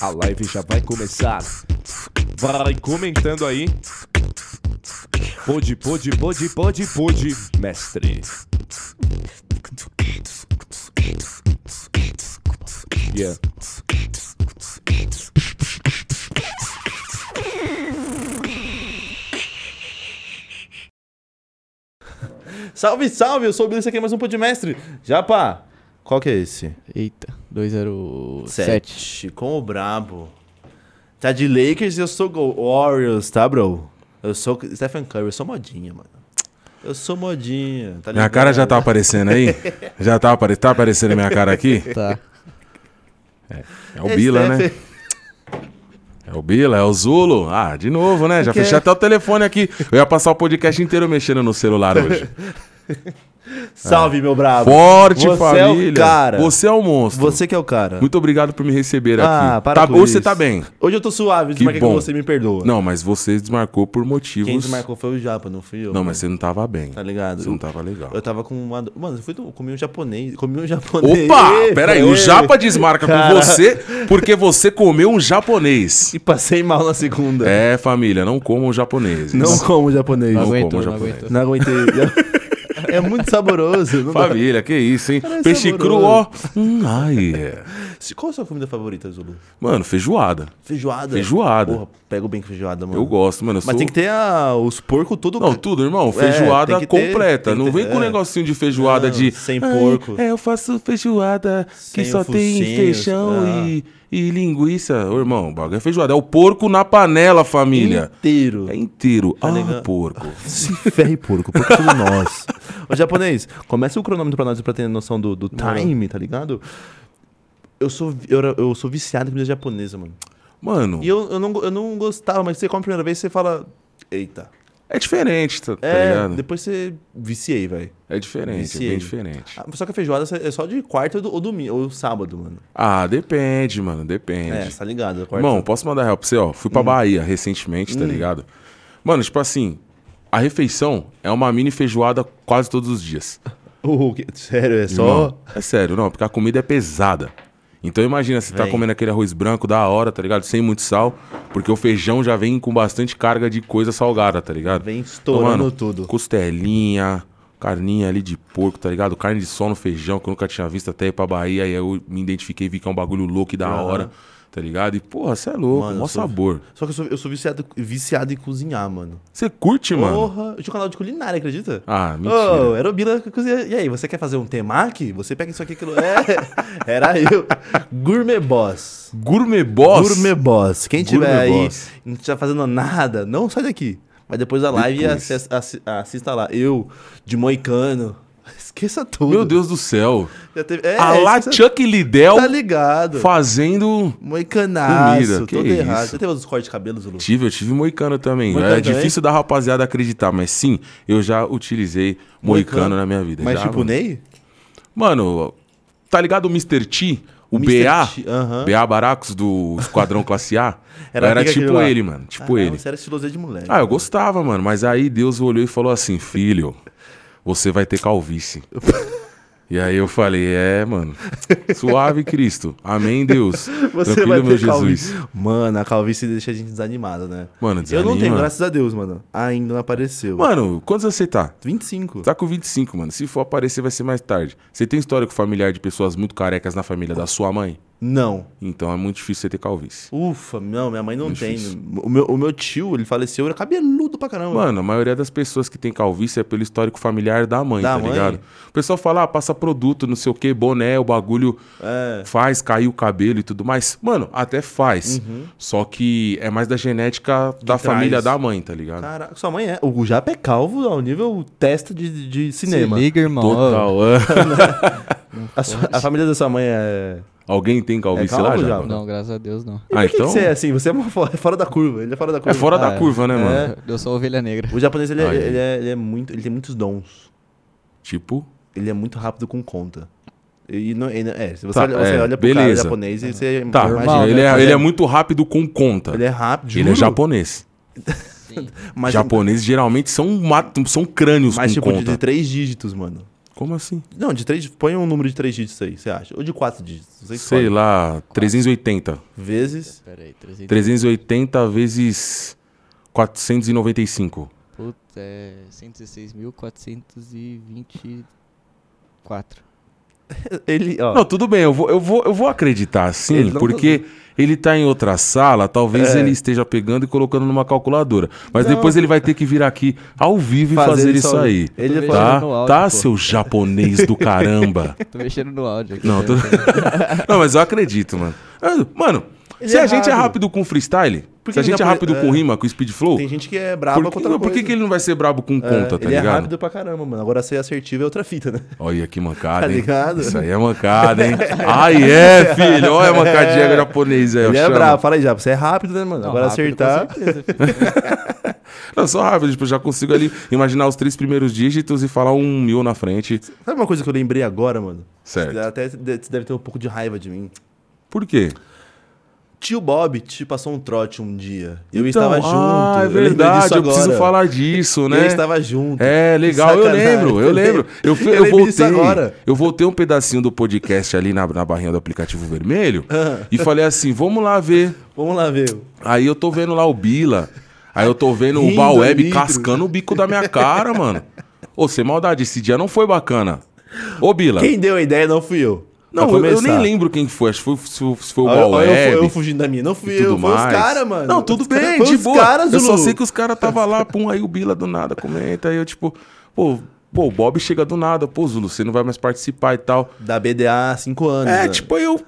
A live já vai começar. Vai comentando aí. Pode, pode, pode, pode, pode, mestre. Yeah. Salve, salve! Eu sou o Billy, aqui é mais um Podmestre. Japa, qual que é esse? Eita, 207. Sete. Com o brabo. Tá de Lakers e eu sou Go- Warriors, tá, bro? Eu sou Stephen Curry, eu sou modinha, mano. Eu sou modinha, tá Minha cara já tá aparecendo aí? Já tá, apare... tá aparecendo minha cara aqui? Tá. É o Bila, né? É o Bila, é o Zulo. Ah, de novo, né? Já Que é? fechei até o telefone aqui. Eu ia passar o podcast inteiro mexendo no celular hoje. Salve, meu brabo. Forte, Você é o família. cara. Você é o monstro. Você que é o cara. Muito obrigado por me receber Ah, aqui. para tá, com hoje você isso. tá bem. Hoje eu tô suave, Que desmarquei com bom. você, me perdoa. Não, mas você desmarcou por motivos. Quem desmarcou foi o Japa, não fui eu. Não, mano. mas você não tava bem. Tá ligado? Você não tava legal. Eu tava com uma. Mano, eu fui comi um japonês. Comi um japonês. Opa! Peraí, o Ei, Japa desmarca Cara. com você porque você comeu um japonês. E passei mal na segunda. É, família, não comam japoneses. Não como japonês. Não Não aguentou, como não japonês. aguentou. Não aguentei. É muito saboroso. Família, que isso, hein? Peixe saboroso. cru, ó. Hum, ai, é. Qual a sua comida favorita, Zulu? Mano, feijoada. Feijoada. Feijoada. Porra, pego bem com feijoada, mano. Eu gosto, mano. Eu Mas sou... tem que ter a- os porcos tudo. Não, tudo, irmão. É, Feijoada que ter- completa. que não ter- vem com um é. negocinho de feijoada Não, de. sem "Ai, porco." É, eu faço feijoada que Sem só o tem feijão ah. e, e linguiça. Ô, irmão, bagulho é feijoada. É o porco na panela, família. Inteiro. É inteiro. Tá ah, ligado? porco. Se ferre porco, porque somos nós. Ô, japonês, começa o cronômetro pra nós pra ter noção do, do time, tá ligado? Eu sou, eu, eu sou viciado em comida japonesa, mano. Mano, E eu, eu, não, eu não gostava, mas você come a primeira vez você fala. Eita. É diferente, tá, tá É, ligado? depois você viciei, velho. É diferente, é Viciei. bem diferente. Ah, Só que a feijoada é só de quarta ou, do- ou domingo, ou sábado, mano. Ah, depende, mano, depende. É, tá ligado? Quarta... Irmão, posso mandar real pra você, ó? Fui Hum. pra Bahia recentemente, tá ligado? Mano, tipo assim, a refeição é uma mini feijoada quase todos os dias. Uh, que- sério, é só. Irmão, é sério, não, porque a comida é pesada. Então imagina, você tá Vem. comendo aquele arroz branco da hora, tá ligado? Sem muito sal, porque o feijão já vem com bastante carga de coisa salgada, tá ligado? Vem estourando Então, mano, tudo. Costelinha, carninha ali de porco, tá ligado? Carne de sol no feijão, que eu nunca tinha visto até ir pra Bahia, e aí eu me identifiquei, vi que é um bagulho louco e da Aham. hora, tá ligado? E, porra, você é louco, Mano, mó sou- sabor. Só que eu sou, eu sou viciado, viciado em cozinhar, mano. Você curte, mano? Porra, eu tinha um canal de culinária, acredita? Ah, mentira. Ô, era o Bila que cozinha. E aí, você quer fazer um temaki? Você pega isso aqui, aquilo. É, era eu. Gourmet Boss. Gourmet Boss? Gourmet Boss. Quem tiver Gourmet aí, Boss. não estiver fazendo nada, não sai daqui. Mas depois da live, Depois. assi- assi- assista lá. Eu, de moicano. Esqueça tudo. Meu Deus do céu. Já teve... É, a lá esqueça- Chuck Liddell Tá ligado. fazendo... Moicanaço, Comida, que todo isso. errado. Você teve outros cortes de cabelo, Zulu? Tive, eu tive moicano também. Moicano é também? difícil da rapaziada acreditar, mas sim, eu já utilizei moicano, Moicano? na minha vida. Mas já, tipo mano. Ney? Mano, tá ligado o Mr. T? O Mr. BA? T, aham. BA Baracos do Esquadrão Classe A? Era Era, tipo lá. ele, mano. Tipo Ah, ele. Você era estiloso de moleque. Ah, eu gostava, mano. Mas aí Deus olhou e falou assim: Filho, você vai ter calvície. E aí eu falei: É, mano. Suave, Cristo. Amém, Deus. Você Tranquilo, meu ter calvície. Jesus. Mano, a calvície deixa a gente desanimado, né? Mano, Eu não tenho, desanima. graças a Deus, mano. Ainda não apareceu. Mano, quantos você tá? 25. Tá com 25, mano. Se for aparecer, vai ser mais tarde. Você tem histórico familiar de pessoas muito carecas na família da sua mãe? Não. Então é muito difícil você ter calvície. Ufa, não, minha mãe não Muito tem. difícil. O meu, o meu tio, ele faleceu, era cabeludo pra caramba. Mano, a maioria das pessoas que tem calvície é pelo histórico familiar da mãe, Da tá mãe? ligado? O pessoal fala, ah, passa produto, não sei o que, boné, o bagulho É. faz cair o cabelo e tudo mais. Mano, até faz. Só que é mais da genética da traz. família da mãe, tá ligado? Caraca, sua mãe é. O Japa é calvo ao nível testa de, de Se cinema. liga, irmão. Total. Ô, A, sua- a família da sua mãe é. Alguém tem calvície É lá já? Não, graças a Deus, não. E Ah, por que, então- que você é assim? Você é, é fora da curva. Ele é fora da curva. É fora Ah, da é. curva, né, mano? É. Eu sou ovelha negra. O japonês, ele, é, Aí. ele, é, ele é muito. Ele tem muitos dons. Tipo, Ele é muito rápido com conta. E não, ele- é, se você Tá, olha, você é, olha pro cara beleza. japonês e você tá, imagina. ele, é, Mas ele é muito rápido com conta. Ele é rápido. Ele é juro. japonês. Mas, Japoneses geralmente são, são crânios mas com tipo, conta. de três dígitos, mano. Como assim? Não, de três. Põe um número de três dígitos aí, você acha? Ou de quatro dígitos. Você Sei escolhe. lá, 380. Vezes. Pera aí, 300. 380 vezes 495. Puta, é 116.424. Ele, ó. Não, tudo bem, eu vou, eu vou, eu vou acreditar sim, porque ele tá em outra sala, talvez É. ele esteja pegando e colocando numa calculadora. Mas Não. depois ele vai ter que vir aqui ao vivo e Fazer fazer, isso aí. Ele Tá, no áudio, tá pô. seu japonês do caramba. Tô mexendo no áudio aqui. Não, né? tô... não, mas eu acredito, mano. Ah, Mano, Ele se é a gente é rápido. rápido com freestyle, Por que se a ele gente é rápido com é. rima, com speed flow, Tem gente que é braba por, com que, outra por que, coisa. que ele não vai ser brabo com É, conta, tá ele ligado? é rápido pra caramba, mano. Agora ser assertivo é outra fita, né? Olha que mancada, Tá hein? ligado? Isso aí é mancada, hein? Ai, é, filho. Olha a mancadinha japonês aí. Ele é brabo. Fala aí, já. Você é rápido, né, mano? Não, Agora rápido, com acertar. certeza. Não, só rápido, tipo, eu já consigo ali imaginar os três primeiros dígitos e falar um mil na frente. Sabe uma coisa que eu lembrei agora, mano? Certo. Até você deve ter um pouco de raiva de mim. Por quê? Tio Bob te passou um trote um dia. Eu Então, estava junto. Ah, é eu verdade, disso eu preciso falar disso, né? Eu estava junto. É, legal, eu lembro, eu lembro. Eu, Eu eu voltei, agora. eu voltei um pedacinho do podcast ali na, na barrinha do aplicativo vermelho Ah. e falei assim, vamos lá ver. Vamos lá ver. Aí eu tô vendo lá o Bila, aí eu tô vendo o Rindo, Baweb litro. cascando o bico da minha cara, mano. Ô, sem maldade, esse dia não foi bacana. Ô, Bila. Quem deu a ideia não fui eu. Não, eu, eu nem lembro quem foi, acho que foi, se foi o Olha- olha Baweb. eu, eu fugindo da minha. Não fui eu, tudo foi os mais. caras, mano. Não, tudo Os cara- bem, foi de boa. caras, eu só sei que os caras tava lá, pum, aí o Bila do nada comenta, aí eu tipo, pô, pô, o Bob chega do nada, pô, Zulu, você não vai mais participar e tal. Da BDA há cinco anos. É, né? tipo, aí eu,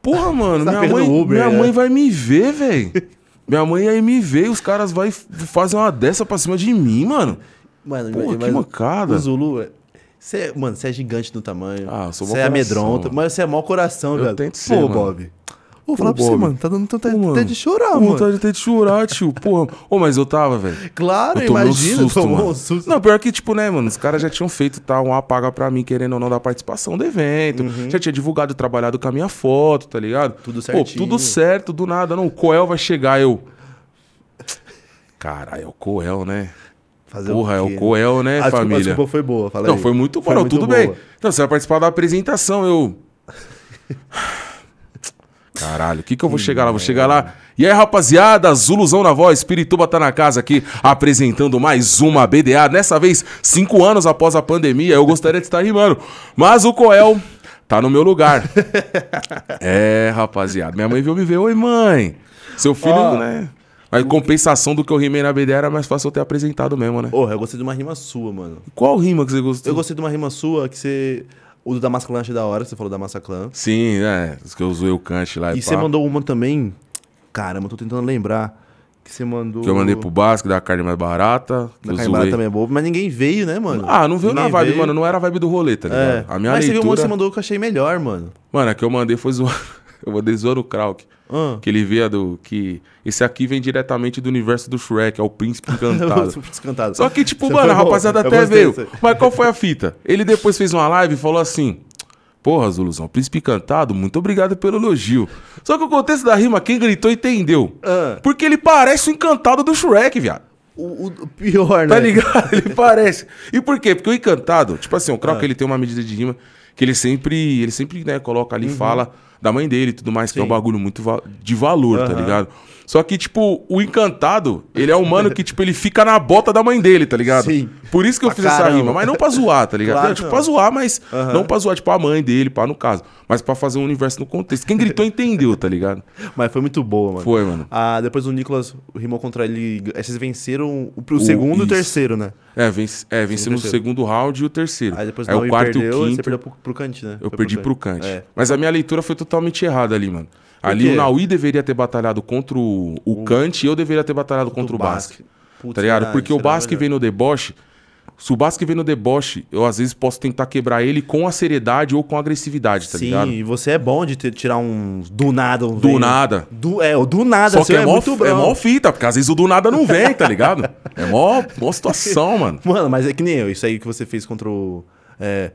porra, mano, Tá minha mãe, Uber, minha né? mãe vai me ver, velho. Minha mãe aí me vê, os caras vai fazer uma dessa pra cima de mim, mano. Mano, Porra, mas que mancada. O Zulu, é- você é, mano, você é gigante no tamanho. Ah, sou Você é mano. mas você é mau coração, Eu velho. tento ser, Pô, mano. Bob. Vou falar pra você, Bob. mano. Tá dando Pô, mano, até de chorar, Pô, mano. vontade até de chorar, tio. Porra. Ô, mas eu tava, velho. Claro, Eu tomei um imagina. susto, tomou mano. um susto. Não, pior que, tipo, né, mano, os caras já tinham feito tá, um apaga pra mim, querendo ou não, da participação do evento. Já tinha divulgado, trabalhado com a minha foto, tá ligado? Tudo Pô, certinho. tudo certo, do nada. Não, o Coel vai chegar, eu... Caralho, é o Coel, né? Fazer Porra, é quê, o Coel, né, A desculpa- família? A desculpa foi boa, fala Não, aí. foi muito bom, tudo boa. bem. Não, você vai participar da apresentação, eu... Caralho, o que que eu vou chegar lá? Vou chegar lá... E aí, rapaziada, Zuluzão na voz, Espirituba tá na casa aqui, apresentando mais uma BDA. Dessa vez, cinco anos após a pandemia, eu gostaria de estar rimando. Mas o Coel tá no meu lugar. é, rapaziada, minha mãe veio me ver. Oi, mãe. Seu filho, Ó. né? Mas compensação do que eu rimei na BDA era mais fácil eu ter apresentado mesmo, né? Porra, eu gostei de uma rima sua, mano. Qual rima que você gostou? Eu gostei de uma rima sua que você. O do Damasco Clan achei da hora, você falou da Massa Clan. Sim, é. Os que eu zoei o Kant lá e, E pá. você mandou uma também. Caramba, eu tô tentando lembrar. Que você mandou. Que eu mandei pro Basque, da carne mais barata. Na eu carne barata também é boa, mas ninguém veio, né, mano? Ah, não veio na Ninguém vibe, veio. mano. Não era a vibe do rolê, tá ligado? É. A minha mas teve uma que leitura... você mandou que eu achei melhor, mano. Mano, a que eu mandei foi zoando... eu mandei zoando o Krauk. Ah. Que ele via do... Que esse aqui vem diretamente do universo do Shrek. É o Príncipe Encantado. Descantado. Só que, tipo, Você mano, a rapaziada até veio. Mas qual foi a fita? Ele depois fez uma live e falou assim... Porra, Zuluzão, Príncipe Encantado, muito obrigado pelo elogio. Só que o contexto da rima, quem gritou entendeu. Ah. Porque ele parece o encantado do Shrek, viado. O, o pior, né? Tá ligado? Ele parece. E por quê? Porque o encantado, tipo assim, o Krauk, Ah. ele tem uma medida de rima que ele sempre, ele sempre, né, coloca ali, fala da mãe dele e tudo mais, que é um Uhum. Sim. bagulho muito va- de valor, tá Aham. ligado? Só que, tipo, o encantado, ele é um mano que, tipo, ele fica na bota da mãe dele, tá ligado? Sim. Por isso que eu fiz essa caramba. rima, mas não pra zoar, tá ligado? Claro tipo, não. pra zoar, mas Aham. não pra zoar, tipo, a mãe dele, pá, no caso. Mas pra fazer um universo no contexto. Quem gritou entendeu, tá ligado? Mas foi muito boa, mano. Foi, mano. Ah, depois o Nicolas rimou contra ele. Vocês venceram o, o segundo e o isso. terceiro, né? É, vence, é vencemos o segundo round e o terceiro. Aí depois Aí o o quarto e perdeu o e quinto. você perdeu pro, pro Kant, né? Eu Foi perdi pro Kant. É. Mas a minha leitura foi totalmente errada ali, mano. Ali o Naui deveria ter batalhado contra o, o Kant e eu deveria ter batalhado contra o Basque. Putz, Tá ligado? Porque o Basque vem no deboche. Se o Basque vem no deboche, eu às vezes posso tentar quebrar ele com a seriedade ou com a agressividade, tá Sim, ligado? e você é bom de ter- tirar uns do nada. Um Do vem- nada. Do, é, o do nada. Só que seu é, mó, muito é mó fita, porque às vezes o do nada não vem, tá ligado? É mó, mó situação, mano. Mano, mas é que nem eu. Isso aí que você fez contra o... É,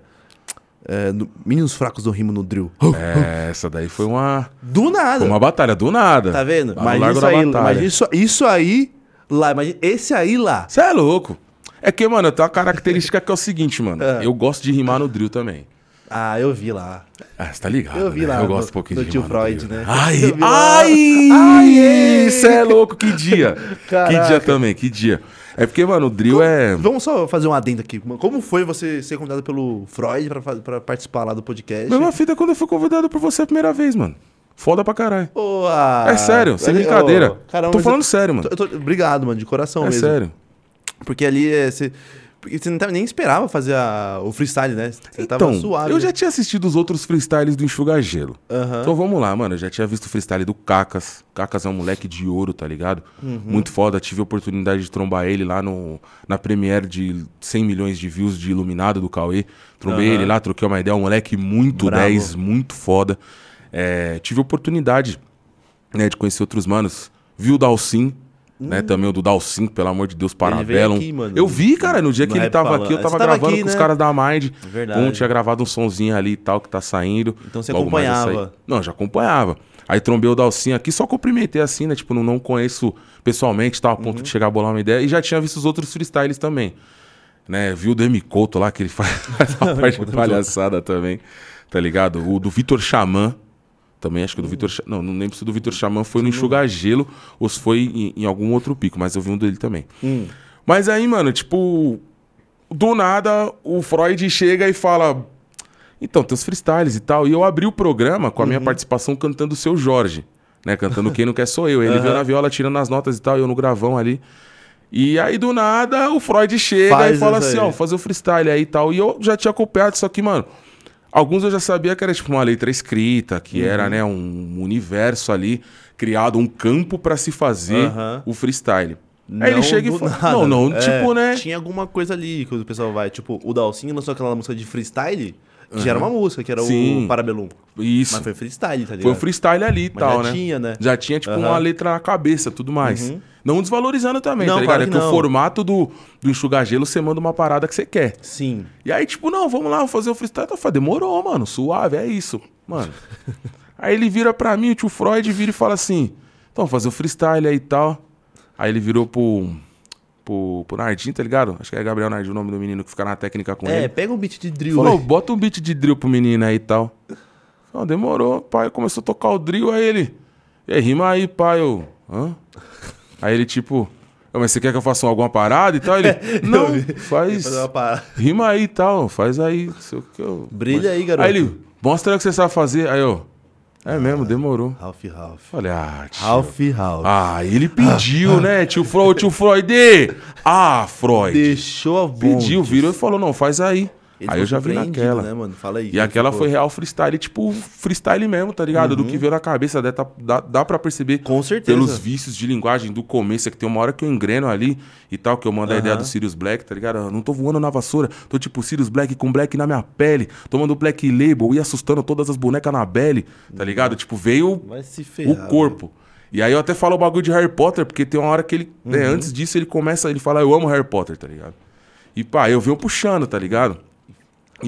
é, no- Meninos fracos do rimo no drill. É, essa daí foi uma, Do nada. foi uma batalha do nada. Tá vendo? Mas isso aí, isso, isso aí lá. Imagina esse aí lá. Você é louco. É que, mano, tem uma característica que é o seguinte, mano. É. Eu gosto de rimar no drill também. Ah, eu vi lá. Ah, você tá ligado? Eu vi né? lá Eu gosto um pouquinho no de tio Freud, drill, né? Ai, ai, Ai, Você é louco, que dia. Que Caraca. dia também, que dia. É porque, mano, o drill é... Vamos só fazer um adendo aqui. Como foi você ser convidado pelo Freud pra, fa- pra participar lá do podcast? Mesma fita quando eu fui convidado por você a primeira vez, mano. Foda pra caralho. Ah, É sério, sem ali- brincadeira. ô, caramba, Tô mas falando eu- sério, mano. eu tô- obrigado, mano, de coração É mesmo. sério. Porque ali é, porque você não tava- nem esperava fazer a- o freestyle, né? Você tava Então, suave. eu né? já tinha assistido os outros freestyles do Enxuga Gelo. Aham. Então vamos lá, mano. Eu já tinha visto o freestyle do Cacas. Cacas é um moleque de ouro, tá ligado? Uhum. Muito foda. Tive a oportunidade de trombar ele lá no, na premiere de 100 milhões de views de Iluminado do Cauê. Trombei Aham. ele lá, troquei uma ideia. Um moleque muito Bravo. 10, muito foda. É, tive a oportunidade né, de conhecer outros manos. Vi o Dalcin. Né, também o do Dalcin, pelo amor de Deus, Hum. Parabellum. aqui, mano, Eu vi, cara, no dia que ele tava Falando. aqui, eu tava tava gravando aqui, com os né? caras da Mind. Verdade. Um tinha gravado um sonzinho ali e tal, que tá saindo. Então você Logo acompanhava. Não, já acompanhava. Aí trombei o Dalcinho aqui, só cumprimentei assim, né? Tipo, não, não conheço pessoalmente, tava a ponto Uhum. de chegar a bolar uma ideia. E já tinha visto os outros freestyles também. Né? Vi o Demi Couto lá, que ele faz faz uma parte de palhaçada também. Tá ligado? O do Vitor Xamã. Também acho que o do Vitor Xa- Não, não lembro se o do Vitor Xamã foi no Enxugar Gelo ou se foi em, em algum outro pico, mas eu vi um dele também. Hum. Mas aí, mano, tipo, do nada o Freud chega e fala: Então, tem os freestyles e tal. E eu abri o programa com a Uhum. minha participação cantando o seu Jorge, né? Cantando Quem Não Quer Sou Eu. Ele Aham. veio na viola tirando as notas e tal, e eu no gravão ali. E aí, do nada, o Freud chega Faz e fala assim: aí. Ó, fazer o freestyle aí e tal. E eu já tinha acompanhado isso aqui, mano. Alguns eu já sabia que era tipo uma letra escrita, que Uhum. era, né, um universo ali, criado, um campo pra se fazer Aham. o freestyle. Aí ele Não chega e fala: nada. Não, não, É, tipo, né? Tinha alguma coisa ali que o pessoal vai. Tipo, o Dalcinho lançou aquela música de freestyle, que já era uma música, que era Sim. o Parabellum. Isso. Mas foi freestyle, tá ligado? Foi um freestyle ali e tal, já né? tinha, né? Já tinha, tipo, Aham. uma letra na cabeça, tudo mais. Uhum. Não desvalorizando também, Não, tá ligado? claro é que que o não. formato do, do enxugar gelo, você manda uma parada que você quer. Sim. E aí, tipo, não, vamos lá, vamos fazer o freestyle. Eu falei, demorou, mano, suave, é isso. Mano. aí ele vira pra mim, o tio Freud vira e fala assim: então, fazer o freestyle aí e tal. Aí ele virou pro. Pro, pro Nardinho, tá ligado? Acho que é Gabriel Nardinho o nome do menino que fica na técnica com É, ele. pega um beat de drill. Falou, né? bota um beat de drill pro menino aí e tal. Não, demorou, pai. Começou a tocar o drill, aí ele. E aí, rima aí, pai. Eu. Hã? Aí ele, tipo. "Ô, Mas você quer que eu faça alguma parada e tal? Ele. Não, faz. Rima aí e tal, faz aí. sei o que eu... Brilha aí, garoto. Aí ele, mostra aí o que você sabe fazer. Aí eu. É mesmo, demorou. Ralph, Ralph. Falei, ah, tio. Ralph, Ralph. Ah, ele pediu, né, tio Freud, tio Freud. Ah, Freud. Deixou a voz. Pediu, virou e falou, não, faz aí. Ele aí eu já vi naquela. Né, mano? Fala aí. E aquela ficou- foi real freestyle, tipo, freestyle mesmo, tá ligado? Uhum. Do que veio na cabeça, dá, tá- dá, dá pra perceber Com certeza. pelos vícios de linguagem do começo, é que tem uma hora que eu engreno ali e tal, que eu mando a ideia do Sirius Black, tá ligado? Eu não tô voando na vassoura, tô tipo Sirius Black com Black na minha pele, tomando Black Label e assustando todas as bonecas na Belly, tá ligado? Tipo, veio se o ferrar. corpo. E aí eu até falo o bagulho de Harry Potter, porque tem uma hora que ele, né, Uhum. antes disso, ele começa, ele fala, eu amo Harry Potter, tá ligado? E pá, eu venho puxando, tá ligado?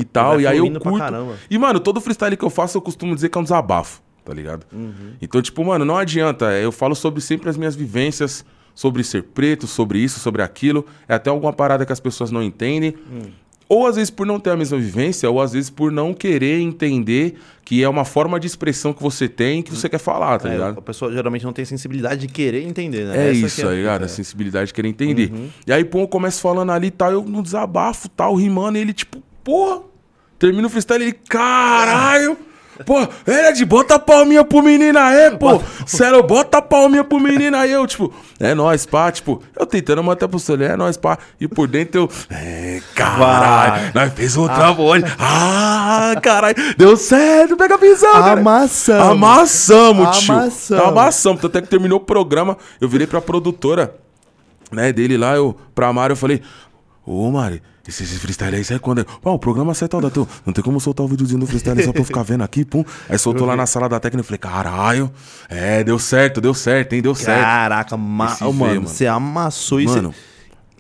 E tal, e aí eu curto. E, mano, todo freestyle que eu faço, eu costumo dizer que é um desabafo, tá ligado? Uhum. Então, tipo, mano, não adianta. Eu falo sobre sempre as minhas vivências, sobre ser preto, sobre isso, sobre aquilo. É até alguma parada que as pessoas não entendem. Hum. Ou às vezes por não ter a mesma vivência, ou às vezes por não querer entender que é uma forma de expressão que você tem que você quer falar, tá É, ligado? a pessoa geralmente não tem sensibilidade de querer entender, né? É Essa isso, tá ligado? é. A sensibilidade de querer entender. E aí, pô, eu começo falando ali e tal, eu no desabafo tal, rimando, e ele, tipo, porra, termina o freestyle, ele, caralho. Pô, de bota a palminha pro menino aí, pô. Sério, bota a palminha pro menino aí. Eu, tipo, é nóis, pá. Tipo, eu tentando manter pro celular, é nóis, pá. E por dentro eu, é, caralho. Nós fez um trambolho. Ah, caralho. Deu certo, pega a visão, cara. Amassamos. Amassamos, tio. Amassamos. Amassamos. Tanto é que terminou o programa, eu virei pra produtora, né, dele lá, eu, pra Mari, eu falei, ô, Mari, esse, freestyle aí sai quando? é? Pô, o programa sai tal data. Não tem como soltar o videozinho do freestyle só pra eu ficar vendo aqui, pum. Aí soltou lá na sala da técnica, eu falei, caralho, é, deu certo, deu certo, hein, deu certo. Caraca, ma... Vê, mano, mano. você amassou isso. Mano,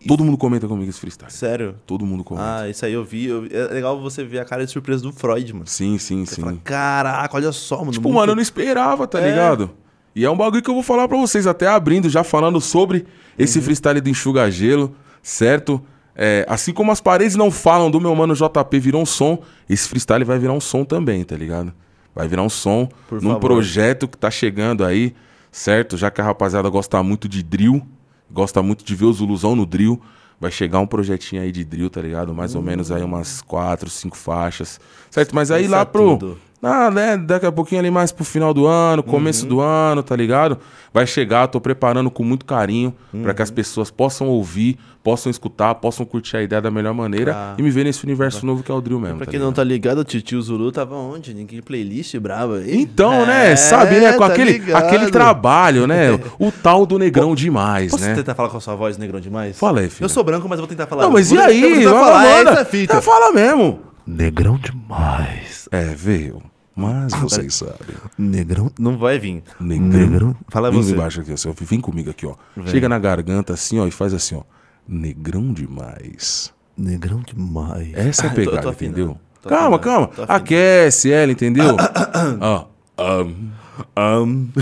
todo mundo comenta comigo esse freestyle. Sério? Todo mundo comenta. Ah, isso aí eu vi. eu- É legal você ver a cara de surpresa do Freud, mano. Sim, sim, sim. Fala, caraca, olha só, mano. Tipo, muito- mano, eu não esperava, tá É. ligado? E é um bagulho que eu vou falar pra vocês, até abrindo, já falando sobre esse Uhum. freestyle do Enxuga Gelo, certo? É, assim como as paredes não falam do meu mano JP virou um som, esse freestyle vai virar um som também, tá ligado? Vai virar um som Por num favor. projeto que tá chegando aí, certo? Já que a rapaziada gosta muito de drill, gosta muito de ver os Zuluzão no drill, vai chegar um projetinho aí de drill, tá ligado? Mais ou menos aí umas quatro, cinco faixas, certo? Mas aí Pensa lá pro... tudo. Ah, né? Daqui a pouquinho ali mais pro final do ano, começo Uhum. do ano, tá ligado? Vai chegar, tô preparando com muito carinho pra que Uhum. as pessoas possam ouvir, possam escutar, possam curtir a ideia da melhor maneira Ah. e me ver nesse universo novo que é o drill mesmo. Pra tá quem não ligado? tá ligado, o Titio Zulu tava onde? Ninguém playlist brava aí. Então, né? É, Sabe, né? Com tá aquele, ligado. aquele trabalho, né? O tal do negrão demais, Posso né? tentar falar com a sua voz negrão demais? Fala aí, filho. Eu sou branco, mas eu vou tentar falar. Não, mas Vou e aí? tentar Vai, falar, manda. essa é fita. É, fala mesmo. Negrão demais. É, veio. Mas vocês sabem. Negrão. Não vai vir. Negrão. Fala Vem você. embaixo aqui, assim, ó. Vem comigo aqui, ó. Chega na garganta assim, ó, e faz assim, ó. Negrão demais. Negrão demais. Essa é a Tô- pegada, tô afinando, entendeu? tô calma, afinando, calma. tô afinando. Aquece ela, entendeu? ó. ahn. Ahn.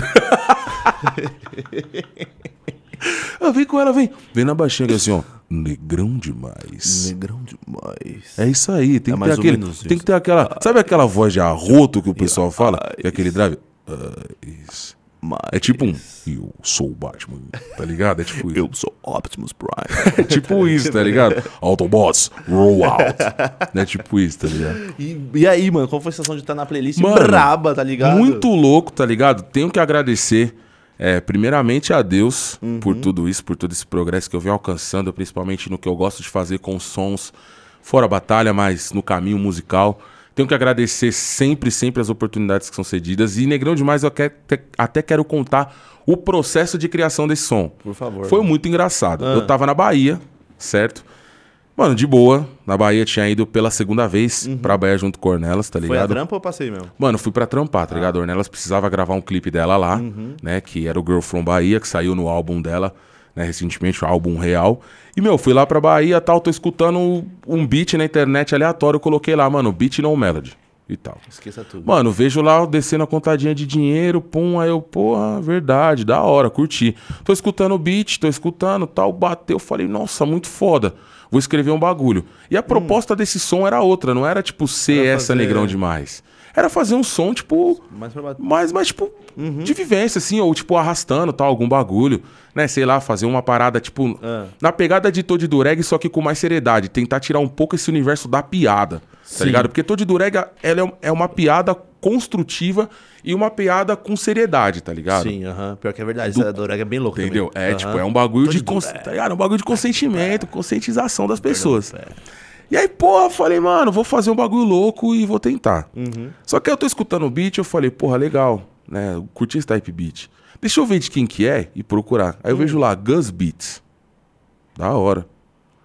Ah, vem com ela, vem. Vem na baixinha aqui assim, ó. Negrão demais. Negrão demais. É isso aí, tem, É que, ter aquele, tem isso. que ter aquela. Sabe aquela voz de arroto que o pessoal fala? Que é aquele drive. Ah. É tipo um. Eu sou o Batman, tá ligado? É tipo isso. Eu sou Optimus Prime. É tipo isso, tá ligado? Autobots, roll out. É tipo isso, tá ligado? e, e aí, mano, qual foi a sensação de estar na playlist Mano, braba, tá ligado? Muito louco, tá ligado? Tenho que agradecer, é, primeiramente a Deus Uhum. por tudo isso, por todo esse progresso que eu venho alcançando, principalmente no que eu gosto de fazer com sons fora batalha, mas no caminho musical. Tenho que agradecer sempre, sempre as oportunidades que são cedidas. E Negrão Demais, eu quero- até quero contar o processo de criação desse som. Por favor. Foi muito engraçado. Ah. Eu tava na Bahia, certo? Mano, de boa. Na Bahia tinha ido pela segunda vez pra Bahia junto com Ornelas, tá Uhum. Foi a ligado? trampa ou passei mesmo? Mano, fui pra trampar, tá ligado? A Ornelas precisava gravar um clipe dela lá, né? Que era o Girl From Bahia, que saiu no álbum dela, né? Recentemente, o álbum real. E, meu, fui lá pra Bahia tal, tô escutando um- beat na internet aleatório, coloquei lá, mano, beat no melody e tal. Esqueça tudo. Mano, vejo lá descendo a contadinha de dinheiro, pum, aí eu, porra, verdade, da hora, curti. Tô escutando o beat, tô escutando, tal, bateu, falei, nossa, muito foda. Vou escrever um bagulho. E a proposta desse som era outra, não era tipo ser Era essa fazer- negrão demais. Era fazer um som, tipo, Mais pra mais, mais tipo, de vivência, assim, ou tipo, arrastando, tal, algum bagulho, né? Sei lá, fazer uma parada, tipo, Ah. na pegada de Todd Dureg, só que com mais seriedade. Tentar tirar um pouco esse universo da piada, tá Sim. ligado? Porque Todd Dureg, ela é é uma piada construtiva e uma piada com seriedade, tá ligado? Sim, aham. Pior que é verdade. Essa Dorega é bem louca Entendeu? também. É, Aham. tipo, é um bagulho de, Todd cons... Tá? É um bagulho de consentimento, conscientização das pessoas. É. E aí, porra, falei, mano, vou fazer um bagulho louco e vou tentar. Uhum. Só que eu tô escutando o beat, eu falei, porra, legal, né? Eu curti esse type beat. Deixa eu ver de quem que é e procurar. Aí eu vejo lá, Gus Beats. Da hora.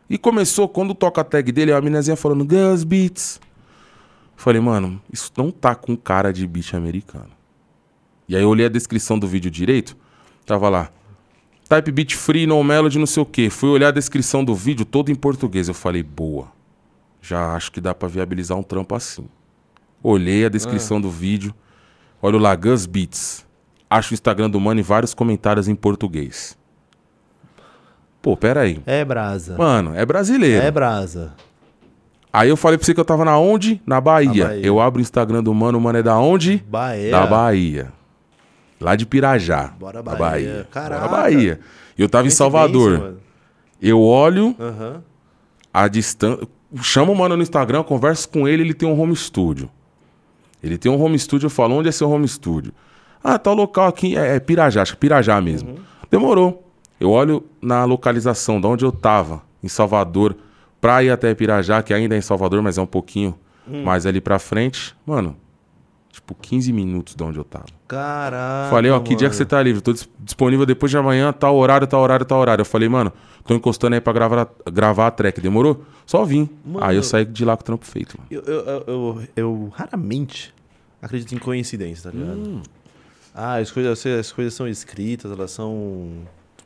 E começou, quando toca a tag dele, a minazinha falando, Gus Beats. Falei, mano, isso não tá com cara de beat americano. E aí eu olhei a descrição do vídeo direito, tava lá. Type beat free, no melody, não sei o quê. Fui olhar a descrição do vídeo todo em português. Eu falei, boa. Já acho que dá pra viabilizar um trampo assim. Olhei a descrição do vídeo. Olho lá, Gus Beats. Acho o Instagram do mano e vários comentários em português. Pô, pera aí. É brasa. Mano, é brasileiro. É brasa. Aí eu falei pra você que eu tava na onde? Na Bahia. Na Bahia. Eu abro o Instagram do mano, o mano é da onde? Bahia. Da Bahia. Lá de Pirajá. Bora, da Bahia. Caraca. Bora Bahia. E eu tava em Salvador. Eu olho Aham. a distância. Chamo o mano no Instagram, converso com ele, ele tem um home studio. Ele tem um home studio, eu falo, onde é seu home studio? Ah, tá o local aqui, é, é Pirajá, acho que Pirajá mesmo. Demorou. Eu olho na localização de onde eu tava, em Salvador, pra ir até Pirajá, que ainda é em Salvador, mas é um pouquinho mais ali pra frente. Mano, tipo, 15 minutos de onde eu tava. Caraca. Falei, ó, que dia que você tá livre? Tô dis- disponível depois de amanhã, tal horário, tal horário, tal horário. Eu falei, mano, tô encostando aí pra gravar, gravar a track. Demorou? Só vim. Mano, aí eu saí de lá com o trampo feito, mano. Eu, eu, eu, eu- eu raramente acredito em coincidência, tá ligado? Hum. Ah, as coisas, as coisas são escritas, elas são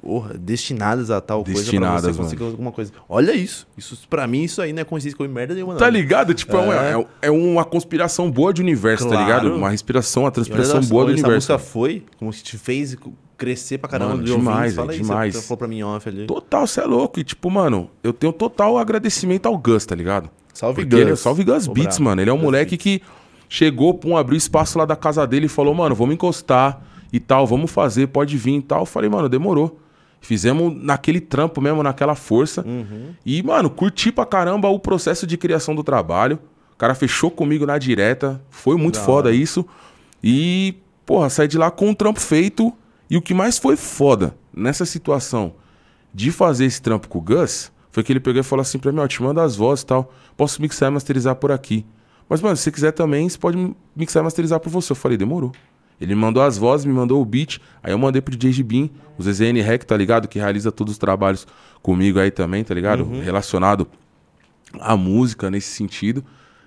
porra, destinadas a tal coisa pra Destinadas, você mano. conseguir alguma coisa. Olha isso. isso pra mim, isso aí não é coincidência com merda nenhuma. Tá não. ligado? Tipo, é, uma- É. é- é uma conspiração boa de universo, tá Claro. ligado? Uma respiração, uma olha transpiração boa do onde essa universo. música foi, como se te fez crescer pra caramba Mano, de demais, ouvintes. Fala é aí, demais. Você falou pra mim off ali. Total, você é louco. E, tipo, mano, eu tenho total agradecimento ao Gus, tá ligado? Salve, Porque Gus. ele- salve Gus Beats, brabo. mano. Ele é um Gus moleque que chegou, pum, abriu espaço lá da casa dele e falou, mano, vamos encostar e tal, vamos fazer, pode vir e tal. Eu falei, mano, demorou. Fizemos naquele trampo mesmo, naquela força. Uhum. E, mano, curti pra caramba o processo de criação do trabalho. O cara fechou comigo na direta. Foi muito Da foda hora. isso. E, porra, saí de lá com um trampo feito. E o que mais foi foda nessa situação de fazer esse trampo com o Gus foi que ele pegou e falou assim pra mim: Ó, te manda as vozes e tal. Posso mixar e masterizar por aqui. Mas, mano, se você quiser também, você pode mixar e masterizar por você. Eu falei: demorou. Ele me mandou as vozes, me mandou o beat. Aí eu mandei pro DJ Gibin, o ZZN Rec, tá ligado? Que realiza todos os trabalhos comigo aí também, tá ligado? Relacionado à música nesse sentido.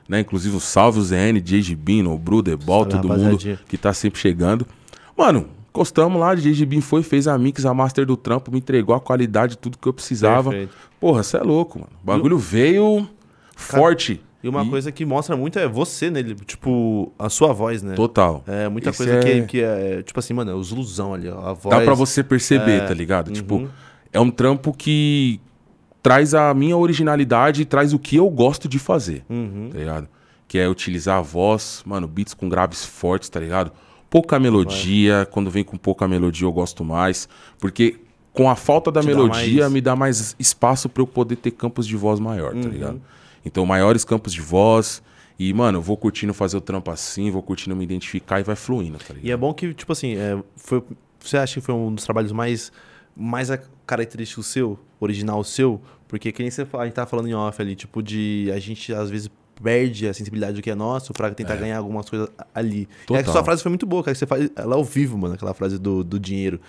Né? Inclusive o Salve, o ZN, DJ Gibin, o Bru, The Ball, todo mundo que tá sempre chegando. Mano, encostamos lá, DJ Gibin foi, fez a mix, a master do trampo, me entregou a qualidade, tudo que eu precisava. Perfeito. Porra, você é louco, mano. O bagulho veio forte. E uma coisa que mostra muito é você nele, tipo, a sua voz, né? Total. É muita Esse coisa é- Que, que é, tipo assim, mano, é os ilusão ali, ó, a voz. Dá pra você perceber, É, tá ligado? Tipo, uhum. é um trampo que traz a minha originalidade e traz o que eu gosto de fazer, Uhum. tá ligado? Que é utilizar a voz, mano, beats com graves fortes, tá ligado? Pouca melodia, quando vem com pouca melodia eu gosto mais, porque com a falta da Te dá melodia mais- me dá mais espaço pra eu poder ter campos de voz maior, Uhum. tá ligado? Então, maiores campos de voz e, mano, eu vou curtindo fazer o trampo assim, vou curtindo me identificar e vai fluindo, tá ligado? E é bom que, tipo assim, é, foi, você acha que foi um dos trabalhos mais, mais característico seu, original seu? Porque que nem você a gente tava falando em off ali, tipo, de a gente às vezes perde a sensibilidade do que é nosso pra tentar ganhar algumas coisas ali. É que Total. sua frase foi muito boa, cara, que você faz ela ao vivo, mano, aquela frase do, do dinheiro.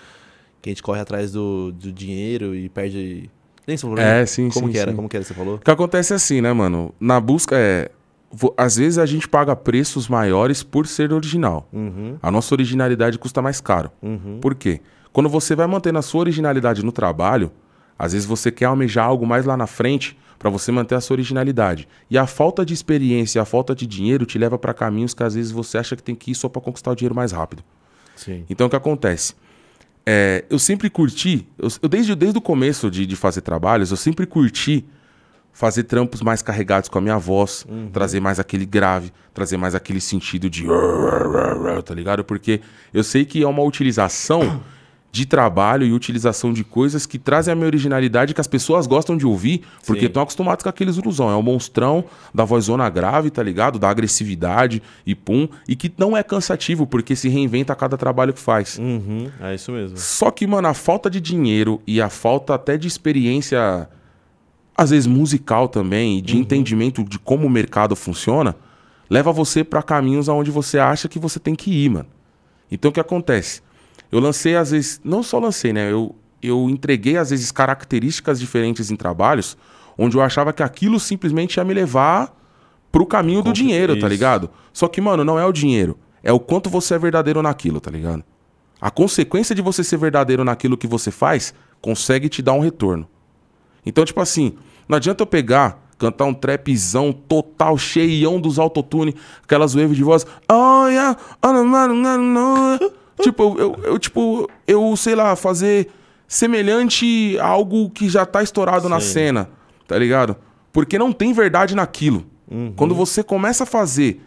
Que a gente corre atrás do, do dinheiro e perde... Nem você falou? É, sim, Como sim, que era? sim. Como que era que você falou? O que acontece é assim, né, mano? Na busca é. vo- Às vezes a gente paga preços maiores por ser original. Uhum, A nossa originalidade custa mais caro. uhum. Por quê? Quando você vai mantendo a sua originalidade no trabalho, às vezes você quer almejar algo mais lá na frente pra você manter a sua originalidade. E a falta de experiência, a falta de dinheiro te leva pra caminhos que às vezes você acha que tem que ir só pra conquistar o dinheiro mais rápido. Sim. Então o que acontece? É, eu sempre curti, eu, eu desde, desde o começo de, de fazer trabalhos, eu sempre curti fazer trampos mais carregados com a minha voz, trazer mais aquele grave, trazer mais aquele sentido de. tá ligado? Porque eu sei que é uma utilização de trabalho e utilização de coisas que trazem a minha originalidade que as pessoas gostam de ouvir, porque estão acostumados com aqueles ilusão. É o monstrão da vozona grave, tá ligado? Da agressividade e pum. E que não é cansativo, porque se reinventa a cada trabalho que faz. Uhum, é isso mesmo. Só que, mano, a falta de dinheiro e a falta até de experiência, às vezes musical também, e de entendimento de como o mercado funciona, leva você pra caminhos aonde você acha que você tem que ir, mano. Então o que acontece? Eu lancei, às vezes, não só lancei, né? Eu, eu entreguei, às vezes, características diferentes em trabalhos, onde eu achava que aquilo simplesmente ia me levar pro caminho do dinheiro, tá isso. ligado? Só que, mano, não é o dinheiro. É o quanto você é verdadeiro naquilo, tá ligado? A consequência de você ser verdadeiro naquilo que você faz consegue te dar um retorno. Então, tipo assim, não adianta eu pegar, cantar um trapzão total, cheião dos autotune, aquelas waves de voz. Oh, yeah, oh, no, no, no, no." Tipo, eu, eu, tipo, eu, sei lá, fazer semelhante a algo que já tá estourado na Sim. cena, tá ligado? Porque não tem verdade naquilo. Quando você começa a fazer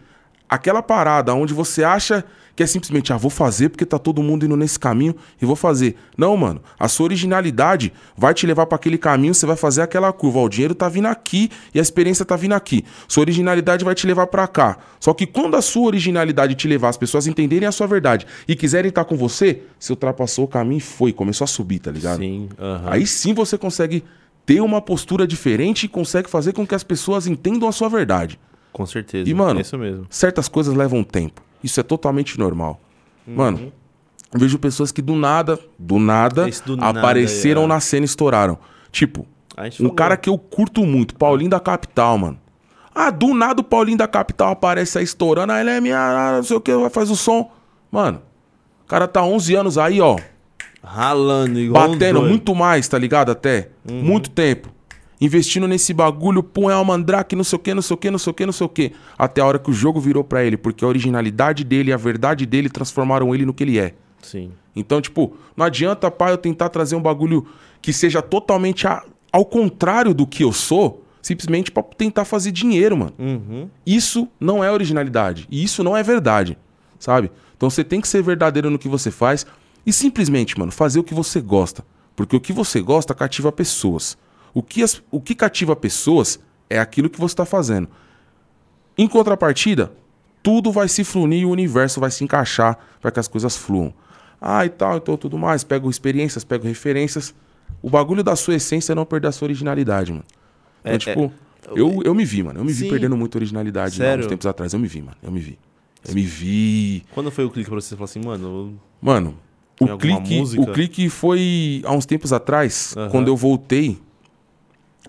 aquela parada onde você acha que é simplesmente, ah, vou fazer porque tá todo mundo indo nesse caminho e vou fazer. Não, mano. A sua originalidade vai te levar para aquele caminho, você vai fazer aquela curva. Ó, o dinheiro tá vindo aqui e a experiência tá vindo aqui. Sua originalidade vai te levar para cá. Só que quando a sua originalidade te levar, as pessoas entenderem a sua verdade e quiserem estar com você, você ultrapassou o caminho e foi, começou a subir, tá ligado? Sim, aham. Aí sim você consegue ter uma postura diferente e consegue fazer com que as pessoas entendam a sua verdade. Com certeza. E, mano, é isso mesmo. certas coisas levam tempo. Isso é totalmente normal. Mano, eu vejo pessoas que do nada, do nada, do nada, apareceram é. na cena e estouraram. Tipo, um falou. cara que eu curto muito, Paulinho da Capital, mano. Ah, do nada o Paulinho da Capital aparece aí estourando, aí ele é minha, ah, não sei o que, fazer o som. Mano, o cara tá 11 anos aí, ó, Ralando igual um batendo doido. muito mais, tá ligado? Até. Uhum. Muito tempo. Investindo nesse bagulho, pum, é uma mandrake, não sei o que, não sei o que, não sei o que, não sei o que. Até a hora que o jogo virou pra ele, porque a originalidade dele e a verdade dele transformaram ele no que ele é. Sim. Então, tipo, não adianta, pá, eu tentar trazer um bagulho que seja totalmente a- ao contrário do que eu sou, simplesmente pra tentar fazer dinheiro, mano. Uhum. Isso não é originalidade. E isso não é verdade, sabe? Então você tem que ser verdadeiro no que você faz e simplesmente, mano, fazer o que você gosta. Porque o que você gosta cativa pessoas. O que, as- o que cativa pessoas é aquilo que você está fazendo. Em contrapartida, tudo vai se fluir e o universo vai se encaixar para que as coisas fluam. Ah, e tal, então tudo mais. Pego experiências, pego referências. O bagulho da sua essência é não perder a sua originalidade, mano. Então, É- tipo, eu, eu me vi, mano. Eu me vi Sim. perdendo muita originalidade há uns tempos atrás. Eu me vi, mano. Eu me vi. Eu me vi. Quando foi o clique pra você falar assim, mano, Mano, Tem o clique, música? o clique foi há uns tempos atrás, Aham. quando eu voltei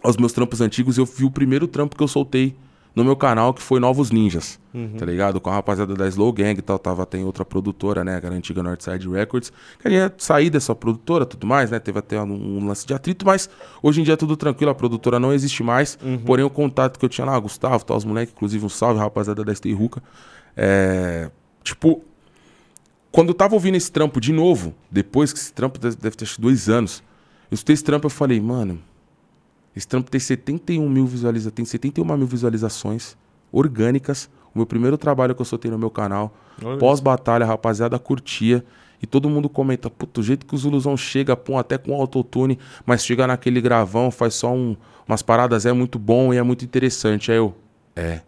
aos meus trampos antigos, eu vi o primeiro trampo que eu soltei no meu canal, que foi Novos Ninjas, Uhum. tá ligado? Com a rapaziada da Slow Gang e tal, tava, tem outra produtora, né, que era a antiga Northside Records, que ia sair dessa produtora, tudo mais, né, teve até um, um lance de atrito, mas hoje em dia é tudo tranquilo, a produtora não existe mais, Uhum. porém o contato que eu tinha lá, Gustavo, tal, os moleques, inclusive um salve, rapaziada da Stay Ruka, é, tipo, quando eu tava ouvindo esse trampo de novo, depois que esse trampo deve ter acho, dois anos, eu escutei esse trampo eu falei, mano, esse trampo tem 71 mil visualizações, tem 71 mil visualizações orgânicas. O meu primeiro trabalho que eu soltei no meu canal. Pós-batalha, rapaziada curtia. E todo mundo comenta, puto, o jeito que o Zuluzão chega, pum, até com autotune, mas chega naquele gravão, faz só um- umas paradas, é muito bom e é muito interessante. Aí eu, é,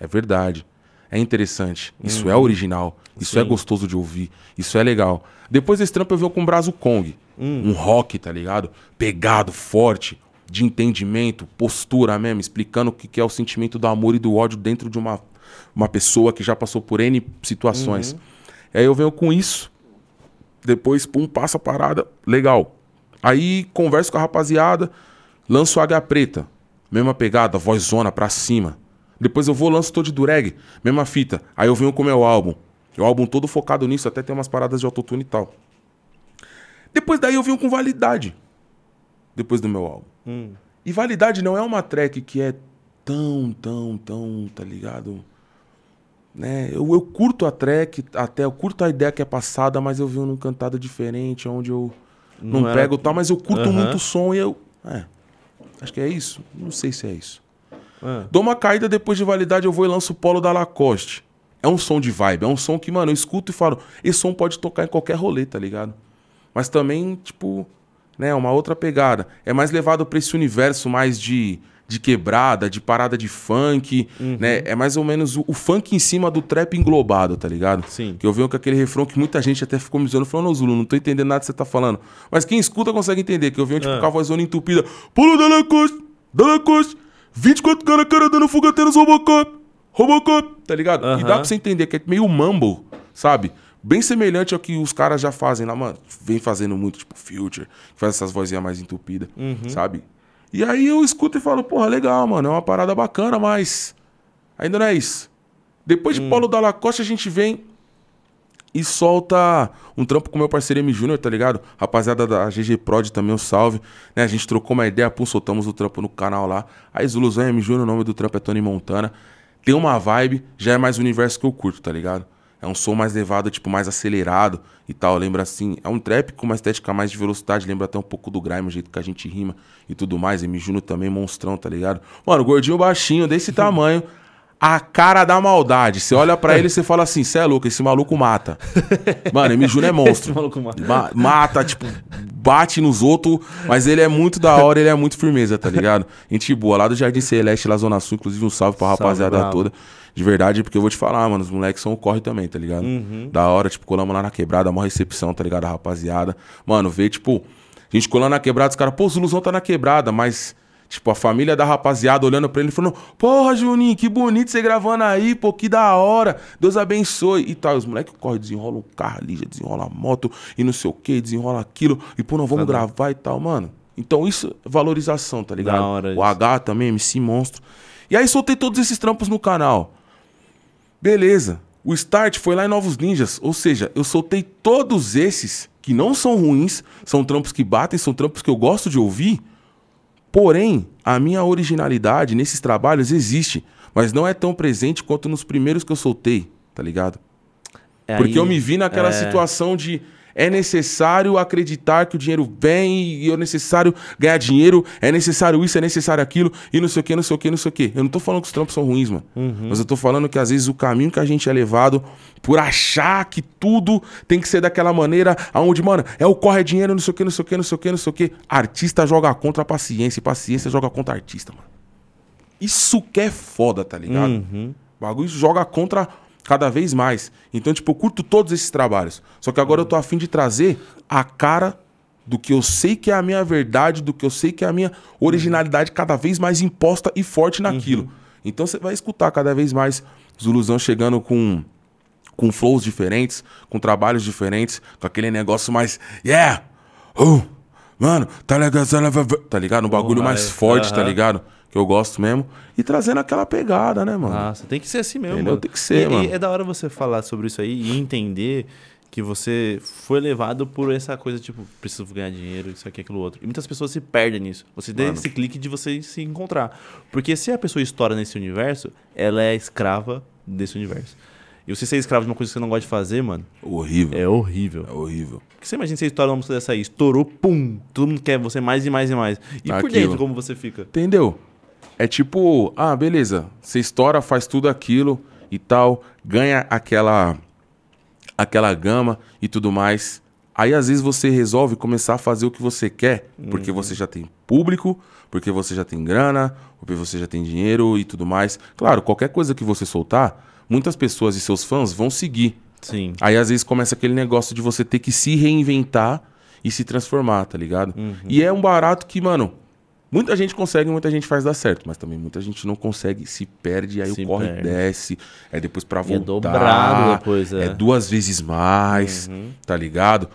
é verdade. É interessante. Isso é original. Isso é Sim. gostoso de ouvir. Isso é legal. Depois desse trampo eu vi com o Brazo Kong. Um rock, tá ligado? Pegado, forte, de entendimento, postura mesmo, explicando o que é o sentimento do amor e do ódio dentro de uma, uma pessoa que já passou por N situações. Aí eu venho com isso. Depois, pum, passa a parada. Legal. Aí converso com a rapaziada, lanço Águia Preta. Mesma pegada, vozona pra cima. Depois eu vou, lanço Tô de Dureg, mesma fita. Aí eu venho com o meu álbum. O álbum todo focado nisso, até tem umas paradas de autotune e tal. Depois daí eu venho com Validade. Depois do meu álbum. Hum. E Validade não é uma track que é tão, tão, tão, tá ligado? Né? Eu, eu curto a track, até eu curto a ideia que é passada, mas eu venho num cantado diferente, onde eu não, Não era- pego tal, mas eu curto Aham. muito o som e eu. É. Acho que é isso. Não sei se é isso. Ah, Dou uma caída depois de validade, eu vou e lanço o polo da Lacoste. É um som de vibe, é um som que, mano, eu escuto e falo, esse som pode tocar em qualquer rolê, tá ligado? Mas também, tipo, né, uma outra pegada. É mais levado pra esse universo mais de, de quebrada, de parada de funk, né? É mais ou menos o, o funk em cima do trap englobado, tá ligado? Sim. Que eu venho com aquele refrão que muita gente até ficou me zoando, falando, ô Zulu, não tô entendendo nada que você tá falando. Mas quem escuta consegue entender, que eu venho, tipo, Ah. com a vozona entupida. Polo da Lacoste, da Lacoste, 24 cara cara dando fogateiros Robocop, Robocop, tá ligado? E Aham. dá pra você entender que é meio mumble, sabe? Bem semelhante ao que os caras já fazem lá, mano. Vem fazendo muito, tipo, Future, que faz essas vozinhas mais entupidas, sabe? E aí eu escuto e falo, porra, legal, mano, é uma parada bacana, mas ainda não é isso. Depois de Paulo da Lacoste, a gente vem e solta um trampo com meu parceiro M Júnior, tá ligado? Rapaziada da GG Prod também, um salve. Né? A gente trocou uma ideia, pum, soltamos o trampo no canal lá. Aí Zuluzão e M Júnior, o nome do trampo é Tony Montana. Tem uma vibe, já é mais o universo que eu curto, tá ligado? É um som mais levado, tipo, mais acelerado e tal. Lembra assim, é um trap com uma estética mais de velocidade, lembra até um pouco do grime, o jeito que a gente rima e tudo mais. M Júnior também, monstrão, tá ligado? Mano, gordinho baixinho, desse tamanho. A cara da maldade. Você olha pra ele e você fala assim: cê é louco, esse maluco mata. Mano, M. Júnior é Esse monstro. maluco mata. Ma- mata, tipo, bate nos outros, mas ele é muito da hora, ele é muito firmeza, tá ligado? Gente boa, lá do Jardim Celeste, lá Zona Sul, inclusive um salve pra Salve, rapaziada brabo. toda. De verdade, porque eu vou te falar, mano, os moleques são o corre também, tá ligado? Uhum. Da hora, tipo, colamos lá na quebrada, maior recepção, tá ligado? A rapaziada. Mano, veio, tipo, a gente colando na quebrada, os caras, pô, o Zuluzão tá na quebrada, mas. Tipo, a família da rapaziada olhando pra ele e falando: Porra, Juninho, que bonito você gravando aí, pô, que da hora. Deus abençoe. E tal. Os moleques correm, desenrolam um carro ali, já desenrola a moto e não sei o que, desenrola aquilo. E, pô, nós vamos Tá gravar e tal, mano. Então isso é valorização, tá ligado? hora o isso. H também, MC Monstro. E aí soltei todos esses trampos no canal. Beleza. O start foi lá em Novos Ninjas. Ou seja, eu soltei todos esses que não são ruins, são trampos que batem, são trampos que eu gosto de ouvir. Porém, a minha originalidade nesses trabalhos existe, mas não é tão presente quanto nos primeiros que eu soltei, tá ligado? É Porque aí- eu me vi naquela é. situação de é necessário acreditar que o dinheiro vem e é necessário ganhar dinheiro, é necessário isso, é necessário aquilo, e não sei o que, não sei o que, não sei o que. Eu não tô falando que os trampos são ruins, mano. Mas eu tô falando que às vezes o caminho que a gente é levado por achar que tudo tem que ser daquela maneira, aonde, mano, é o corre é dinheiro, não sei o que, não sei o que, não sei o que, não sei o que. Artista joga contra a paciência, e paciência joga contra artista, mano. Isso que é foda, tá ligado? Uhum. O bagulho joga contra cada vez mais. Então, tipo, eu curto todos esses trabalhos. Só que agora eu tô afim de trazer a cara do que eu sei que é a minha verdade, do que eu sei que é a minha originalidade cada vez mais imposta e forte naquilo. Então você vai escutar cada vez mais Zuluzão chegando com com flows diferentes, com trabalhos diferentes, com aquele negócio mais yeah! Uh, mano, tá ligado? Tá ligado? Um bagulho mais forte, tá ligado? Que eu gosto mesmo. E trazendo aquela pegada, né, mano? Nossa, tem que ser assim mesmo. Entendeu? mano. Tem que ser, E- mano. E é da hora você falar sobre isso aí e entender que você foi levado por essa coisa, tipo, preciso ganhar dinheiro, isso aqui, aquilo outro. E muitas pessoas se perdem nisso. Você tem esse clique de você se encontrar. Porque se a pessoa estoura nesse universo, ela é escrava desse universo. E você ser escravo de uma coisa que você não gosta de fazer, mano, Horrível. é horrível. É horrível. Porque você imagina você estoura uma música dessa aí, estourou, pum, todo mundo quer você mais e mais e mais. E por Aquilo. dentro, como você fica? Entendeu? É tipo, ah, beleza, você estoura, faz tudo aquilo e tal, ganha aquela aquela gama e tudo mais. Aí às vezes você resolve começar a fazer o que você quer, porque você já tem público, porque você já tem grana, porque você já tem dinheiro e tudo mais. Claro, qualquer coisa que você soltar, muitas pessoas e seus fãs vão seguir. Sim. Aí às vezes começa aquele negócio de você ter que se reinventar e se transformar, tá ligado? Uhum. E é um barato que, mano, muita gente consegue, muita gente faz dar certo, mas também muita gente não consegue, se perde, aí Se o corre perde. desce, é depois pra E voltar. é dobrado depois, é. É duas vezes mais, tá ligado?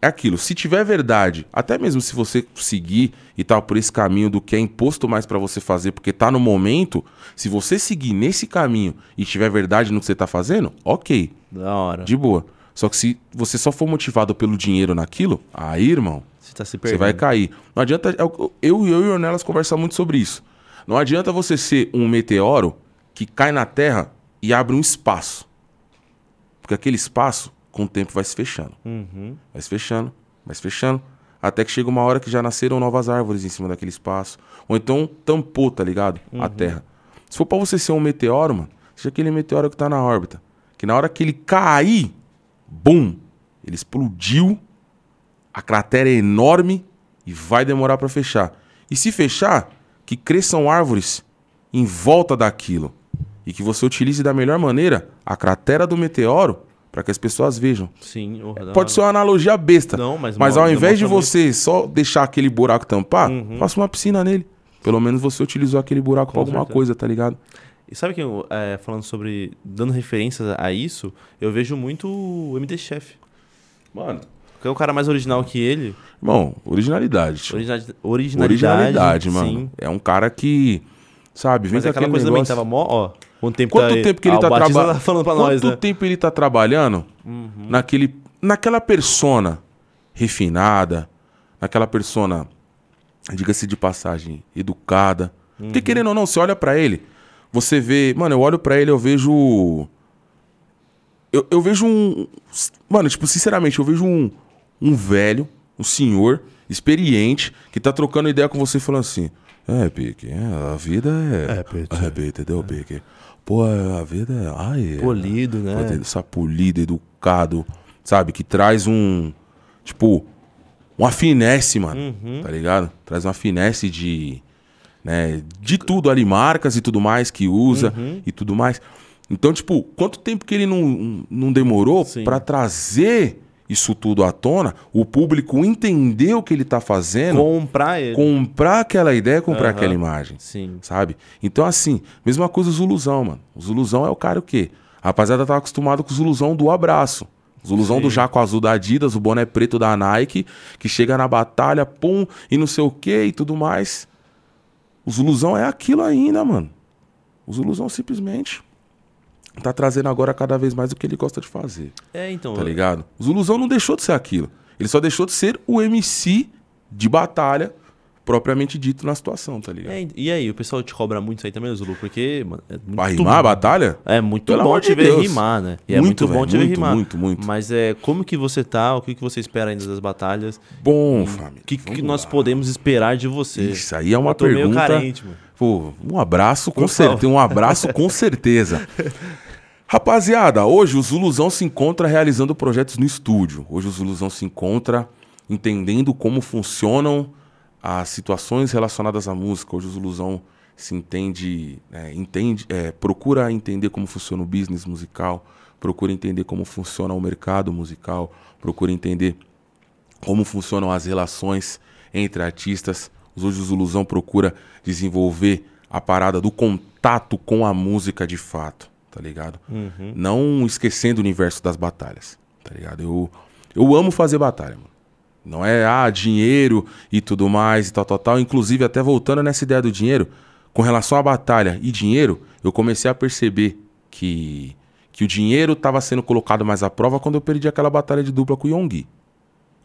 É aquilo, se tiver verdade, até mesmo se você seguir e tal por esse caminho do que é imposto mais pra você fazer, porque tá no momento, se você seguir nesse caminho e tiver verdade no que você tá fazendo, ok, Da hora. de boa. Só que se você só for motivado pelo dinheiro naquilo, aí, irmão, Você tá se você perdendo. vai cair. Não adianta. Eu, eu e eu e o Ornelas conversamos muito sobre isso. Não adianta você ser um meteoro que cai na Terra e abre um espaço. Porque aquele espaço, com o tempo, vai se fechando. Uhum. Vai se fechando, vai se fechando. Até que chega uma hora que já nasceram novas árvores em cima daquele espaço. Ou então tampou, tá ligado? A Terra. Se for pra você ser um meteoro, mano, seja aquele meteoro que tá na órbita. Que na hora que ele cair, bum, ele explodiu, a cratera é enorme e vai demorar pra fechar. E se fechar, que cresçam árvores em volta daquilo. E que você utilize da melhor maneira a cratera do meteoro para que as pessoas vejam. Sim. da Pode ser uma analogia besta. Não, mas Mas ao invés de você só deixar aquele buraco tampar, Uhum. faça uma piscina nele. Pelo menos você utilizou aquele buraco pra Com alguma certeza. coisa, tá ligado? E sabe que eu, é, falando sobre. dando referências a isso, eu vejo muito o MD Chef. Mano. Que é o cara mais original que ele. Irmão, originalidade. Originalidade, originalidade, Originalidade, mano. Sim. É um cara que, sabe, vem Mas aquela coisa negócio... também tava mó, ó. Quanto tempo Quanto tá, tempo que ele ah, tá trabalhando? falando pra Quanto nós, né? Uhum. tempo ele tá trabalhando naquele, naquela persona refinada, naquela persona, diga-se de passagem, educada. Uhum. Porque querendo ou não, você olha pra ele, você vê, mano, eu olho pra ele, eu vejo eu, eu vejo um, mano, tipo, sinceramente, eu vejo um um velho, um senhor experiente que tá trocando ideia com você falando assim: "É, Pique, é, a vida é É, Pique. é, Pique, entendeu, Pique? Pô, a vida é, ai, é- Polido, né? Essa polido, educado, sabe? Que traz um. Tipo, uma finesse, mano. Uhum. Tá ligado? Traz uma finesse de. Né, de tudo ali, marcas e tudo mais que usa Uhum. e tudo mais. Então, tipo, quanto tempo que ele não, não demorou pra trazer isso tudo à tona, o público entender o que ele tá fazendo, Comprar ele. comprar aquela ideia, comprar Aham. aquela imagem Sim. sabe? Então, assim, mesma coisa o Zuluzão, mano. O Zuluzão é o cara o quê? A rapaziada tava acostumado com o Zuluzão do abraço. Zuluzão do jaco azul da Adidas, o boné preto da Nike, que chega na batalha, pum, e não sei o que e tudo mais. O Zuluzão é aquilo ainda, mano. O Zuluzão simplesmente tá trazendo agora cada vez mais o que ele gosta de fazer, É, então. tá ligado? O Zuluzão não deixou de ser aquilo. Ele só deixou de ser o MC de batalha propriamente dito na situação, tá ligado? É, e aí, o pessoal te cobra muito isso aí também, Zulu? Porque, mano, é muito Pra rimar a batalha? É muito Pelo bom te ver Deus. rimar, né? E é Muito, muito bom te ver muito, rimar. muito, muito. Mas é como que você tá, o que, que você espera ainda das batalhas, Bom, o família. que, que vamos nós podemos esperar de você. Isso aí é uma Eu tô meio pergunta. carente, mano. Pô, um abraço com certeza. Um abraço com certeza. Rapaziada, hoje o Zuluzão se encontra realizando projetos no estúdio. Hoje o Zuluzão se encontra entendendo como funcionam as situações relacionadas à música. Hoje o Zuluzão se entende, é, entende, é, procura entender como funciona o business musical, procura entender como funciona o mercado musical, procura entender como funcionam as relações entre artistas. Hoje o Zuluzão procura desenvolver a parada do contato com a música de fato, tá ligado? Não esquecendo o universo das batalhas, tá ligado? Eu, eu amo fazer batalha, mano. Não é, ah, dinheiro e tudo mais e tal, tal, tal. Inclusive, até voltando nessa ideia do dinheiro, com relação à batalha e dinheiro, eu comecei a perceber que, que o dinheiro estava sendo colocado mais à prova quando eu perdi aquela batalha de dupla com o Yonggi.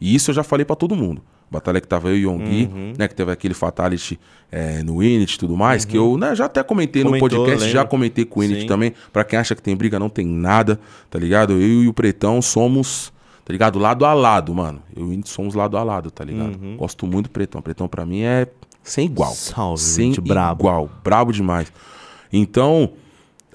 E isso eu já falei pra todo mundo. Batalha que tava eu e o Yonggi, Uhum. né? Que teve aquele Fatality é, no Init e tudo mais, que eu né, já até comentei no Comentou, podcast, já comentei com o Init também. Pra quem acha que tem briga, não tem nada, tá ligado? Eu e o Pretão somos, tá ligado? Lado a lado, mano. Eu e o Init somos lado a lado, tá ligado? Uhum. Gosto muito do Pretão. Pretão pra mim é sem igual. Salve, sem gente, brabo. igual. Brabo demais. Então,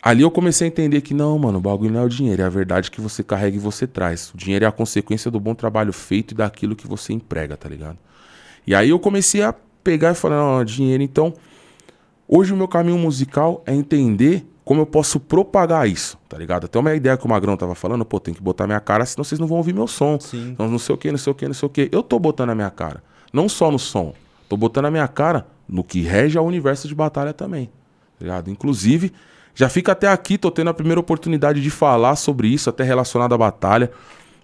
ali eu comecei a entender que não, mano, o bagulho não é o dinheiro, é a verdade que você carrega e você traz. O dinheiro é a consequência do bom trabalho feito e daquilo que você emprega, tá ligado? E aí eu comecei a pegar e falar, não, dinheiro, então. Hoje o meu caminho musical é entender como eu posso propagar isso, tá ligado? Até uma ideia que o Magrão tava falando, pô, tem que botar minha cara, senão vocês não vão ouvir meu som. Sim. Então, não sei o que, não sei o que, não sei o que. Eu tô botando a minha cara. Não só no som. Tô botando a minha cara no que rege ao universo de batalha também. Tá ligado? Inclusive, já fica até aqui, tô tendo a primeira oportunidade de falar sobre isso, até relacionado à batalha.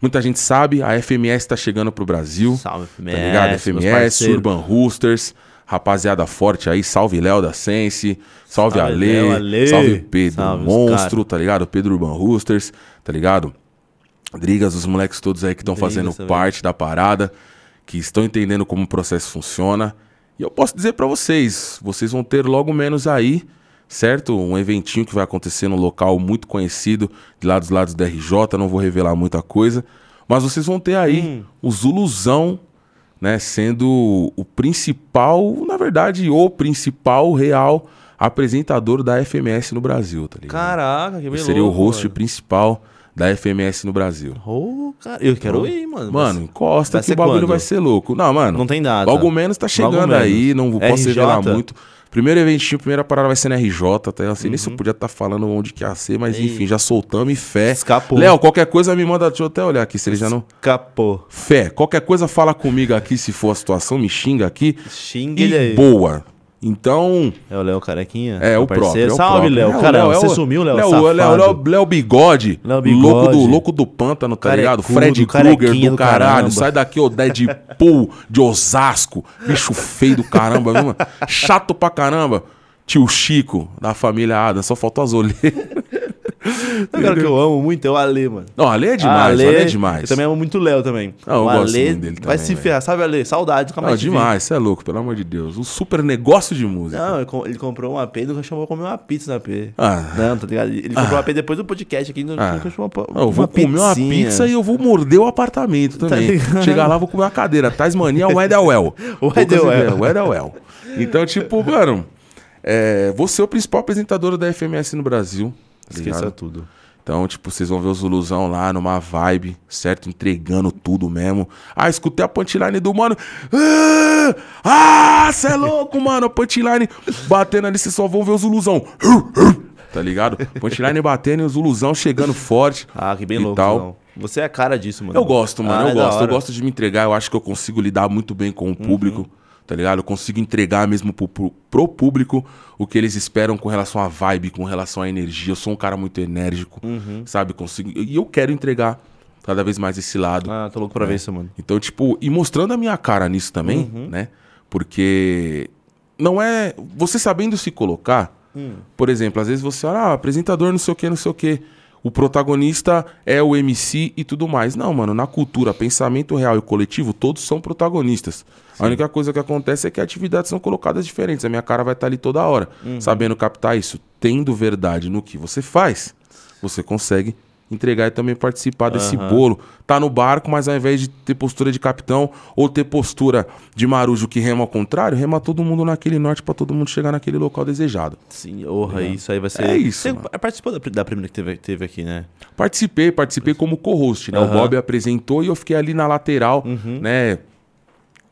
Muita gente sabe, a FMS tá chegando pro Brasil. Salve, Tá ligado? FMS. Urban Roosters, rapaziada forte aí, salve Léo da Sense, salve, Salve, Ale, Léo, Ale. salve Pedro Salve Monstro, tá ligado? Pedro Urban Roosters, tá ligado? Drigas, os moleques todos aí que estão fazendo também. parte da parada, que estão entendendo como o processo funciona. E eu posso dizer pra vocês, vocês vão ter logo menos aí, certo? Um eventinho que vai acontecer num local muito conhecido, de lá dos lados da RJ, não vou revelar muita coisa, mas vocês vão ter aí Hum. o Zuluzão, né, sendo o principal, na verdade, o principal real apresentador da FMS no Brasil, tá ligado? Caraca, que beleza. seria o host principal da FMS no Brasil. Oh, cara, eu quero ir, mano. Mano, encosta que o bagulho quando? vai ser louco. Não, mano. Não tem nada. Logo menos tá chegando menos. aí, não posso RJ? revelar muito. Primeiro eventinho, primeira parada vai ser na RJ, tá? Eu sei nem se eu podia estar falando onde que ia ser, mas Uhum. Ei. enfim, já soltamos e fé. Escapou. Léo, qualquer coisa me manda, deixa eu até olhar aqui, se ele já não... Escapou. Fé, qualquer coisa fala comigo aqui, se for a situação, me xinga aqui. Xinga E ele aí. boa. Então, É o Léo Carequinha? é o parceiro? próprio. é Salve. Léo. É Caramba, Léo, é você sumiu, Léo. Léo, safado. Léo, Léo, Léo Bigode. Léo Louco do, Bigode. louco do pântano, tá ligado? Carecudo, Fred Krueger do do caralho. Sai daqui, ô Deadpool de Osasco. Bicho feio do caramba, viu, mano? Chato pra caramba. Tio Chico, da família Adam. Só faltou as olheiras. O cara que eu amo muito é o Ale, mano. Não, Ale é demais, Ale, é demais. Eu também amo muito o Léo também. Ah, eu o gosto Ale dele vai também, se velho. ferrar. Sabe, Ale? Não, mais te vi. demais, você é louco, pelo amor de Deus. Um super negócio de música. Não, ele com- ele comprou um AP e nunca chamou pra comer uma pizza na AP. Ah. Não, tá ligado? Ele comprou um AP depois do podcast aqui, nunca Ah. chamou pra Não, eu vou comer uma pizza e eu vou morder o apartamento também. ligado? Chegar lá, vou comer uma cadeira. Tasmania, o Edelwell. O Edelwell. O Edelwell. Então, tipo, mano, é, vou ser o principal apresentador da FMS no Brasil. Esqueça ligado? tudo. Então, tipo, vocês vão ver o Zuluzão lá numa vibe, certo? Entregando tudo mesmo. Ah, escutei a punchline do mano. Ah, cê é louco, mano. A punchline batendo ali, vocês só vão ver o Zuluzão. Tá ligado? Punchline batendo e o Zuluzão chegando forte. Ah, que bem louco. tal. Não. Você é a cara disso, mano. Eu gosto, mano. Ah, eu é gosto. Eu gosto de me entregar. Eu acho que eu consigo lidar muito bem com o público. Tá ligado? Eu consigo entregar mesmo pro, pro, pro público o que eles esperam com relação à vibe, com relação à energia. Eu sou um cara muito enérgico, sabe? Consigo. E eu quero entregar cada vez mais esse lado. Ah, tô louco pra ver isso, mano. Então, tipo, e mostrando a minha cara nisso também, né? Porque não é. Você sabendo se colocar, por exemplo, às vezes você olha, ah, apresentador, não sei o que, não sei o que. O protagonista é o MC e tudo mais. Não, mano, na cultura, pensamento real e coletivo, todos são protagonistas. A única coisa que acontece é que atividades são colocadas diferentes. A minha cara vai estar ali toda hora. Sabendo captar isso, tendo verdade no que você faz, você consegue entregar e também participar desse bolo. Tá no barco, mas ao invés de ter postura de capitão ou ter postura de marujo que rema ao contrário, rema todo mundo naquele norte pra todo mundo chegar naquele local desejado. Sim, orra, isso aí vai ser. É isso, Você mano. participou da, da primeira que teve, teve aqui, né? Participei, participei como co-host, né? O. Uhum. Bob apresentou e eu fiquei ali na lateral, né?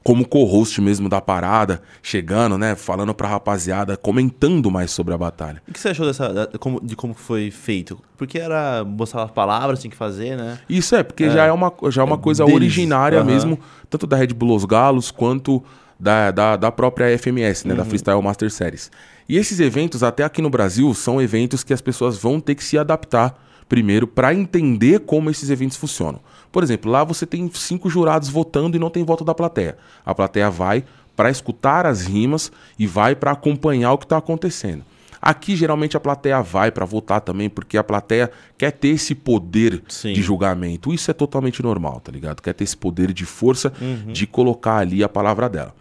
Como co-host mesmo da parada, chegando, né? Falando pra rapaziada, comentando mais sobre a batalha. O que você achou dessa, de como foi feito? Porque era mostrar as palavras, tinha que fazer, né? Isso é, porque já é uma, já é uma coisa deles. originária Aham. mesmo, tanto da Red Bull Los Galos quanto da, da, da própria FMS, Uhum. né? Da Freestyle Master Series. E esses eventos, até aqui no Brasil, são eventos que as pessoas vão ter que se adaptar primeiro para entender como esses eventos funcionam. Por exemplo, lá você tem cinco jurados votando e não tem voto da plateia. A plateia vai para escutar as rimas e vai para acompanhar o que está acontecendo. Aqui, geralmente, a plateia vai para votar também, porque a plateia quer ter esse poder Sim. de julgamento. Isso é totalmente normal, tá ligado? Quer ter esse poder de força de colocar ali a palavra dela.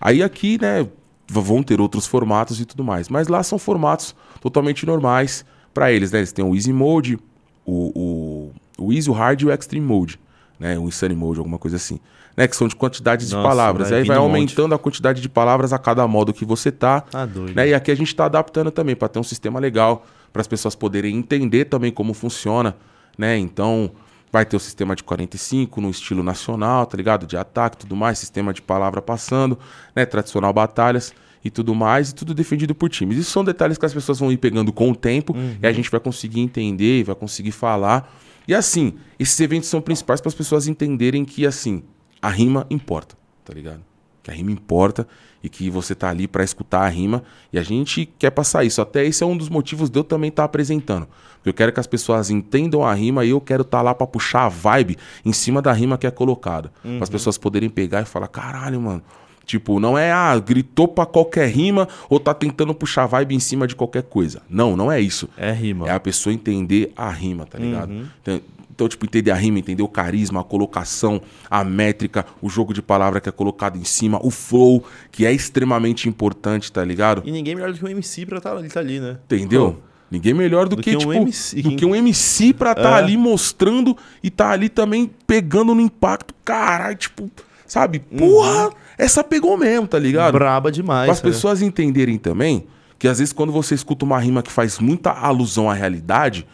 Aí aqui, né, vão ter outros formatos e tudo mais. Mas lá são formatos totalmente normais para eles, né? Eles têm o Easy Mode, o, o, o Easy, o Hard e o Extreme Mode, né? O Insane Mode, alguma coisa assim. Né? Que são de quantidades de Nossa, palavras. vai Aí vai um monte. aumentando a quantidade de palavras a cada modo que você tá. Ah, doido. Né? E aqui a gente está adaptando também para ter um sistema legal, para as pessoas poderem entender também como funciona, né? Então, vai ter o sistema de 45 no estilo nacional, tá ligado? De ataque e tudo mais, sistema de palavra passando, né? Tradicional batalhas e tudo mais, e tudo defendido por times. Isso são detalhes que as pessoas vão ir pegando com o tempo e a gente vai conseguir entender e vai conseguir falar. E assim, esses eventos são principais para as pessoas entenderem que, assim, a rima importa, tá ligado? Que a rima importa e que você tá ali para escutar a rima e a gente quer passar isso. Até esse é um dos motivos de eu também estar apresentando. Porque eu quero que as pessoas entendam a rima e eu quero estar lá para puxar a vibe em cima da rima que é colocada. Para as pessoas poderem pegar e falar: caralho, mano. Tipo, não é, ah, gritou pra qualquer rima ou tá tentando puxar vibe em cima de qualquer coisa. Não, não é isso. É rima. É a pessoa entender a rima, tá ligado? Então, então, tipo, entender a rima, entender o carisma, a colocação, a métrica, o jogo de palavra que é colocado em cima, o flow, que é extremamente importante, tá ligado? E ninguém melhor do que um MC pra estar ali, tá ali, né? Entendeu? Ninguém melhor do, Do que, que um tipo, MC. do que um MC pra tá É. ali mostrando e tá ali também pegando no impacto. Caralho, tipo, sabe? Uhum. Porra, essa pegou mesmo, tá ligado? Braba demais. Para as pessoas entenderem também que às vezes quando você escuta uma rima que faz muita alusão à realidade,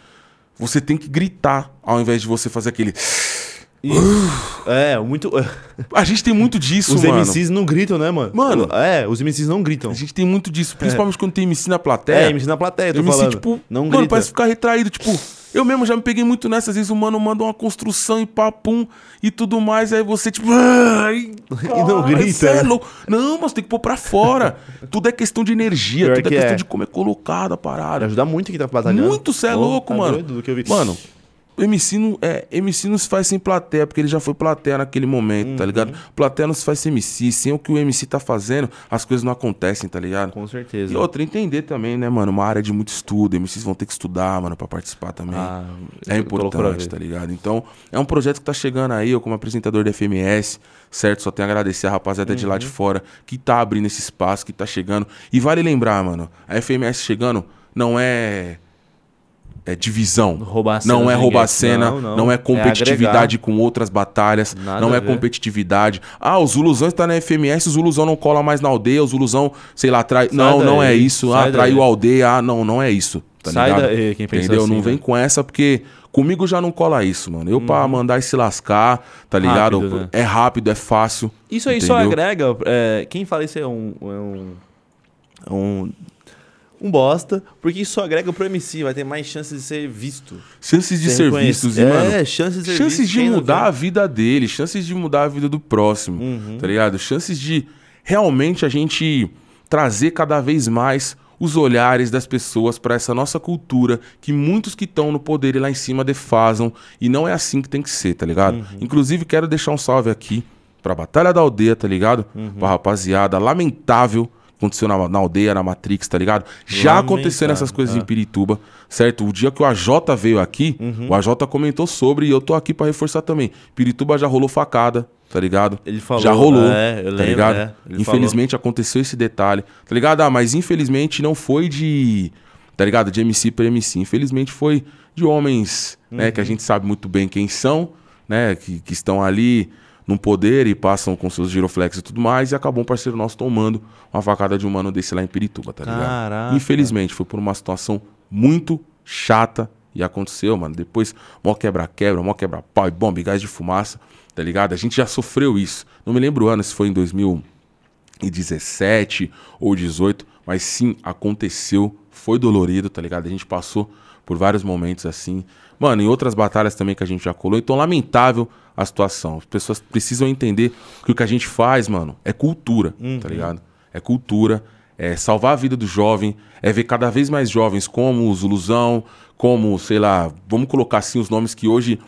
você tem que gritar ao invés de você fazer aquele. É, muito. A gente tem muito disso, os mano. MCs não gritam, né, mano? Mano. É, os MCs não gritam. A gente tem muito disso, principalmente quando tem MC na É, plateia. MC na plateia, tô MC, falando. tipo, não mano, grita. parece ficar retraído, tipo, eu mesmo já me peguei muito nessa, às vezes o mano manda uma construção e papum e tudo mais, aí você, tipo, ai, E não grita, é né? louco. Não, mas tem que pôr pra fora. tudo é questão de energia, Pior tudo é que questão é. de como é colocada a parada. Ajuda muito quem tá batalhando. Muito, cê é Pô, louco, tá mano. doido do que eu vi. Mano, MC não, é, MC não se faz sem plateia, porque ele já foi plateia naquele momento, tá ligado? Uhum. Plateia não se faz sem MC, sem o que o MC tá fazendo, as coisas não acontecem, tá ligado? Com certeza. E outra, entender também, né, mano? Uma área de muito estudo, MCs vão ter que estudar, mano, pra participar também. Ah, é importante, tá ligado? Então, é um projeto que tá chegando aí, eu como apresentador da FMS, certo? Só tenho a agradecer a rapaziada de lá Uhum. de fora que tá abrindo esse espaço, que tá chegando. E vale lembrar, mano, a FMS chegando não é é divisão. Roubar cena não é roubar cena, Não, não, não. é É competitividade com outras batalhas, Nada não é competitividade. Ah, o Zuluzão está na FMS, o Zuluzão não cola mais na aldeia, o Zuluzão, sei lá, trai. Não, não é daí, isso. sai Ah, traiu daí. a aldeia. Ah, não, não é isso. Tá Sai ligado? daí, quem pensa Entendeu? assim, não vem né? com essa, porque comigo já não cola isso, mano. Eu, pra mandar e se lascar, tá ligado? Rápido, né? É rápido, é fácil. Isso aí só entendeu? agrega. é, quem fala isso é um. É um, é um. Um bosta, porque isso só agrega pro MC, vai ter mais chances de ser visto. Chances de Ser vistos, e, reconhecido. mano. É, chances de ser chances visto, de mudar a vida dele, chances de mudar a vida do próximo, Uhum. tá ligado? Chances de realmente a gente trazer cada vez mais os olhares das pessoas para essa nossa cultura que muitos que estão no poder e lá em cima defasam e não é assim que tem que ser, tá ligado? Uhum. Inclusive quero deixar um salve aqui pra Batalha da Aldeia, tá ligado? Uhum. Pra rapaziada, lamentável aconteceu na, na aldeia, na Matrix, tá ligado? Já Lamentável, aconteceram essas coisas é. em Pirituba, certo? O dia que o AJ veio aqui, Uhum. o AJ comentou sobre e eu tô aqui pra reforçar também. Pirituba já rolou facada, tá ligado? Ele falou, Já rolou, é, eu tá lembro, ligado? é, infelizmente aconteceu esse detalhe, tá ligado? Ah, mas infelizmente não foi de, tá ligado? De MC pra MC. Infelizmente foi de homens, né? Uhum. Que a gente sabe muito bem quem são, né? Que, que estão ali num poder e passam com seus giroflex e tudo mais. E acabou um parceiro nosso tomando uma facada de um mano desse lá em Pirituba, tá ligado? Caraca. Infelizmente foi por uma situação muito chata e aconteceu, mano. Depois, mó quebra-quebra, mó quebra-pau, e bomba, e gás de fumaça, tá ligado? A gente já sofreu isso. Não me lembro o ano, se foi em 2017 ou 18, mas sim, aconteceu, foi dolorido, tá ligado? A gente passou por vários momentos assim. Mano, em outras batalhas também que a gente já colou, então lamentável a situação. As pessoas precisam entender que o que a gente faz, mano, é cultura, tá ligado? É cultura, é salvar a vida do jovem, é ver cada vez mais jovens como o Zuluzão, como, sei lá, vamos colocar assim os nomes que hoje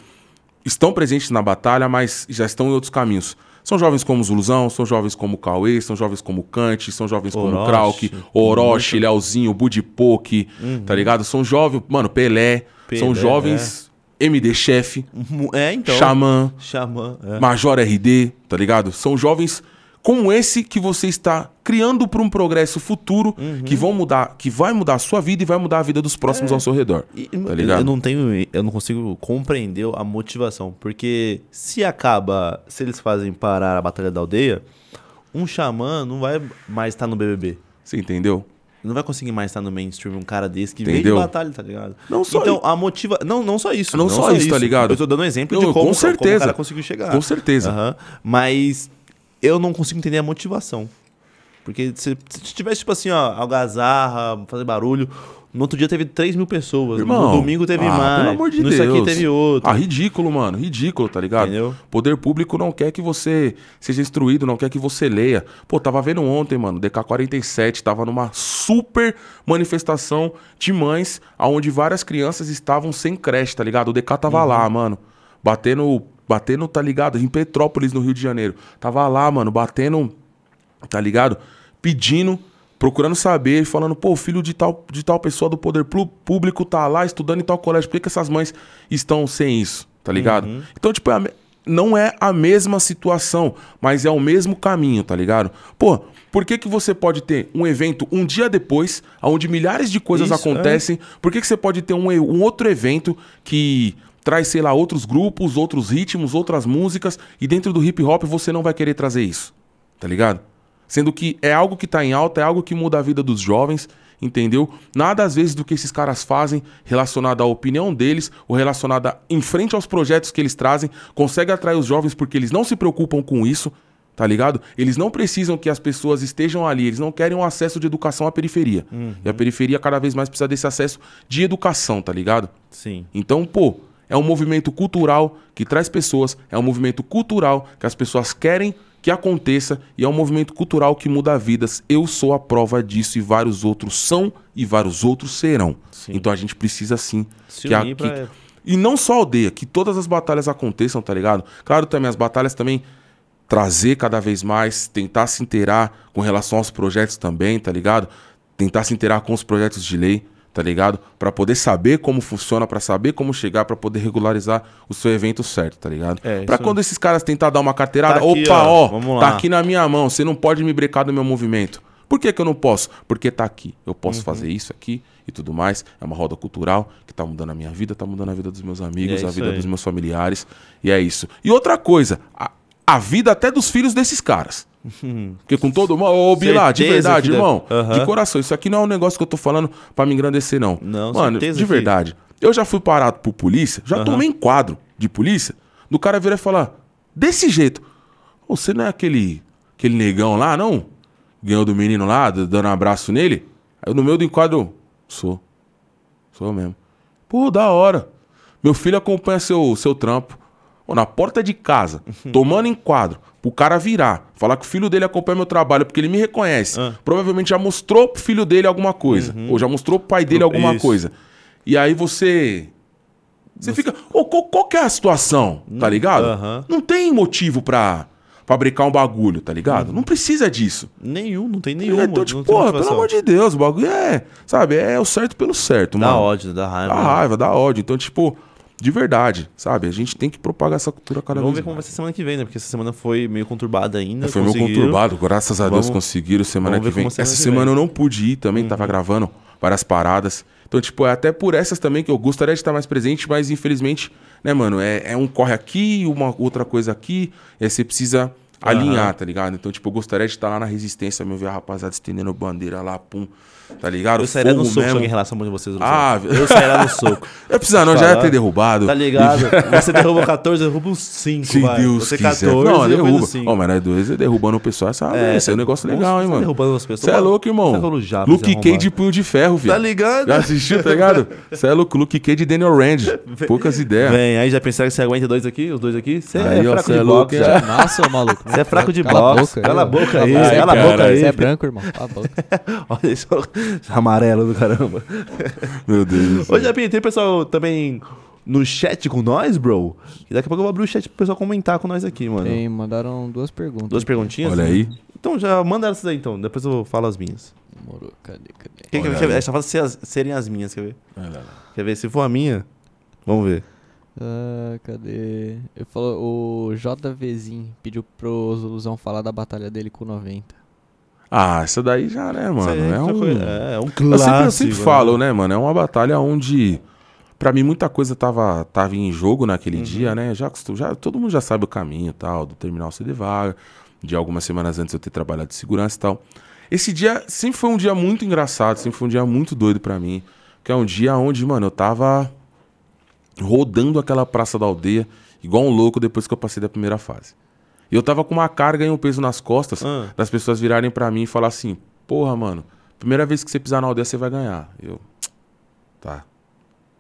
estão presentes na batalha, mas já estão em outros caminhos. São jovens como Zuluzão, são jovens como o Cauê, são jovens como o Kant, são jovens como Orochi. Krauk, Orochi, Leozinho, Budipoke, tá ligado? São jovens, mano, Pelé, são Uhum. Pelé, jovens MD Chef, É, então. Xamã, Xamã. É. Major RD, tá ligado? São jovens como esse que você está criando para um progresso futuro Uhum. que vão mudar, que vai mudar a sua vida e vai mudar a vida dos próximos ao seu redor. É. E, tá eu- ligado? Eu não tenho, eu não consigo compreender a motivação, porque se acaba, se eles fazem parar a batalha da aldeia, um xamã não vai mais estar no BBB. Você entendeu? Não vai conseguir mais estar no mainstream um cara desse que Entendeu? veio de batalha, tá ligado? Não só então, a motiva... Não, não só isso. Não só isso, tá ligado? Eu tô dando um exemplo Não, de como, com certeza. como o cara conseguiu chegar. Com certeza. Aham. Mas eu não consigo entender a motivação. Porque se, se tivesse, tipo assim, ó, algazarra, fazer barulho, no outro dia teve 3 mil pessoas. Irmão, no domingo teve ah, mais. Pelo amor de no Deus. isso aqui teve outro. Ah, ridículo, mano. Ridículo, tá ligado? Entendeu? Poder público não quer que você seja instruído, não quer que você leia. Pô, tava vendo ontem, mano, DK47 tava numa super manifestação de mães, onde várias crianças estavam sem creche, tá ligado? O DK tava Uhum. lá, mano, batendo, batendo, tá ligado? Em Petrópolis, no Rio de Janeiro. Tava lá, mano, batendo, tá ligado? Pedindo procurando saber, falando, pô, o filho de tal, de tal pessoa do poder público tá lá estudando em tal colégio, por que, que essas mães estão sem isso, tá ligado? Então, tipo, é não é a mesma situação, mas é o mesmo caminho, tá ligado? Pô, por que, que você pode ter um evento um dia depois, onde milhares de coisas Isso, acontecem? Por que, que você pode ter um, um outro evento que traz, sei lá, outros grupos, outros ritmos, outras músicas, e dentro do hip hop você não vai querer trazer isso, tá ligado? Sendo que é algo que tá em alta, é algo que muda a vida dos jovens, entendeu? Nada às vezes do que esses caras fazem relacionado à opinião deles ou relacionado a, em frente aos projetos que eles trazem, consegue atrair os jovens porque eles não se preocupam com isso, tá ligado? Eles não precisam que as pessoas estejam ali, eles não querem um acesso de educação à periferia. E a periferia cada vez mais precisa desse acesso de educação, tá ligado? Sim. Então, pô, é um movimento cultural que traz pessoas, é um movimento cultural que as pessoas querem que aconteça e é um movimento cultural que muda vidas. Eu sou a prova disso e vários outros são e vários outros serão. Sim. Então a gente precisa sim Se que a- que- pra- e não só aldeia, que todas as batalhas aconteçam, tá ligado? Claro, também as batalhas também trazer cada vez mais, tentar se inteirar com relação aos projetos também, tá ligado? Tentar se inteirar com os projetos de lei, tá ligado? Pra poder saber como funciona, pra saber como chegar, pra poder regularizar o seu evento certo, tá ligado? É, Pra isso- quando esses caras tentar dar uma carteirada, Tá aqui, opa, ó, ó, tá aqui na minha mão, você não pode me brecar do meu movimento. Por que, que eu não posso? Porque tá aqui. Eu Uhum. posso fazer isso aqui e tudo mais. É uma roda cultural que tá mudando a minha vida, tá mudando a vida dos meus amigos, é a vida aí. dos meus familiares. E é isso. E outra coisa, a, a vida até dos filhos desses caras. Porque com todo mundo. Ô, Bilá, de verdade, que irmão. Aham. De coração. Isso aqui não é um negócio que eu tô falando pra me engrandecer, não. Não, Mano, de que- verdade. Eu já fui parado por polícia, já Aham. tomei enquadro de polícia, do cara virar e falar: desse jeito. "Ô, Você não é aquele, aquele negão lá, não? Ganhou do menino lá, dando um abraço nele? Aí no meio do enquadro, sou. Sou mesmo. Pô, da hora. Meu filho acompanha seu, seu trampo. Pô, na porta de casa, tomando enquadro, pro cara virar, falar que o filho dele acompanha meu trabalho porque ele me reconhece. Ah. Provavelmente já mostrou pro filho dele alguma coisa. Ou já mostrou pro pai dele alguma Isso. coisa. E aí você. Você fica. Ô, qual, qual que é a situação? Tá ligado? Aham. Não tem motivo pra, fabricar um bagulho, tá ligado? Não precisa disso. Nenhum, não tem nenhum. então, tipo, porra, pelo amor de Deus, o bagulho é, sabe, é o certo pelo certo, Dá mano. ódio, dá raiva. Dá raiva, dá ódio. Então, tipo, de verdade, sabe? A gente tem que propagar essa cultura cada Vamos vez ver como vai ser semana que vem, né? Porque essa semana foi meio conturbada ainda. Foi meio conturbado, graças a Deus Vamos- conseguiram semana vamos que vem. semana Essa que semana vem. Uhum. eu não pude ir também, tava gravando várias paradas. Então, tipo, é até por essas também que eu gostaria de estar mais presente, mas infelizmente, né, mano, é, é um corre aqui, uma outra coisa aqui, e aí você precisa alinhar, tá ligado? Então, tipo, eu gostaria de estar lá na resistência, meu, ver a rapaziada estendendo bandeira lá, pum, tá ligado? Eu sairia no soco mesmo. alguém relação de vocês. Ah, eu sairia no soco. Eu precisar não, já ia ter derrubado. Tá ligado? Você derrubou 14, eu derrubo uns 5. Se vai. Deus Você quiser. 14, não, derruba. derrubo 5. Ó, mas nós dois é derrubando o pessoal, essa é, esse é um negócio legal, hein, mano. derrubando as pessoas. Você é louco, irmão. Tá Luke Cage de punho de ferro, filho. Tá ligado? Já assistiu, tá ligado? Você é louco, Luke Cage de Daniel Rand. Poucas ideias. Vem, aí já pensaram que você aguenta dois aqui, os dois aqui? Você Aí, é ó, fraco cê de é boxe louco, já. Massa, ô maluco. Você é fraco de a boca, Cala a boca aí, cala a boca aí. Você é branco, irmão. Cala a boca. Olha isso, amarelo do caramba. Meu Deus. Ô, Japinha, tem pessoal também no chat com nós, bro? E daqui a pouco eu vou abrir o chat pro pessoal comentar com nós aqui, mano. Tem, mandaram duas perguntas. Duas perguntinhas? Olha aí. Então já manda essas aí então, depois eu falo as minhas. Demorou, cadê, cadê? Quem quer ver? fala as- serem as minhas, quer ver? Olha lá. Quer ver? Se for a minha, vamos ver. Ah, cadê? Ele falou, o JVzinho pediu pro Zuluzão falar da batalha dele com 90. Ah, essa daí já, né, mano? Aí É já um... foi- é um Eu clássico. sempre, eu sempre né? falo, né, mano? É uma batalha onde, pra mim, muita coisa tava, tava em jogo naquele Uhum. dia, né? Já, já Todo mundo já sabe o caminho e tal, do terminal CD vaga, de algumas semanas antes eu ter trabalhado de segurança e tal. Esse dia sempre foi um dia muito engraçado, sempre foi um dia muito doido pra mim. Que é um dia onde, mano, eu tava rodando aquela praça da aldeia, igual um louco depois que eu passei da primeira fase. E eu tava com uma carga e um peso nas costas Ah. das pessoas virarem pra mim e falar assim: Porra, mano, primeira vez que você pisar na aldeia, você vai ganhar. Eu, tá,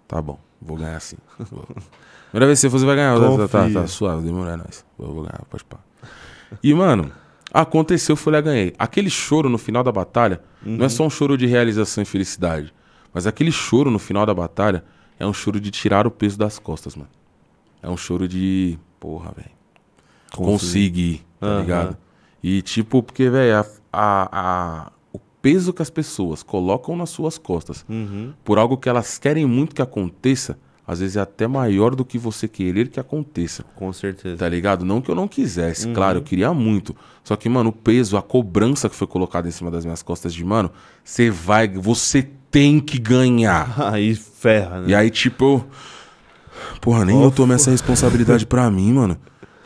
tá bom, vou ganhar sim. Vou. Primeira vez que você for, você vai ganhar. Tá, tá, tá, suave, demorou, é nóis. Eu vou ganhar, pode pá. E, mano, aconteceu, fui lá, ganhei. Aquele choro no final da batalha não é só um choro de realização e felicidade, mas aquele choro no final da batalha é um choro de tirar o peso das costas, mano. É um choro de, porra, velho conseguir, tá Aham. ligado? E tipo, porque, velho, a, a- a- o peso que as pessoas colocam nas suas costas Uhum. por algo que elas querem muito que aconteça, às vezes é até maior do que você querer que aconteça. Com certeza. Tá ligado? Não que eu não quisesse, Uhum. claro, eu queria muito. Só que, mano, o peso, a cobrança que foi colocada em cima das minhas costas de, mano, você vai, você tem que ganhar. Aí ferra, né? E aí, tipo, eu. Porra, nem eu tomei essa responsabilidade pra mim, mano.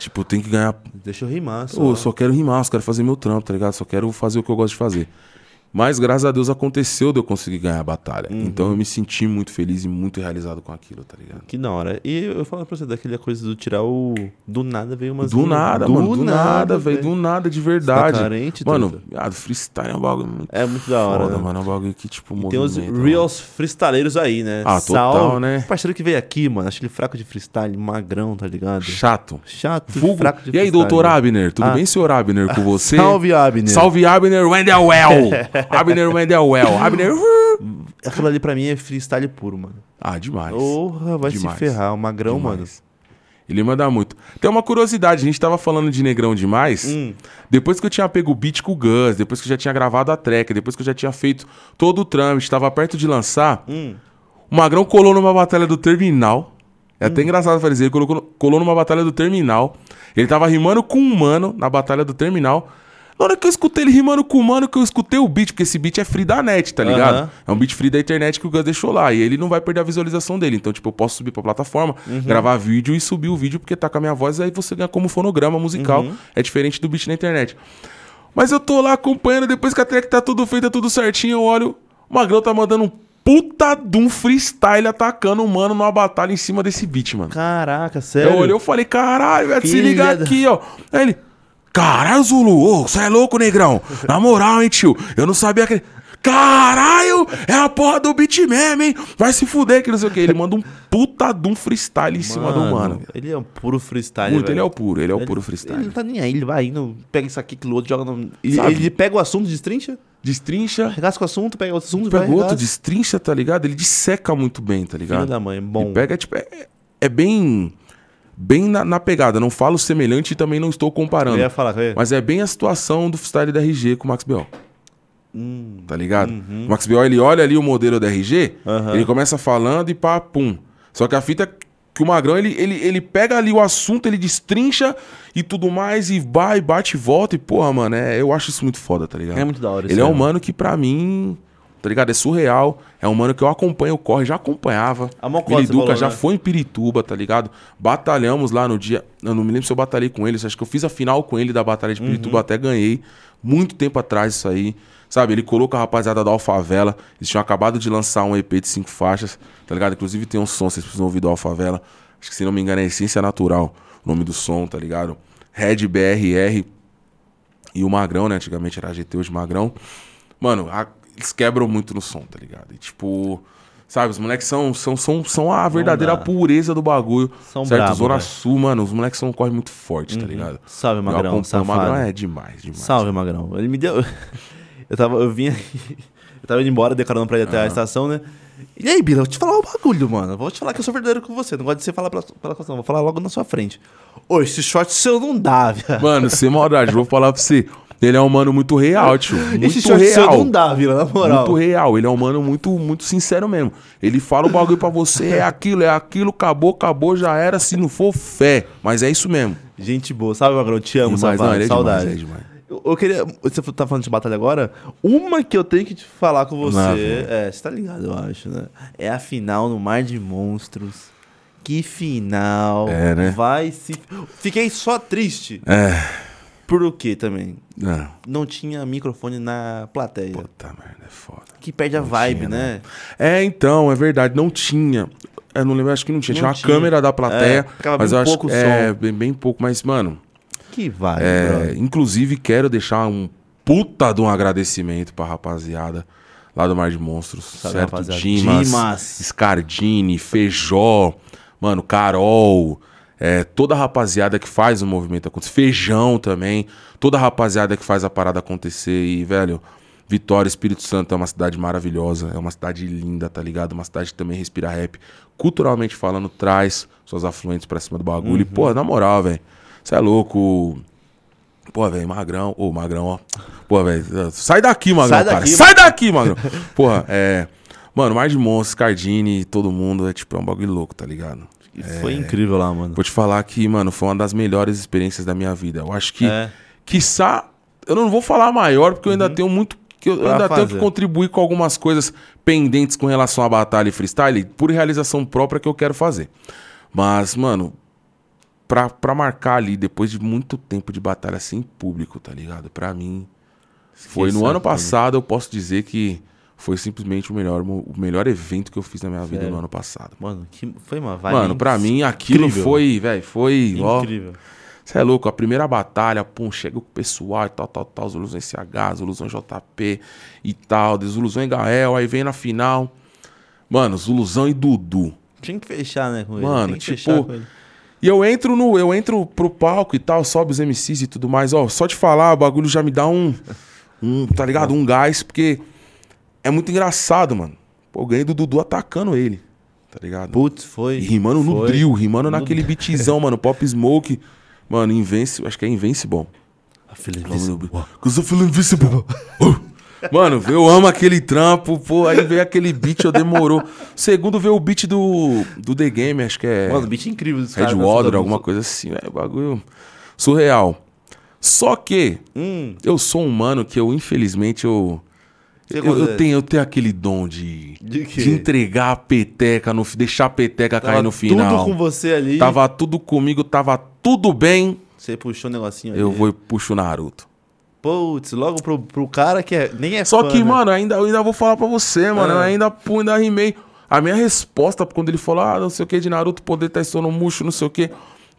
Tipo, tenho que ganhar. Deixa eu rimar só. Eu só quero rimar, só quero fazer meu trampo, tá ligado? Só quero fazer o que eu gosto de fazer. Mas graças a Deus aconteceu de eu conseguir ganhar a batalha. Uhum. Então eu me senti muito feliz e muito realizado com aquilo, tá ligado? Que da hora. E eu falo pra você, daquela coisa do tirar o. Do nada veio umas. Do nada, mano. Do nada, velho. Do nada, de verdade. Tá carente, mano, viado, freestyle é um bagulho muito É muito da hora. foda, né? mano. É um bagulho que, tipo, Tem os movimenta, reals freestyleiros aí, né? Ah, total, né? O parceiro que veio aqui, mano. Acho ele fraco de freestyle, magrão, tá ligado? Chato. Chato, Vulgo. fraco de E aí, freestyle. doutor Abner? Tudo Ah. bem, senhor Abner, com você? Salve, Abner. Salve, Abner Wendell Abner Wendell Abner. Aquilo ali pra mim é freestyle puro, mano. Ah, demais. Porra, vai Demais. se ferrar. O magrão, Demais. mano. Ele manda muito. Tem uma curiosidade, a gente tava falando de Negrão demais. Hum. Depois que eu tinha pego o beat com o Gus, depois que eu já tinha gravado a track, depois que eu já tinha feito todo o trâmite, tava perto de lançar, Hum. o Magrão colou numa batalha do Terminal. É até engraçado fazer, ele colocou, colou numa batalha do Terminal. Ele tava rimando com um mano na batalha do Terminal. Na hora que eu escutei ele rimando com o mano, que eu escutei o beat, porque esse beat é free da net, tá ligado? Aham. É um beat free da internet que o Gus deixou lá. E ele não vai perder a visualização dele. Então, tipo, eu posso subir pra plataforma, gravar vídeo e subir o vídeo, porque tá com a minha voz, aí você ganha como fonograma musical. É diferente do beat na internet. Mas eu tô lá acompanhando, depois que a track tá tudo feita, tudo certinho, eu olho, o Magrão tá mandando um puta de um freestyle atacando o mano numa batalha em cima desse beat, mano. Caraca, sério. Eu olhei, eu falei, caralho, velho, se liga da- aqui, ó. Aí ele, caralho, Zulu, ô, você é louco, negrão. Na moral, hein, tio, eu não sabia que... Caralho, é a porra do beat mesmo, hein? Vai se fuder, que não sei o que. Ele manda um puta de um freestyle em cima do mano. Ele é um puro freestyle. Muito, velho. ele é o puro, ele é o Ele- puro Ele freestyle. não tá nem aí, ele vai indo, pega isso aqui, aquilo outro, joga no. Ele, Sabe? ele pega o assunto, destrincha, Destrincha, arregaça com o assunto, pega outro assunto, pega vai, outro, arregaça. destrincha, tá ligado? Ele disseca muito bem, tá ligado? Filho da mãe, bom. E pega, tipo, é, é bem. Bem na, na pegada. Não falo semelhante e também não estou Eu comparando. ia falar, eu ia- Mas é bem a situação do freestyle da RG com o Max B.O. Hum, Tá ligado? O Max B.O. ele olha ali o modelo da RG, Aham. ele começa falando e pá, pum. Só que a fita é que o Magrão, ele, ele, ele pega ali o assunto, ele destrincha e tudo mais, e vai, bate e volta. E, porra, mano, é, eu acho isso muito foda, tá ligado? É muito da hora Ele isso é um mano que pra mim, tá ligado? É surreal. É um mano que eu acompanho o corre, já acompanhava. A Mocota, Ele Duca já né? foi em Pirituba, tá ligado? Batalhamos lá no dia. Eu não me lembro se eu batalhei com ele. Acho que eu fiz a final com ele da Batalha de Uhum. Pirituba, até ganhei. Muito tempo atrás isso aí. Sabe, ele colocou a rapaziada da Alfavela. Eles tinham acabado de lançar um EP de cinco faixas, tá ligado? Inclusive tem um som, vocês precisam ouvir do Alfavela. Acho que se não me engano é Essência Natural, o nome do som, tá ligado? Red BRR e o Magrão, né? Antigamente era GT, hoje Magrão. Mano, a- eles quebram muito no som, tá ligado? E, tipo, sabe, os moleques são, são, são, são a verdadeira dá. pureza do bagulho. São certo? brabo, Zona velho. Sul, mano, os moleques são corre muito forte, tá ligado? Salve, Eu Magrão, acompanho- o safado. Magrão é demais, demais. Salve, Magrão. Ele me deu. Eu tava. Eu vinha. Eu tava indo embora, decorando pra ir até a estação, né? E aí, Bila, eu vou te falar um bagulho, mano. Vou te falar que eu sou verdadeiro com você. Não gosto de você falar pela, pela não. Vou falar logo na sua frente. Ô, esse short seu não dá, viado. Mano, sem maldade, vou falar pra você. Ele é um mano muito real, tio. Muito Esse short real. não dá, Vila, na moral. Muito real. Ele é um mano muito, muito sincero mesmo. Ele fala o bagulho pra você, é aquilo, é aquilo, acabou, acabou, já era. Se não for, fé. Mas é isso mesmo. Gente boa. Salve, Magrão. Te amo, Demais, safado. não, é Saudade. demais, é demais. Eu, eu queria. Você tá falando de batalha agora? Uma que eu tenho que te falar com você. Velho. é, você tá ligado, eu acho, né? É a final no Mar de Monstros. Que final. É, né? Vai se. Fiquei só triste. É. Por quê também? Não. Não tinha microfone na plateia. Puta merda, é foda. Que perde a vibe, tinha, né? É, então, é verdade, não tinha. Eu não lembro, acho que não tinha. Não tinha uma tinha. câmera da plateia. É, mas eu acho que é, bem, bem pouco. Mas, mano, Que vibe, é, inclusive quero deixar um puta de um agradecimento pra rapaziada lá do Mar de Monstros. Salve, certo? rapaziada. Dimas, Dimas. Scardini, Feijó, mano, Carol. É, toda a rapaziada que faz o movimento acontecer. Feijão também. Toda a rapaziada que faz a parada acontecer. E, velho, Vitória, Espírito Santo é uma cidade maravilhosa. É uma cidade linda, tá ligado? Uma cidade que também respira rap. Culturalmente falando, traz suas afluentes pra cima do bagulho. Uhum. E, pô, na moral, velho. Você é louco. Pô, velho, magrão. Ô, magrão, ó. Pô, velho. Sai daqui, magrão, Sai cara. daqui, Sai daqui, magrão. Porra, é. Mano, mais de monstros, Cardini, todo mundo. É tipo, é um bagulho louco, tá ligado? Foi incrível lá, mano. Vou te falar que, mano, foi uma das melhores experiências da minha vida. Eu acho que, É. quiçá, eu não vou falar maior, porque eu ainda tenho muito. Que eu Uhum. Pra ainda tenho fazer. que contribuir com algumas coisas pendentes com relação à batalha e freestyle, por realização própria que eu quero fazer. Mas, mano, pra, pra marcar ali, depois de muito tempo de batalha sem público, tá ligado? Pra mim, foi no ano passado, eu posso dizer que foi simplesmente o melhor, o melhor evento que eu fiz na minha vida Sério? no ano passado. Mano, que foi uma vibe. Mano, pra mim aquilo incrível. foi, velho, foi, Incrível. você é louco, a primeira batalha, pum, chega o pessoal e tal, tal, tal, Zuluzão SH, Zuluzão JP e tal, de Zuluzão e Gael, aí vem na final, mano, Zuluzão e Dudu. Tinha que fechar, né, com ele. Mano, Tem que tipo, fechar com ele. E eu entro no, eu entro pro palco e tal, sobe os MCs e tudo mais, ó, só de falar, o bagulho já me dá um, um, tá ligado, um gás, porque é muito engraçado, mano. Pô, eu ganhei do Dudu atacando ele, tá ligado? Putz, foi. E rimando no foi. drill, rimando No naquele beatzão, mano. Pop Smoke. Mano, Invincible. Acho que é Invincible. A Felipe Cause I feel invincible. Uh. Mano, eu amo aquele trampo, pô. Aí veio aquele beat, eu demorou. Segundo veio o beat do, do The Game, acho que é. Mano, beat incrível dos caras. Water, alguma coisa assim. É bagulho surreal. Só que Hum, eu sou um mano que eu, infelizmente, eu. Eu, eu tenho, eu tenho aquele dom de, De de entregar a peteca, no, deixar a peteca Tava cair no final. Tudo com você ali. Tava tudo comigo, tava tudo bem. Você puxou um negocinho Eu ali. vou e puxo o Naruto. Putz, logo pro, pro cara que é, nem é Só fã, que, né? mano, ainda, eu ainda vou falar pra você, mano. Eu Ah. ainda, pô, ainda rimei. A minha resposta, quando ele falou, ah, não sei o que, de Naruto poder tá no murcho, não sei o que.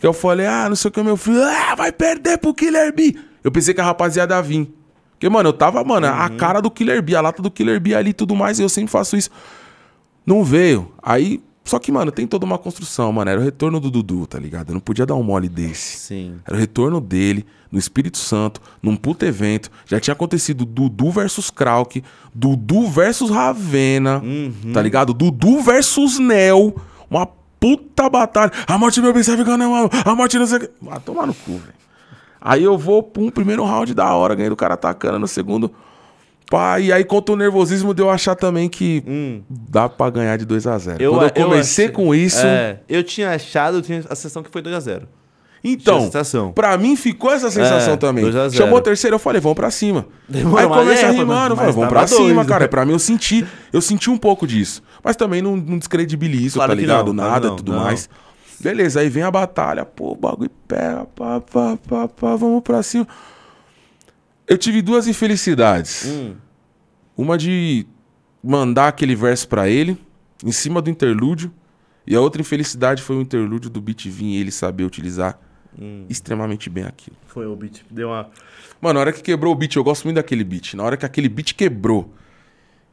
Que eu falei, ah, não sei o que, meu filho, ah, vai perder pro Killer Bee. Eu pensei que a rapaziada ia vir. Porque, mano, eu tava, mano, a Uhum. cara do Killer Bee, a lata do Killer Bee ali e tudo mais, e eu sempre faço isso. Não veio. Aí, só que, mano, tem toda uma construção, mano. Era o retorno do Dudu, tá ligado? Eu não podia dar um mole desse. Sim. Era o retorno dele no Espírito Santo, num puto evento. Já tinha acontecido Dudu versus Krauk, Dudu versus Ravena, Uhum. tá ligado? Dudu versus Nel. Uma puta batalha. A morte do meu bem serve mano. A morte não sei o que. Ah, tomar no cu, velho. Aí eu vou, pum, primeiro round da hora, ganhei do cara atacando no segundo. Pá, e aí contra o nervosismo de eu achar também que dá pra ganhar de 2 a 0 Eu- Quando eu eu comecei achei- com isso, É, eu tinha achado, eu tinha a sensação que foi 2x0. então, tinha sensação. pra mim ficou essa sensação É, também. 2 a 0. Chamou a terceira, eu falei, vamos pra cima. Demorou, aí começa é, a eu mas falei, vamos pra tava cima, dois, cara. né? Pra mim eu senti, eu senti um pouco disso. Mas também não, não descredibilizo, Claro tá ligado? não, Nada e tudo não. mais. Beleza, aí vem a batalha, pô, o bagulho pega, pá, pá, pá, pá, vamos pra cima. Eu tive duas infelicidades. Hum. Uma de mandar aquele verso pra ele, em cima do interlúdio. E a outra infelicidade foi o interlúdio do beat vir e ele saber utilizar Hum. extremamente bem aquilo. Foi o beat. Deu uma. Mano, na hora que quebrou o beat, eu gosto muito daquele beat. Na hora que aquele beat quebrou,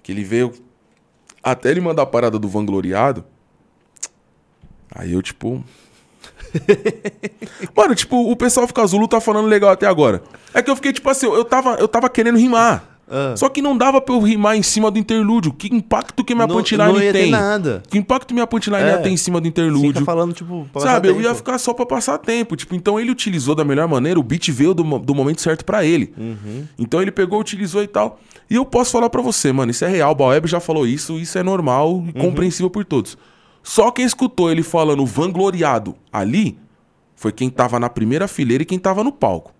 que ele veio. Até ele mandar a parada do vangloriado. Aí eu, tipo. Mano, tipo, o pessoal fica Zulu tá falando legal até agora. É que eu fiquei, tipo assim, eu tava, eu tava querendo rimar. Ah. Só que não dava pra eu rimar em cima do interlúdio. Que impacto que minha Não- punchline não ia ter tem? nada. Que impacto minha punchline É. ter em cima do interlúdio? Fica falando, tipo, Sabe, eu ia ficar só pra passar tempo. Tipo, então ele utilizou da melhor maneira, o beat veio do, do momento certo pra ele. Uhum. Então ele pegou, utilizou e tal. E eu posso falar pra você, mano, isso é real. O Baeb já falou isso, isso é normal Uhum. e compreensível por todos. Só quem escutou ele falando vangloriado ali foi quem tava na primeira fileira e quem tava no palco.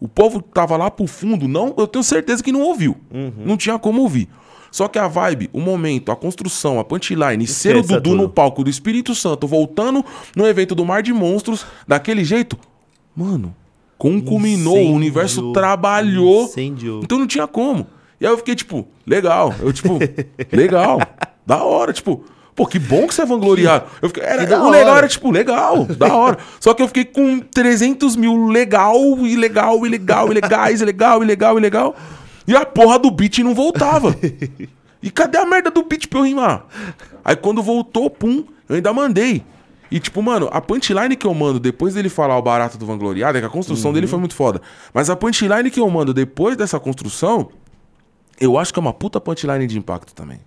O povo que tava lá pro fundo, não, eu tenho certeza que não ouviu. Uhum. Não tinha como ouvir. Só que a vibe, o momento, a construção, a punchline, ser o Dudu no tudo. palco do Espírito Santo, voltando no evento do Mar de Monstros, daquele jeito, mano, concluminou, o Incendiou. universo trabalhou. Incendiou. Então não tinha como. E aí eu fiquei, tipo, legal. Eu, tipo, legal. Da hora, tipo. Pô, que bom que você é vangloriado. Eu fiquei, era, o legal hora. era, tipo, legal, da hora. Só que eu fiquei com 300 mil legal, e legal, e legal, e legais, e legal, e legal, e legal. E a porra do beat não voltava. E cadê a merda do beat pra eu rimar? Aí quando voltou, pum, eu ainda mandei. E tipo, mano, a punchline que eu mando depois dele falar o barato do vangloriado, é que a construção dele foi muito foda. Mas a punchline que eu mando depois dessa construção, eu acho que é uma puta punchline de impacto também.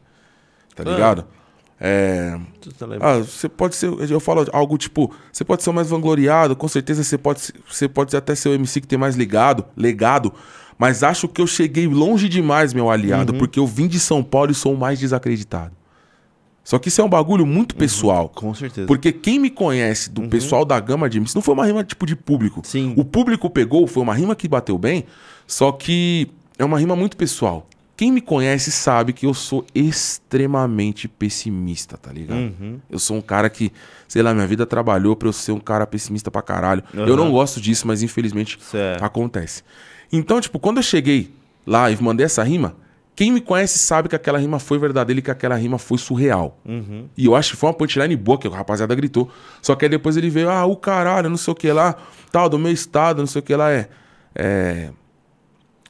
Tá ligado? É. Tá? Ah, você pode ser. Eu falo algo tipo. Você pode ser o mais vangloriado, com certeza você pode, você pode até ser o MC que tem mais ligado, legado. Mas acho que eu cheguei longe demais, meu aliado, porque eu vim de São Paulo e sou o mais desacreditado. Só que isso é um bagulho muito pessoal. Com certeza. Porque quem me conhece do pessoal da gama de MC, não foi uma rima tipo de público. Sim. O público pegou, foi uma rima que bateu bem, só que é uma rima muito pessoal. Quem me conhece sabe que eu sou extremamente pessimista, tá ligado? Uhum. Eu sou um cara que, sei lá, minha vida trabalhou pra eu ser um cara pessimista pra caralho. Eu Aham. não gosto disso, mas infelizmente Certo. acontece. Então, tipo, quando eu cheguei lá e mandei essa rima, quem me conhece sabe que aquela rima foi verdadeira e que aquela rima foi surreal. Uhum. E eu acho que foi uma punchline boa, que o rapaziada gritou. Só que aí depois ele veio, ah, o caralho, não sei o que lá, tal, do meu estado, não sei o que lá, é. É,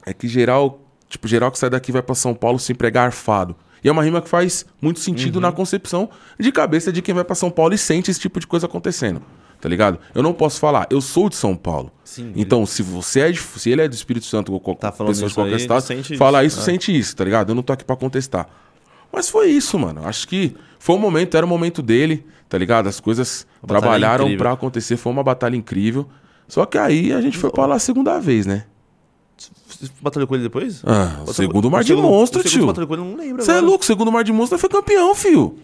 é que geral, tipo, geral que sai daqui vai pra São Paulo sempre é garfado. E é uma rima que faz muito sentido na concepção de cabeça de quem vai pra São Paulo e sente esse tipo de coisa acontecendo. Tá ligado? Eu não posso falar, eu sou de São Paulo. Sim, Então, se você é de, se ele é do Espírito Santo ou qualquer Tá pessoa de isso aí, qualquer estado, sente fala isso. isso, sente isso, tá ligado? Eu não tô aqui pra contestar. Mas foi isso, mano. Acho que foi um momento, era o momento dele, tá ligado? As coisas trabalharam pra acontecer, foi uma batalha incrível. Só que aí a gente foi pra lá a segunda vez, né? Você batalhou com ele depois? Ah, o segundo Mar de Monstro, segundo tio. batalhou com ele, não lembro Você é louco, o segundo Mar de Monstro foi campeão, fio.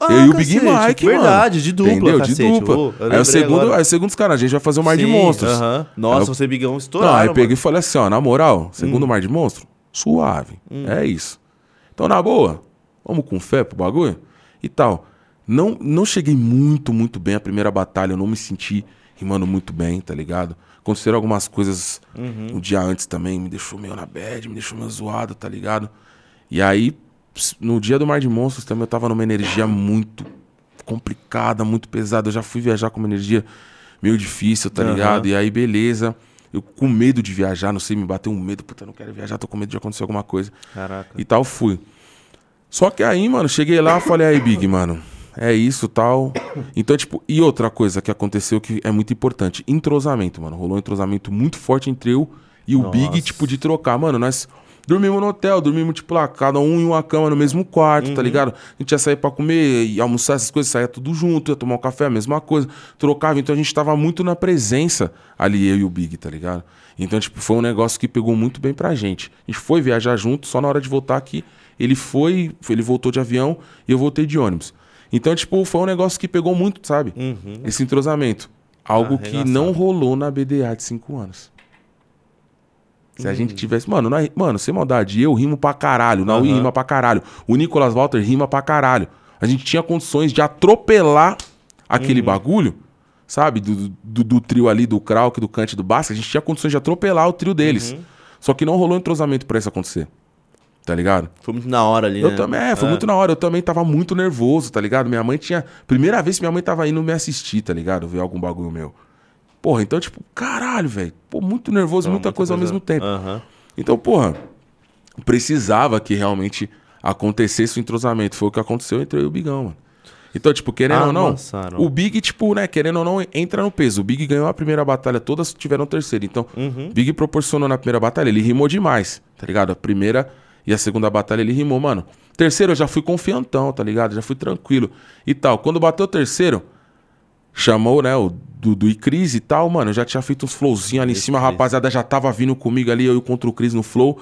Ah, eu e o Big Mike, mano. verdade, de dupla, Entendeu? cacete. De dupla. Eu aí, o segundo, agora. aí o segundo, cara, a gente vai fazer o Mar de Sim, Monstros. aham. Nossa, Aí eu- você e Bigão Não, estouraram, aí eu peguei e falei assim, ó, na moral, segundo Hum. Mar de Monstro, suave. É isso. Então, na boa, vamos com fé pro bagulho e tal. Não, não cheguei muito, muito bem a primeira batalha, eu não me senti rimando muito bem, tá ligado? Aconteceram algumas coisas Uhum. um dia antes também, me deixou meio na bad, me deixou meio zoado, tá ligado? E aí, no dia do Mar de Monstros também eu tava numa energia muito complicada, muito pesada. Eu já fui viajar com uma energia meio difícil, tá Aham. ligado? E aí, beleza. Eu com medo de viajar, não sei, me bateu um medo, puta, não quero viajar, tô com medo de acontecer alguma coisa. Caraca. E tal, fui. Só que aí, mano, cheguei lá, falei, aí, Big, mano, é isso, tal. Então, tipo, e outra coisa que aconteceu que é muito importante, entrosamento, mano. Rolou um entrosamento muito forte entre eu e o Nossa. Big, tipo, de trocar. Mano, nós, Dormimos no hotel, dormimos, tipo, lá, cada um em uma cama no mesmo quarto, tá ligado? A gente ia sair pra comer e almoçar, essas coisas, saía tudo junto, ia tomar um café, a mesma coisa, trocava. Então a gente tava muito na presença ali, eu e o Big, tá ligado? Então, tipo, foi um negócio que pegou muito bem pra gente. A gente foi viajar junto, só na hora de voltar aqui, ele foi, ele voltou de avião e eu voltei de ônibus. Então, tipo, foi um negócio que pegou muito, sabe? Uhum. Esse entrosamento. Algo que Arregaçado. não rolou na BDA de 5 anos. Se a Hum. gente tivesse. Mano, na- mano, sem maldade, eu rimo pra caralho, o Naui Aham. rima pra caralho, o Nicolas Walter rima pra caralho. A gente tinha condições de atropelar Uhum. aquele bagulho, sabe? Do, do, do trio ali, do Krauk, do Kant, do Basca. A gente tinha condições de atropelar o trio deles. Uhum. Só que não rolou entrosamento pra isso acontecer. Tá ligado? Foi muito na hora ali, Eu né? também, é, foi muito na hora. Eu também tava muito nervoso, tá ligado? Minha mãe tinha. Primeira vez que minha mãe tava indo me assistir, tá ligado? Ver algum bagulho meu. Porra, então, tipo, caralho, velho. Pô, muito nervoso, Foi muita, coisa, ao mesmo tempo. Aham. Então, porra, precisava que realmente acontecesse o entrosamento. Foi o que aconteceu entre eu e o Bigão, mano. Então, tipo, querendo ou não, o Big, tipo, né, querendo ou não, entra no peso. O Big ganhou a primeira batalha, todas tiveram terceira. Então, Uhum. Big proporcionou na primeira batalha, ele rimou demais, tá ligado? A primeira e a segunda batalha ele rimou, mano. Terceiro eu já fui confiantão, tá ligado? Já fui tranquilo e tal. Quando bateu o terceiro, chamou, né, o Dudu e Cris e tal, mano. Eu já tinha feito uns flowzinhos ali em Esse cima, a rapaziada já tava vindo comigo ali, eu contra o Cris no flow.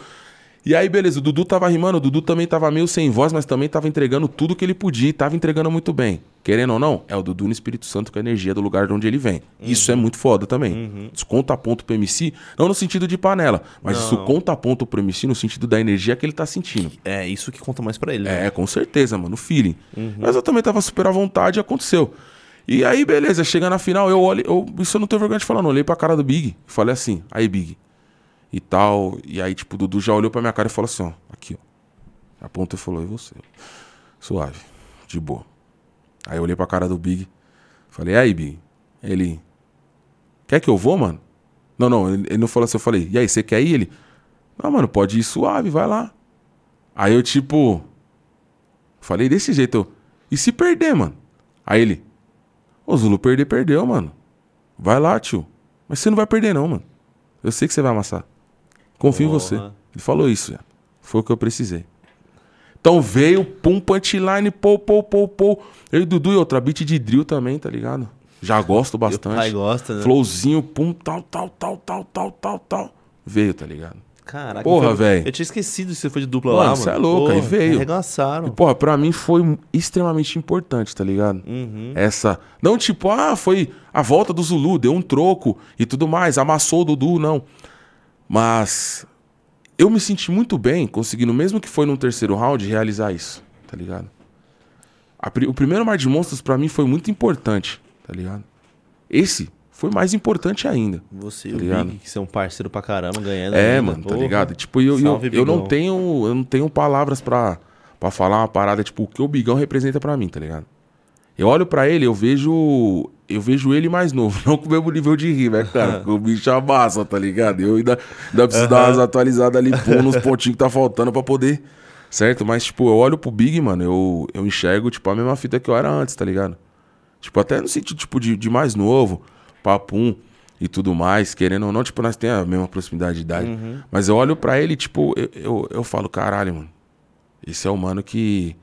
E aí, beleza, o Dudu tava rimando, o Dudu também tava meio sem voz, mas também tava entregando tudo que ele podia e tava entregando muito bem. Querendo ou não, é o Dudu no Espírito Santo com a energia do lugar de onde ele vem. Isso é muito foda também. Isso conta ponto pro MC, não no sentido de panela, mas isso Não. conta ponto pro MC no sentido da energia que ele tá sentindo. É isso que conta mais pra ele. né? É, com certeza, mano, feeling. Mas eu também tava super à vontade e aconteceu. E aí, beleza, chega na final, eu olhei, eu, isso eu não tenho vergonha de falar, não. Olhei pra cara do Big e falei assim, aí, Big. E tal. E aí, tipo, o Dudu já olhou pra minha cara e falou assim, ó, aqui, ó. Apontou e falou, e você? Suave, de boa. Aí eu olhei pra cara do Big, falei, e aí, Big? Ele. Quer que eu vou, mano? Não, não, ele, ele não falou assim, eu falei, e aí, você quer ir? Ele. Não, mano, pode ir suave, vai lá. Aí eu, tipo. Falei desse jeito, eu. E se perder, mano? Aí ele. Ô, Zulu, perder, perdeu, mano. Vai lá, tio. Mas você não vai perder, não, mano. Eu sei que você vai amassar. Confio em Porra. você. Ele falou isso, velho. Foi o que eu precisei. Então veio, pum, punchline, pô, pô, pô, pô. Eu e Dudu e outra beat de drill também, tá ligado? Já gosto bastante. pai gosta, né? Flowzinho, pum, tal, tal, tal, tal, tal, tal, tal. Veio, tá ligado? Caraca. Porra, velho. Eu tinha esquecido que você foi de dupla Mano, lá, mano. cê é louco, aí veio. Arregaçaram. E, porra, pra mim foi extremamente importante, tá ligado? Uhum. Essa. Não tipo, ah, foi a volta do Zulu, deu um troco e tudo mais, amassou o Dudu, não. Mas eu me senti muito bem conseguindo, mesmo que foi num terceiro round, realizar isso, tá ligado? A o primeiro Mar de Monstros pra mim foi muito importante, tá ligado? Esse foi mais importante ainda. Você e Tá o ligado? Big, que são parceiro pra caramba, ganhando. É, ainda. mano, tá Porra. ligado? Tipo, eu, eu, Salve, eu não tenho, eu não tenho palavras pra, pra falar uma parada, tipo, o que o Bigão representa pra mim, tá ligado? Eu olho pra ele, eu vejo. Eu vejo ele mais novo, não com o mesmo nível de rima, é cara? Porque o bicho amassa, tá ligado? Eu ainda, ainda preciso dar umas atualizadas ali, pôr nos pontinhos que tá faltando pra poder. Certo? Mas, tipo, eu olho pro Big, mano, eu, eu enxergo, tipo, a mesma fita que eu era antes, tá ligado? Tipo, até no sentido, tipo, de, de mais novo, papum e tudo mais, querendo ou não, tipo, nós temos a mesma proximidade de idade. Uhum. Mas eu olho pra ele, tipo, eu, eu, eu falo, caralho, mano. Esse é o mano que,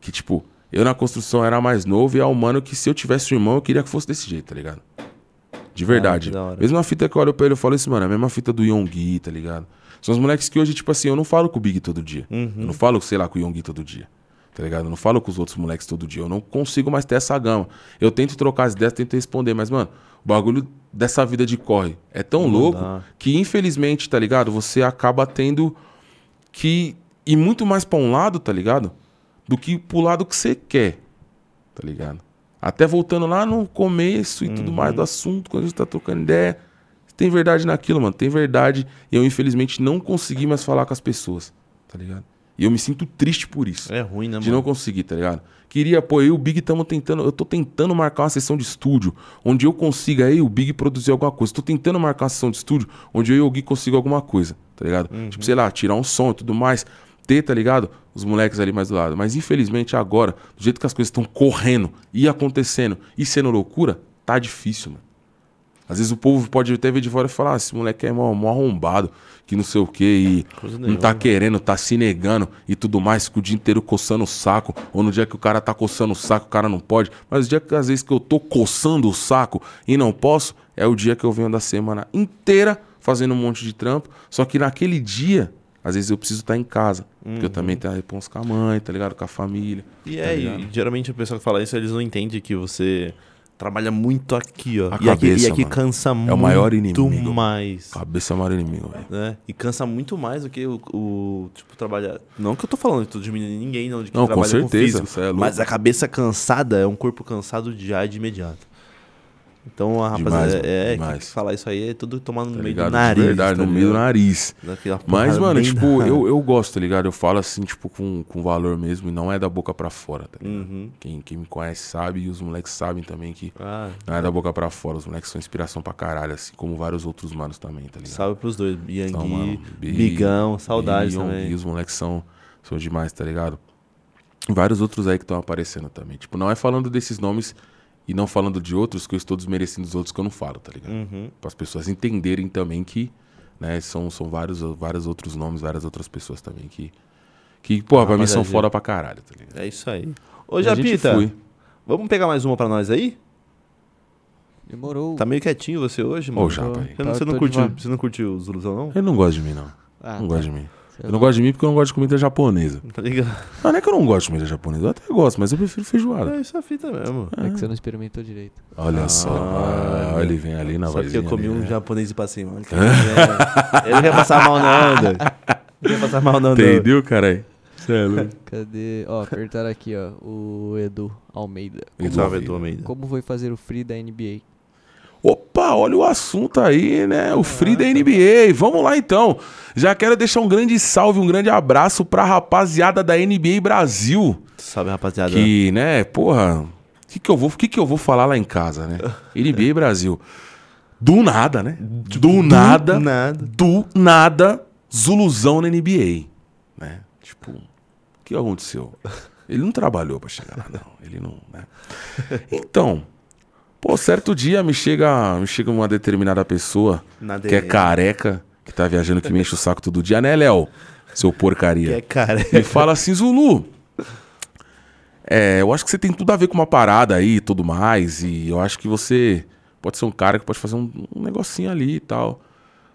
que, tipo, eu na construção era mais novo e é mano que se eu tivesse um irmão, eu queria que fosse desse jeito, tá ligado? De verdade. que da hora. Mesma fita que eu olho pra ele, eu falo assim, mano, é a mesma fita do Yonggi, tá ligado? São os moleques que hoje, tipo assim, eu não falo com o Big todo dia. Uhum. Eu não falo, sei lá, com o Yonggi todo dia. Tá ligado? Eu não falo com os outros moleques todo dia. Eu não consigo mais ter essa gama. Eu tento trocar as ideias, tento responder, mas, mano, o bagulho dessa vida de corre é tão Não louco dá. que, infelizmente, tá ligado? Você acaba tendo que ir muito mais pra um lado, tá ligado? Do que pro lado que você quer, tá ligado? Até voltando lá no começo e tudo Uhum. mais do assunto, quando a gente tá trocando ideia. Tem verdade naquilo, mano. Tem verdade. E eu, infelizmente, não consegui mais falar com as pessoas, tá ligado? E eu me sinto triste por isso. É ruim, né, De mano? não conseguir, tá ligado? Queria, pô, eu e o Big estamos tentando. Eu tô tentando marcar uma sessão de estúdio onde eu consiga aí o Big produzir alguma coisa. Tô tentando marcar uma sessão de estúdio onde eu e o Gui consiga alguma coisa, tá ligado? Tipo, sei lá, tirar um som e tudo mais. Ter, tá ligado? Os moleques ali mais do lado. Mas infelizmente agora, do jeito que as coisas estão correndo e acontecendo e sendo loucura, tá difícil, mano. Às vezes o povo pode até ver de fora e falar, ah, esse moleque é mó, mó arrombado, que não sei o quê, e Coisa não tá nenhuma. querendo, tá se negando e tudo mais, fica o dia inteiro coçando o saco, ou no dia que o cara tá coçando o saco, o cara não pode. Mas o dia que às vezes que eu tô coçando o saco e não posso, é o dia que eu venho da semana inteira fazendo um monte de trampo, só que naquele dia, às vezes eu preciso estar em casa, porque eu também tenho a responsa com a mãe, tá ligado? Com a família. E tá é, ligado? e geralmente a pessoa que fala isso, eles não entendem que você trabalha muito aqui, ó. A e, aqui, cabeça, e aqui cansa muito É o maior inimigo. mais. Cabeça é o maior inimigo, velho. Né? E cansa muito mais do que o, o, tipo, trabalhar. Não que eu tô falando de diminuir ninguém, não, de que Não, com trabalha certeza, físico. isso é mas a cabeça cansada é um corpo cansado já de imediato. Então a rapaziada, mano, é, demais. que falar isso aí é tudo tomar no Tá meio ligado? do nariz. De verdade, tá no meio do nariz. Mas, mano, tipo, da- eu, eu gosto, tá ligado? Eu falo assim, tipo, com, com valor mesmo, e não é da boca pra fora, tá ligado? Uhum. Quem, quem me conhece sabe, e os moleques sabem também que Ah, não é da boca pra fora. Os moleques são inspiração pra caralho, assim como vários outros manos também, tá ligado? salve pros dois. Yangui, Então, mano, Bi- Bigão, saudades Bi, Yonggi, também. os moleques são, são demais, tá ligado? E vários outros aí que estão aparecendo também. Tipo, não é falando desses nomes e não falando de outros que eu estou desmerecendo os outros que eu não falo, tá ligado? Uhum. Para as pessoas entenderem também que, né, são, são vários, vários outros nomes, várias outras pessoas também que, que pô, pra mim são foda pra caralho, tá ligado? É isso aí. Ô, a gente Japita, foi. vamos pegar mais uma pra nós aí? Demorou. Tá meio quietinho você hoje, mano? Ô, Japa aí. Você não, Tá, você não curtiu, você não curtiu os Zuluzão, não? Ele não gosta de mim, não. Ah, não tá. gosta de mim. Eu não gosto de mim porque eu não gosto de comida japonesa. Tá ligado? Não, não é que eu não gosto de comida japonesa. Eu até gosto, mas eu prefiro feijoada. É isso a fita mesmo. É que você não experimentou direito. Olha só. Ah, ah, ele vem ali na Só porque vozinha eu comi ali, um né? japonês e passei mal. Ele não quer passar mal não, doido. Não quer passar mal não. Entendeu, caralho? É. Cadê? Ó, apertaram aqui, ó. O Edu Almeida. Almeida. Edu Almeida. Como foi fazer o free da NBA? Opa, olha o assunto aí, né? O Free da NBA. Vamos lá então. Já quero deixar um grande salve, um grande abraço pra rapaziada da NBA Brasil. Salve, rapaziada. Que, né, porra, o que, que, eu vou, que, que eu vou falar lá em casa, né? NBA Brasil. Do nada, né? Do nada, Nada. do nada, Zuluzão na NBA. Né? Tipo, o que aconteceu? Ele não trabalhou pra chegar lá, não. Ele não, né? Então, pô, certo dia me chega, me chega uma determinada pessoa que é careca, que tá viajando, que me enche o saco todo dia, né, Léo? Seu porcaria. Que é cara. Me fala assim, Zulu. É, eu acho que você tem tudo a ver com uma parada aí e tudo mais. E eu acho que você pode ser um cara que pode fazer um, um negocinho ali e tal.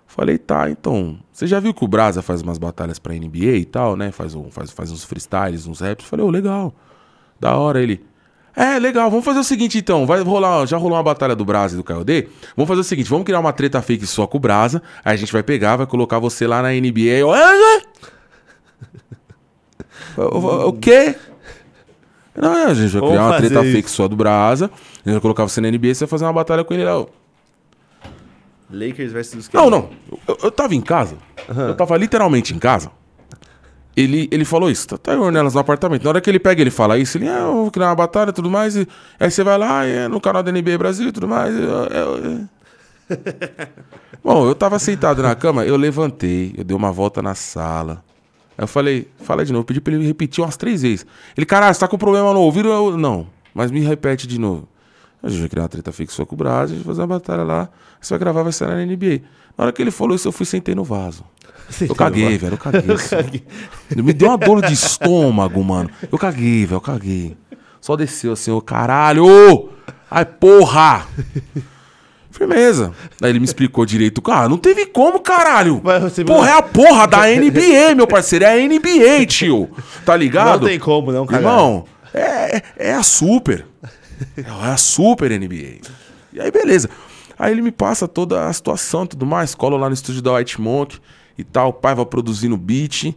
Falei, tá, então. Você já viu que o Brasa faz umas batalhas pra NBA e tal, né? Faz, um, faz, faz uns freestyles, uns raps. Falei, ô, legal. Da hora ele. É, legal, vamos fazer o seguinte então. Vai rolar, já rolou uma batalha do Brasa e do KOD. Vamos fazer o seguinte, vamos criar uma treta fake só com o Brasa. Aí a gente vai pegar, vai colocar você lá na NBA. O, o- o quê? Não, a gente vai Vamos criar uma treta isso. fake só do Brasa. A gente vai colocar você na NBA e você vai fazer uma batalha com ele lá. Lakers versus Não, não. Eu, eu tava em casa. Eu tava literalmente em casa. Ele, ele falou isso. Tá, tá o Ornelas no apartamento. Na hora que ele pega, ele fala isso. Ele, ah, eu vou criar uma batalha e tudo mais. E, aí você vai lá é no canal da NBA Brasil e tudo mais. e eu- eu- Bom, eu tava sentado na cama, eu levantei, eu dei uma volta na sala. Aí eu falei, fala de novo, pedi pra ele repetir umas três vezes. Ele, caralho, você tá com problema no ouvido? Eu, não, mas me repete de novo. A gente vai criar uma treta fixa com o Brasil, a gente vai fazer uma batalha lá, você vai gravar, vai sair na NBA. Na hora que ele falou isso, eu fui sentei no vaso. Eu caguei, velho, eu caguei. assim. Me deu uma dor de estômago, mano. Eu caguei, velho, eu caguei. Só desceu assim, ô caralho! Ai, porra! Firmeza. Aí ele me explicou direito. Cara, não teve como, caralho. Porra, é a porra da NBA, meu parceiro. É a NBA, tio. Tá ligado? Não tem como, não, cara. Irmão, é, é a super. É a super NBA. E aí, beleza. Aí ele me passa toda a situação e tudo mais. Colo lá no estúdio da White Monk e tal. O pai vai produzindo beat.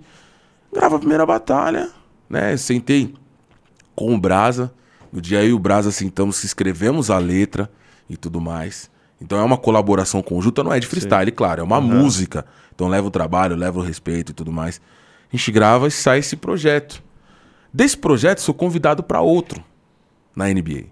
Grava a primeira batalha, né? Sentei com o Brasa. No dia aí o Brasa sentamos, escrevemos a letra e tudo mais. Então é uma colaboração conjunta, não é de freestyle, claro, é uma música. Então leva o trabalho, leva o respeito e tudo mais. A gente grava e sai esse projeto. Desse projeto, sou convidado para outro na NBA.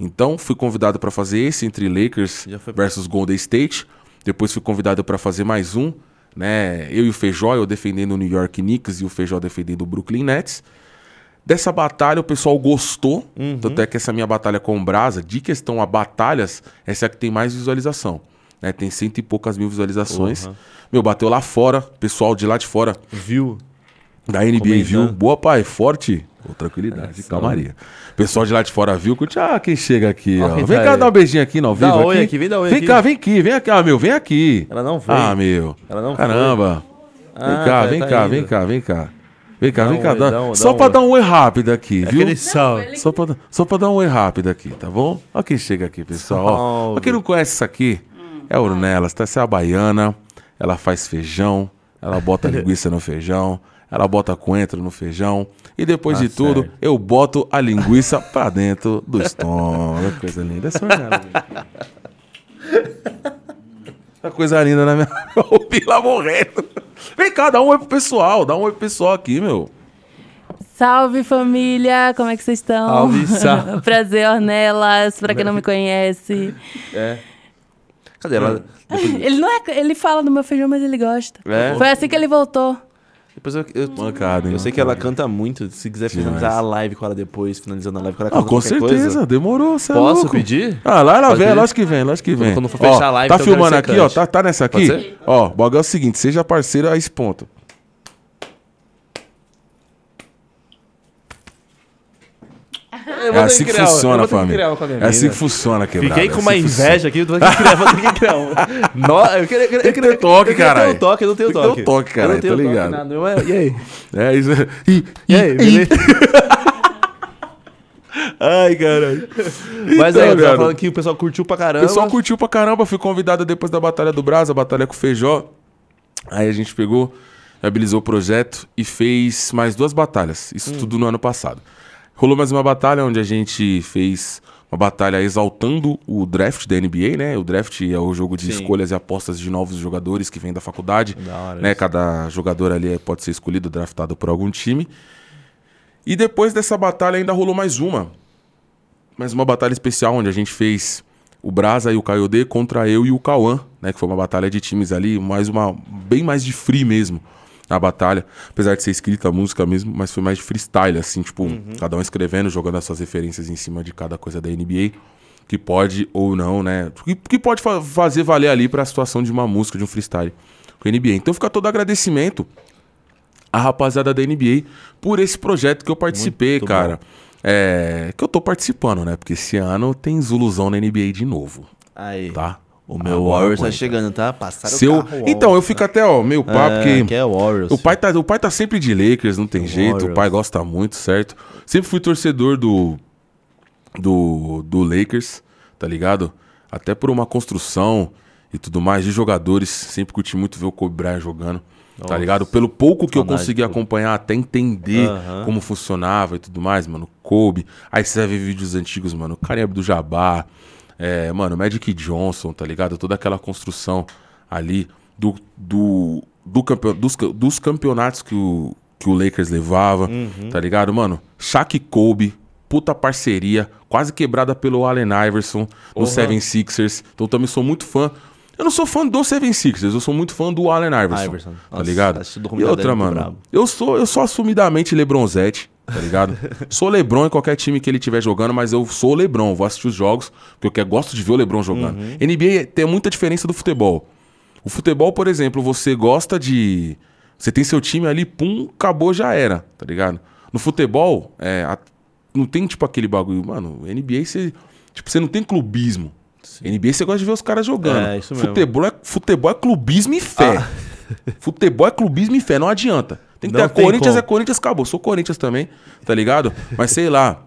Então, fui convidado para fazer esse entre Lakers versus Golden State. Depois fui convidado para fazer mais um, né? Eu e o Feijó, eu defendendo o New York Knicks e o Feijó defendendo o Brooklyn Nets. Dessa batalha o pessoal gostou. Tanto é que essa minha batalha com o Brasa, de questão a batalhas, essa é a que tem mais visualização. né? Tem cento e poucas mil visualizações. Porra. Meu, bateu lá fora, pessoal de lá de fora Viu? da NBA Comentando. viu. Boa, pai, forte. Com tranquilidade, calmaria. Pessoal de lá de fora viu, curte, ah, quem chega aqui, Ó, Vem tá cá dar um beijinho aqui no Dá vivo oi aqui. aqui, vem dar oi Vem aqui. cá, vem aqui, vem aqui. Ah, meu, vem aqui. Ela não foi. Ah, meu. Ela não foi. Caramba. Vem Ah, cá, tá- vem tá cá, indo. vem cá, vem cá. Vem cá, Dá vem um cá. oi, dá- dá um- só um dar um oi rápido aqui, É viu? aquele salve. Só pra, só pra dar um oi rápido aqui, tá bom? Olha quem chega aqui, pessoal. Ó, pra quem não conhece isso aqui, é a Ornelas, tá? Essa é a baiana. Ela faz feijão, ela bota linguiça no feijão, ela bota coentro no feijão. E depois Tá de tudo, eu boto a linguiça pra dentro do estômago. Coisa linda. Essa é a Ornelas. Essa coisa linda na minha. O Pila morrendo. Vem cá, dá um oi pro pessoal. Dá um oi pro pessoal aqui, meu. Salve família, como é que vocês estão? Salve, salve. Prazer, Ornelas, pra quem não me conhece. É. Cadê ela? Ele não é, ele fala do meu feijão, mas ele gosta. É? Foi assim que ele voltou. Depois eu, eu, Mancada, hein, eu sei que ela canta muito. Se quiser finalizar Demais. a live com ela depois, finalizando a live com ela Ah, com certeza, coisa. demorou, cê é Posso louco. pedir? Ah, lá ela Pode vem, pedir? lógico que vem, lógico que vem. Quando for fechar Ó, a live, Tá então filmando você aqui, ó, tá, tá nessa aqui? Ó, o bagulho é o seguinte, seja parceiro a esse ponto. É assim que funciona, família. É assim que funciona, quebrada. Fiquei é com uma assim que funciona. inveja aqui, eu tô aqui criar, vou ter que criar um. No, eu queria, eu queria, Tem que ter toque, eu queria caralho. ter um toque, eu não tenho Tem que ter toque. toque, Eu não caralho, tenho toque, ligado. nada. Eu- E aí? É isso. E, E aí, beleza? Ai, caralho. Mas Então, aí, eu tava viado. falando que o pessoal curtiu pra O caramba. pessoal curtiu pra caramba. Fui convidado depois da Batalha do Brasa, a Batalha com o Feijó. Aí a gente pegou, viabilizou o projeto e fez mais duas batalhas. Isso Hum. tudo no ano passado. Rolou mais uma batalha onde a gente fez uma batalha exaltando o draft da NBA, né? O draft é o jogo de Sim. escolhas e apostas de novos jogadores que vem da faculdade. Da né? isso. Cada jogador ali é- pode ser escolhido, draftado por algum time. E depois dessa batalha ainda rolou mais uma. Mais uma batalha especial onde a gente fez o Brasa e o Kayode contra eu e o Cauã, né? Que foi uma batalha de times ali, mais uma. bem mais de free mesmo. A batalha, apesar de ser escrita a música mesmo, mas foi mais de freestyle, assim, tipo, cada um escrevendo, jogando as suas referências em cima de cada coisa da NBA, que pode ou não, né? Que, que pode fa- fazer valer ali pra situação de uma música, de um freestyle com a NBA. Então fica todo agradecimento a rapaziada da NBA por esse projeto que eu participei, Muito cara. É, que eu tô participando, né? Porque esse ano tem Zuluzão na NBA de novo, Aí. tá? O meu Agora Warriors tá chegando, tá? Passaram Seu... o carro Então, eu ontem, fico até, ó, meio tá? papo, É, porque que é Warriors. o pai, tá, o pai tá sempre de Lakers, não tem jeito. O Warriors. pai gosta muito, certo? Sempre fui torcedor do, do, do Lakers, tá ligado? Até por uma construção e tudo mais de jogadores. Sempre curti muito ver o Kobe Bryant jogando, tá Nossa. ligado? Pelo pouco que eu consegui acompanhar, até entender como funcionava e tudo mais, mano. Kobe. Aí você vai ver vídeos antigos, mano. Kareem do Jabbar. É, mano, Magic Johnson, tá ligado? Toda aquela construção ali do, do, do campeon, dos, dos campeonatos que o, que o Lakers levava, Uhum. tá ligado? Mano, Shaq e Kobe, puta parceria, quase quebrada pelo Allen Iverson, no Porra. Seven Sixers. Então também sou muito fã. Eu não sou fã do Seven Sixers, eu sou muito fã do Allen Iverson, Iverson. tá Nossa, ligado? E outra, muito mano, eu sou, eu sou assumidamente Lebronzete, tá ligado? sou Lebron em qualquer time que ele estiver jogando, mas eu sou o Lebron, vou assistir os jogos, porque eu quero, gosto de ver o Lebron jogando. Uhum. NBA tem muita diferença do futebol. O futebol, por exemplo, você gosta de. Você tem seu time ali, pum, acabou, já era, tá ligado? No futebol, é, a- não tem tipo aquele bagulho. Mano, NBA você. Tipo, você não tem clubismo. NBA você gosta de ver os caras jogando. É, isso mesmo. Futebol é, futebol é clubismo e fé. futebol é clubismo e fé, não adianta. Tem que Não ter. tem Corinthians como. é Corinthians, acabou. Sou Corinthians também, tá ligado? Mas sei lá.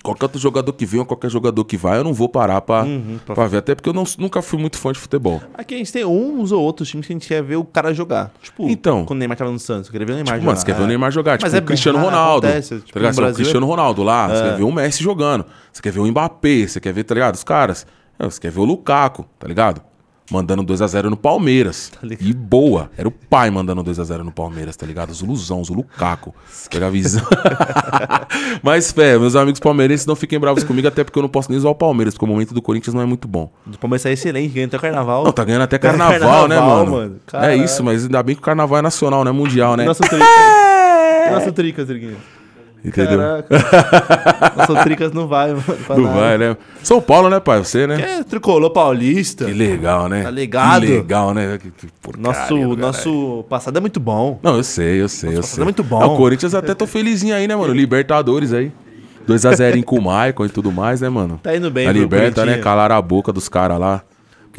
Qualquer outro jogador que vem ou qualquer jogador que vai, eu não vou parar pra, Uhum, pra- pra ver. Até porque eu não- nunca fui muito fã de futebol. Aqui a gente tem uns ou outros times que a gente quer ver o cara jogar. Tipo, Então. quando o Neymar tava no Santos, eu queria ver o Neymar Tipo, jogar. mano, você quer ver o É. Neymar jogar, tipo Mas o é Cristiano bem raro, Ronaldo. acontece, tipo, tá ligado? Você o é- Cristiano Ronaldo lá, você É. quer ver o Messi jogando. Você quer ver o Mbappé, você quer ver, tá ligado? Os caras. É, Você quer ver o Lukaku, tá ligado? Mandando 2x0 no Palmeiras. Tá e boa. Era o pai mandando 2x0 no Palmeiras, tá ligado? Zuluzão, Zulucaco. Pega a visão. Mas, fé, meus amigos palmeirenses não fiquem bravos comigo, até porque eu não posso nem usar o Palmeiras, porque o momento do Corinthians não é muito bom. O Palmeiras é excelente, ganha até carnaval. Não, tá ganhando até Ganha carnaval, né, carnaval, mano? mano. É isso, mas ainda bem que o carnaval é nacional, não é mundial, né? Nossa trica. Nossa trica, Triguinho. Entendeu? Caraca. Nossa, o Tricas não vai, mano. Não nada. vai, né? São Paulo, né, pai? Você, né? É, tricolor paulista. Que legal, né? Tá ligado? Que legal, né? Que, Nosso, nosso passado é muito bom. Não, eu sei, eu sei, eu passado sei. é muito bom. Ah, O Corinthians até tô felizinho aí, né, mano? Libertadores aí. 2x0 com o Maicon e tudo mais, né, mano? Tá indo bem, Na pro Liberta, né? Calaram a boca dos caras lá.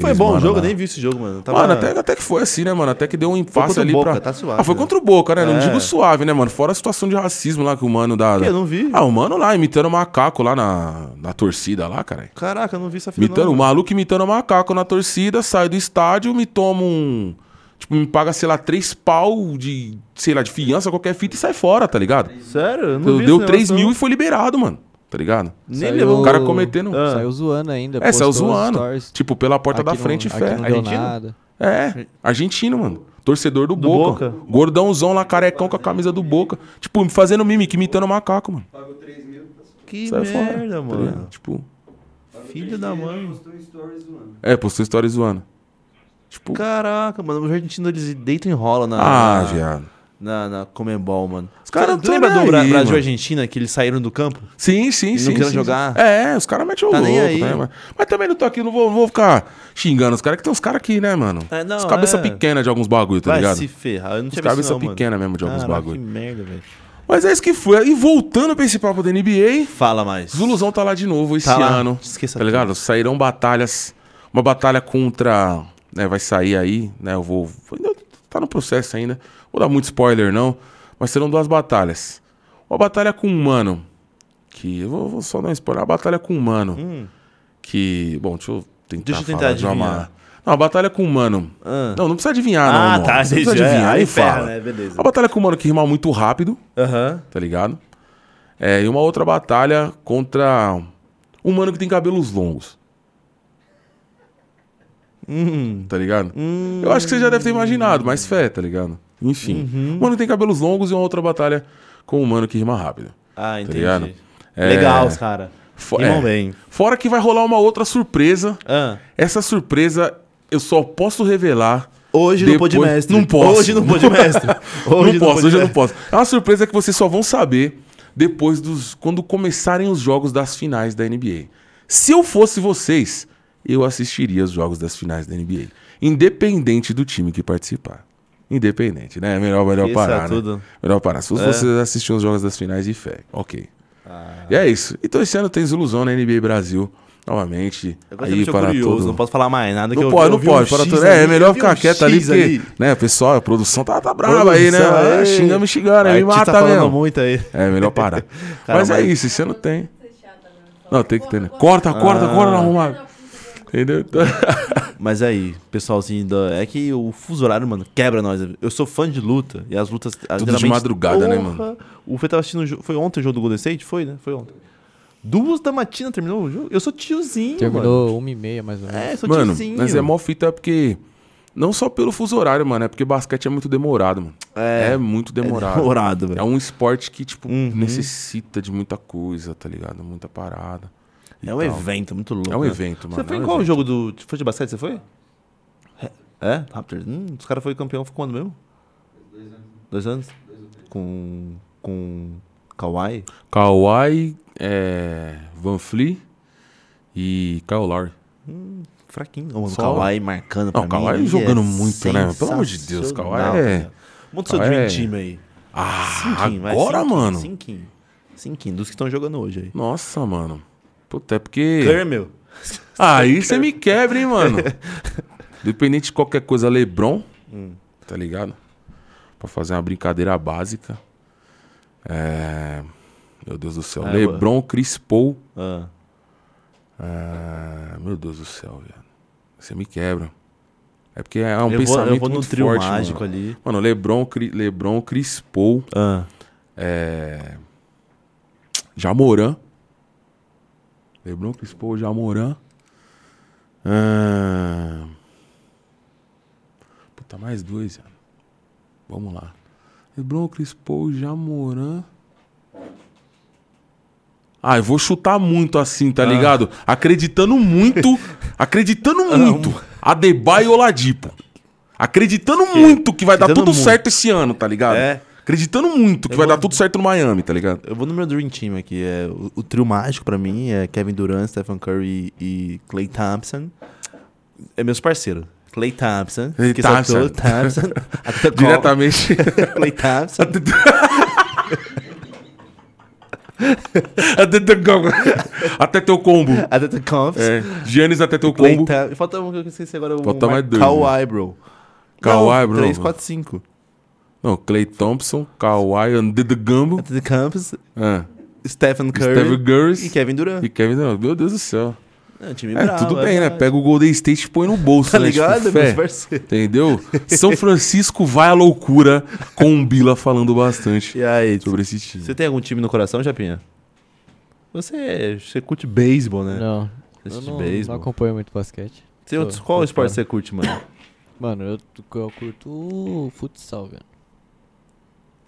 Foi bom o jogo, lá. nem vi esse jogo, mano. Tava... Mano, até, até que foi assim, né, mano? Até que deu um impasse ali Boca, pra. tá suave, ah, foi né? contra o Boca, né? Não É. digo suave, né, mano? Fora a situação de racismo lá que o mano da. Que, eu não vi. Ah, o mano lá imitando macaco lá na, na torcida lá, caralho. Caraca, eu não vi essa fita Imitando, não, o maluco imitando macaco na torcida, sai do estádio, me toma um. Tipo, me paga, sei lá, três pau de, sei lá, de fiança, qualquer fita e sai fora, tá ligado? Sério? Eu não vi Deu esse 3 negócio, mil não. e foi liberado, mano. Tá ligado? Nem Saiu- levou O cara cometendo. Ah. Saiu zoando ainda. É, saiu postou zoando. stories. Tipo, pela porta Aqui da não- frente, aqui fé. não Argentino? nada. É, argentino, mano. Torcedor do, Do Boca. Boca. Gordãozão lá, carecão com a camisa do Boca. Tipo, fazendo mimic, imitando macaco, mano. Que Sai merda, fora. tá mano. ligado? Tipo, Filho da mãe. é, postou história zoando. Tipo, Caraca, mano. Os argentinos, eles deitam e rolam na... ah, viado. Na, na Comembol, mano. Os caras não Tu lembra do Bra aí, Brasil e mano. Argentina, que eles saíram do campo? Sim, sim, não sim. queriam sim, jogar? sim. É, os caras metem o Tá louco, aí. né, mano? Mas também não tô aqui, não vou, não vou ficar xingando os caras, que tem uns caras aqui, né, mano? É, não, Os cabeça é. pequena de alguns bagulho, tá Vai ligado? se ferrar. Eu não Os tinha visto cabeça não, mano. pequena mesmo de alguns Caraca, bagulho. que merda, velho. Mas é isso que foi. E voltando pra esse papo da NBA, Fala mais. Zuluzão tá lá de novo esse Tá lá. ano. Esqueça tá ligado? Sairão batalhas. Uma batalha contra. Né, vai sair aí, né? Eu vou. Tá no processo ainda. Vou dar muito spoiler, não. Mas serão duas batalhas. Uma batalha com um mano. Que. Eu vou, vou só dar um spoiler. Uma batalha com um mano. Hum. Que. Bom, deixa eu tentar. Deixa eu tentar falar de uma- adivinhar. Não, uma batalha com um mano. Ah. Não, não precisa adivinhar, não. Ah, tá, Não precisa entendi. adivinhar, É, aí aí ferra, fala. né? Beleza. Uma batalha com um mano que rima muito rápido Aham. tá ligado? É, e uma outra batalha contra um mano que tem cabelos longos, Hum. tá ligado? Hum. Eu acho que você já deve ter imaginado, mas fé, tá ligado? Enfim. Uhum. Um mano tem cabelos longos e uma outra batalha com um mano que rima rápido. Ah, entendi. ligado? É. Legal, os caras. Fo- Rimam é. bem. Fora que vai rolar uma outra surpresa. Ah. Essa surpresa eu só posso revelar. Hoje no Depois- Podmestre. Não posso. Hoje no Podmestre. não posso, hoje eu não posso. É uma surpresa que vocês só vão saber depois dos. quando começarem os jogos das finais da NBA. Se eu fosse vocês, eu assistiria os jogos das finais da NBA. Independente do time que participar. Independente, né? Melhor, melhor Isso parar. é né? tudo. Melhor parar. Se É. vocês assistirem os jogos das finais de fé. Ok. E é isso. Então esse ano tem ilusão na NBA Brasil. Novamente. Eu aí para curioso, todo... não posso falar mais nada. que Não eu- pode, eu não pode. um para X tudo. É, é ali, melhor ficar um quieto ali, porque, né, pessoal, a produção tá, tá brava aí, né? Ah, ei. Xinga me xingando, aí me mata falando mesmo. muito aí. É, melhor parar. Cara, mas é isso, esse ano tem. Não, tem que ter, né? Corta, corta, Ah. corta, arrumado. Entendeu? Então- Mas aí, pessoalzinho, da... é que o fuso horário, mano, quebra nós. Eu sou fã de luta e as lutas. Tudo de madrugada, né, mano? O Fê tava assistindo. Foi ontem o jogo do Golden State? Foi, né? Foi ontem. Duas da matina terminou o jogo. Eu sou tiozinho, mano. Terminou uma e meia, mais ou menos. É, sou Mano, tiozinho. mas é mó fita porque. Não só pelo fuso horário, mano, é porque basquete é muito demorado, mano. É, É, muito demorado. demorado, É velho. um esporte que, tipo, Uhum. necessita de muita coisa, tá ligado? Muita parada. É um tal. evento muito louco. É um né? evento, mano. Você foi é em um qual evento. jogo do. Foi de basquete? Você foi? É? É? Raptors? Hum, os caras foram campeão quando mesmo? Dois anos. Com. Com. Kawhi? Kawhi, é, Van Fleet e Kyle Lowry. Fraquinho. O Só- Kawhi marcando pra Não, mim. Kawhi jogando é muito, né? Pelo amor de Deus, Kawhi é-. Monta seu Dream é- Team aí. Ah, Cinquinho, vai, agora, cinquinho, mano. Cinquinho. Cinquinho, dos que estão jogando hoje aí. Nossa, mano. Puta, é porque... Meu. Aí você me quebra, hein, mano. Dependente de qualquer coisa, LeBron, Hum. tá ligado? Pra fazer uma brincadeira básica. É... Meu Deus do céu. Ah, LeBron, Chris Paul. Ah. É... Meu Deus do céu, velho. Você me quebra. É porque é um eu, vou, pensamento eu vou no muito trio forte, mágico mano. ali. Mano, LeBron, Cri- LeBron, Chris Paul, Ah. é... Jamoran. LeBron, Chris Paul, Jamoran. Ah... Puta, mais dois. Vamos lá. LeBron, Chris Paul, Jamoran. Ah, eu vou chutar muito assim, Ah. tá ligado? Acreditando muito, acreditando muito. Adebayo e Oladipo. Acreditando muito que vai dar tudo muito. certo esse ano, tá ligado? É. acreditando muito que Eu vai vou- dar tudo certo no Miami, tá ligado? Eu vou no meu Dream Team aqui. É, o, o trio mágico pra mim é Kevin Durant, Stephen Curry e Clay Thompson. É meus parceiros. Clay Thompson. Clay que Thompson. soltou Thompson. Diretamente. Clay Thompson. até teu combo. Até teu combo. Até the Comps. É, Giannis até teu combo. Falta um que eu esqueci agora. Falta mais dois, Kawhi, bro. Kawhi, bro. 3, 4, 5. Não, Clay Thompson, Kawhi, Antetokounmpo, Comps. ah, Stephen Curry. Stephen Curry E Kevin Durant. e Kevin Durant. Meu Deus do céu. É, time É, bravo, tudo é bem, né? Pega o Golden State e põe no bolso, Tá né? ligado, Tipo, meus fé. parceiros? Entendeu? São Francisco vai à loucura com o Bila falando bastante E aí, sobre esse time. você tem algum time no coração, Japinha? Você, você curte beisebol, né? Não, Você eu não, não beisebol. acompanho muito basquete. Tem outros- Tô- qual tô esporte você curte, mano? Mano, eu, eu curto o futsal, velho.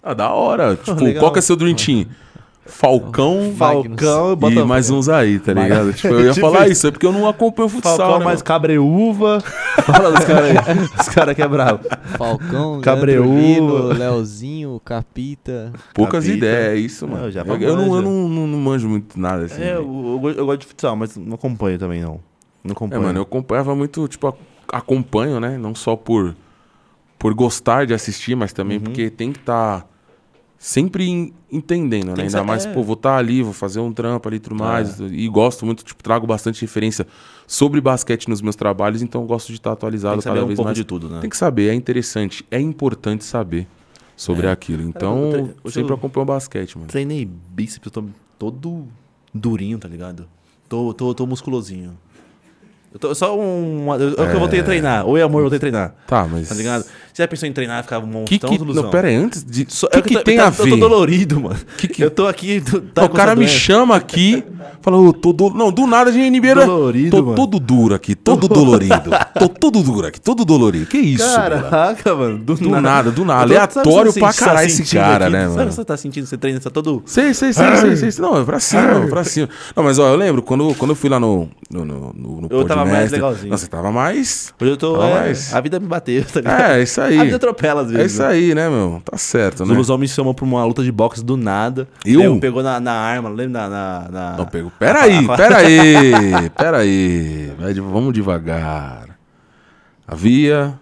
Ah, da hora. Tipo, Legal. qual que é seu Dream Team? Falcão, Falcão, bota e mais uns aí, tá ligado? Tipo, eu ia Tipo falar isso. é porque eu não acompanho futsal, Falcão né, mais mano? cabreúva. Fala dos caras aí. Os caras que é bravo. Falcão, Cabreúva. Leozinho, Capita. Poucas Capita. ideias, é isso, Não, mano. já eu, eu não, eu não, não, não manjo muito nada, assim. É, eu, eu go- eu gosto de futsal, mas não acompanho também, não. Não É, acompanho. mano, eu acompanhava muito, tipo, acompanho, né? Não só por, por gostar de assistir, mas também Uhum. porque tem que estar sempre en- entendendo, né? Tem Ainda mais, é. pô, vou estar ali, vou fazer um trampo ali e tudo mais. E gosto muito, tipo, trago bastante referência sobre basquete nos meus trabalhos, então eu gosto de estar atualizado Tem que saber cada um vez pouco mais. de tudo, né? Tem que saber, é interessante, é importante saber sobre aquilo. Então, eu tre- hoje sempre eu- acompanho o basquete, mano. Treinei bíceps, eu tô todo durinho, tá ligado? Tô, tô, tô musculosinho. Eu tô só um. É o que eu voltei a treinar. Oi, amor, eu voltei a treinar. Tá, mas. Tá ligado? Você já pensou em treinar e ficar um Que, montão que, de ilusão? não, pera aí, antes de. Que, é que tá- tem a Eu tô ver? dolorido, mano. Que que- Eu tô aqui. tô- tá o cara me chama aqui, fala, eu tô do... Não, do nada de NB, né? Dolorido, Tô mano. todo duro aqui, todo dolorido. tô todo duro aqui, todo dolorido. Que isso? Caraca, mano. Do, Do nada, do nada. Sabe Aleatório que pra tá caralho esse cara, né, Sabe o mano? que você tá sentindo? Você treina, você tá todo. Sei, sei, sei, sei, sei. Não, é pra cima, pra cima. Não, mas ó, eu lembro, quando, quando eu fui lá no, no, no, no, Eu tava mais legalzinho. Não, você tava mais... Hoje eu tô. É, mais. a vida me bateu, tá ligado? É, é isso aí. A vida atropela às vezes. É isso né? aí, né, meu? Tá certo, né? ilusão me chamam pra uma luta de boxe do nada. Eu? Daí pegou na, na arma, lembra? Na. na, na... Não, pego. Pera aí, pera aí, pera aí. Vai de- Vamos devagar. Havia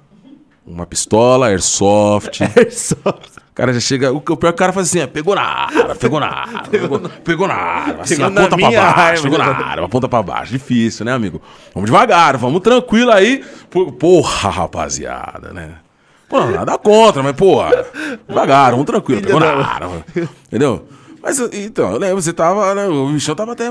uma pistola, airsoft. Airsoft. O cara já chega. O, o pior o cara faz assim: é, pegou na arma, pegou na arma, pegou, pegou na arma. Assim, Pegou aponta pra baixo, arma, pegou na arma, aponta pra baixo. Difícil, né, amigo? Vamos devagar, vamos tranquilo aí. Porra, rapaziada, né? Pô, nada contra, mas, porra, devagar, vamos tranquilo, pegou na. Entendeu? Mas, então, eu lembro, você tava, né? O bichão tava até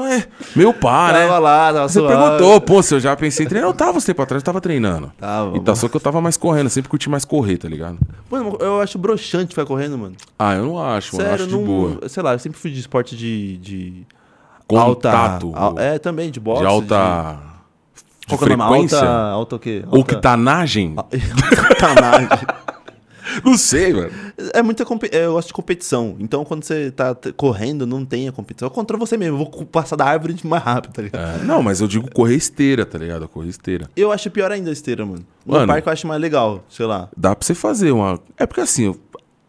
meio pá, né? Tava lá, tava Você suave. perguntou, pô, se eu já pensei em treinar. Eu tava, esse tempo atrás, eu tava treinando. Tava, Então, só que eu tava mais correndo, sempre curti mais correr, tá ligado? Mano, eu acho broxante ficar correndo, mano. Ah, eu não acho, mano. eu Sério, acho de não. boa. Sei lá, eu sempre fui de esporte de. de Contato. Alta, al- é, também, de boxe. de alta. De, De qual que é frequência. Alta. Alta o quê? Alta- Octanagem? Octanagem. Não sei, mano. É muita é, Eu gosto de competição. Então, quando você tá correndo, não tem a competição. É contra você mesmo. Eu vou passar da árvore de mais rápido, tá ligado? É, não, mas eu digo correr esteira, tá ligado? Correr esteira. Eu acho pior ainda a esteira, mano. No Mano. parque eu acho mais legal, sei lá. Dá pra você fazer uma. É porque assim,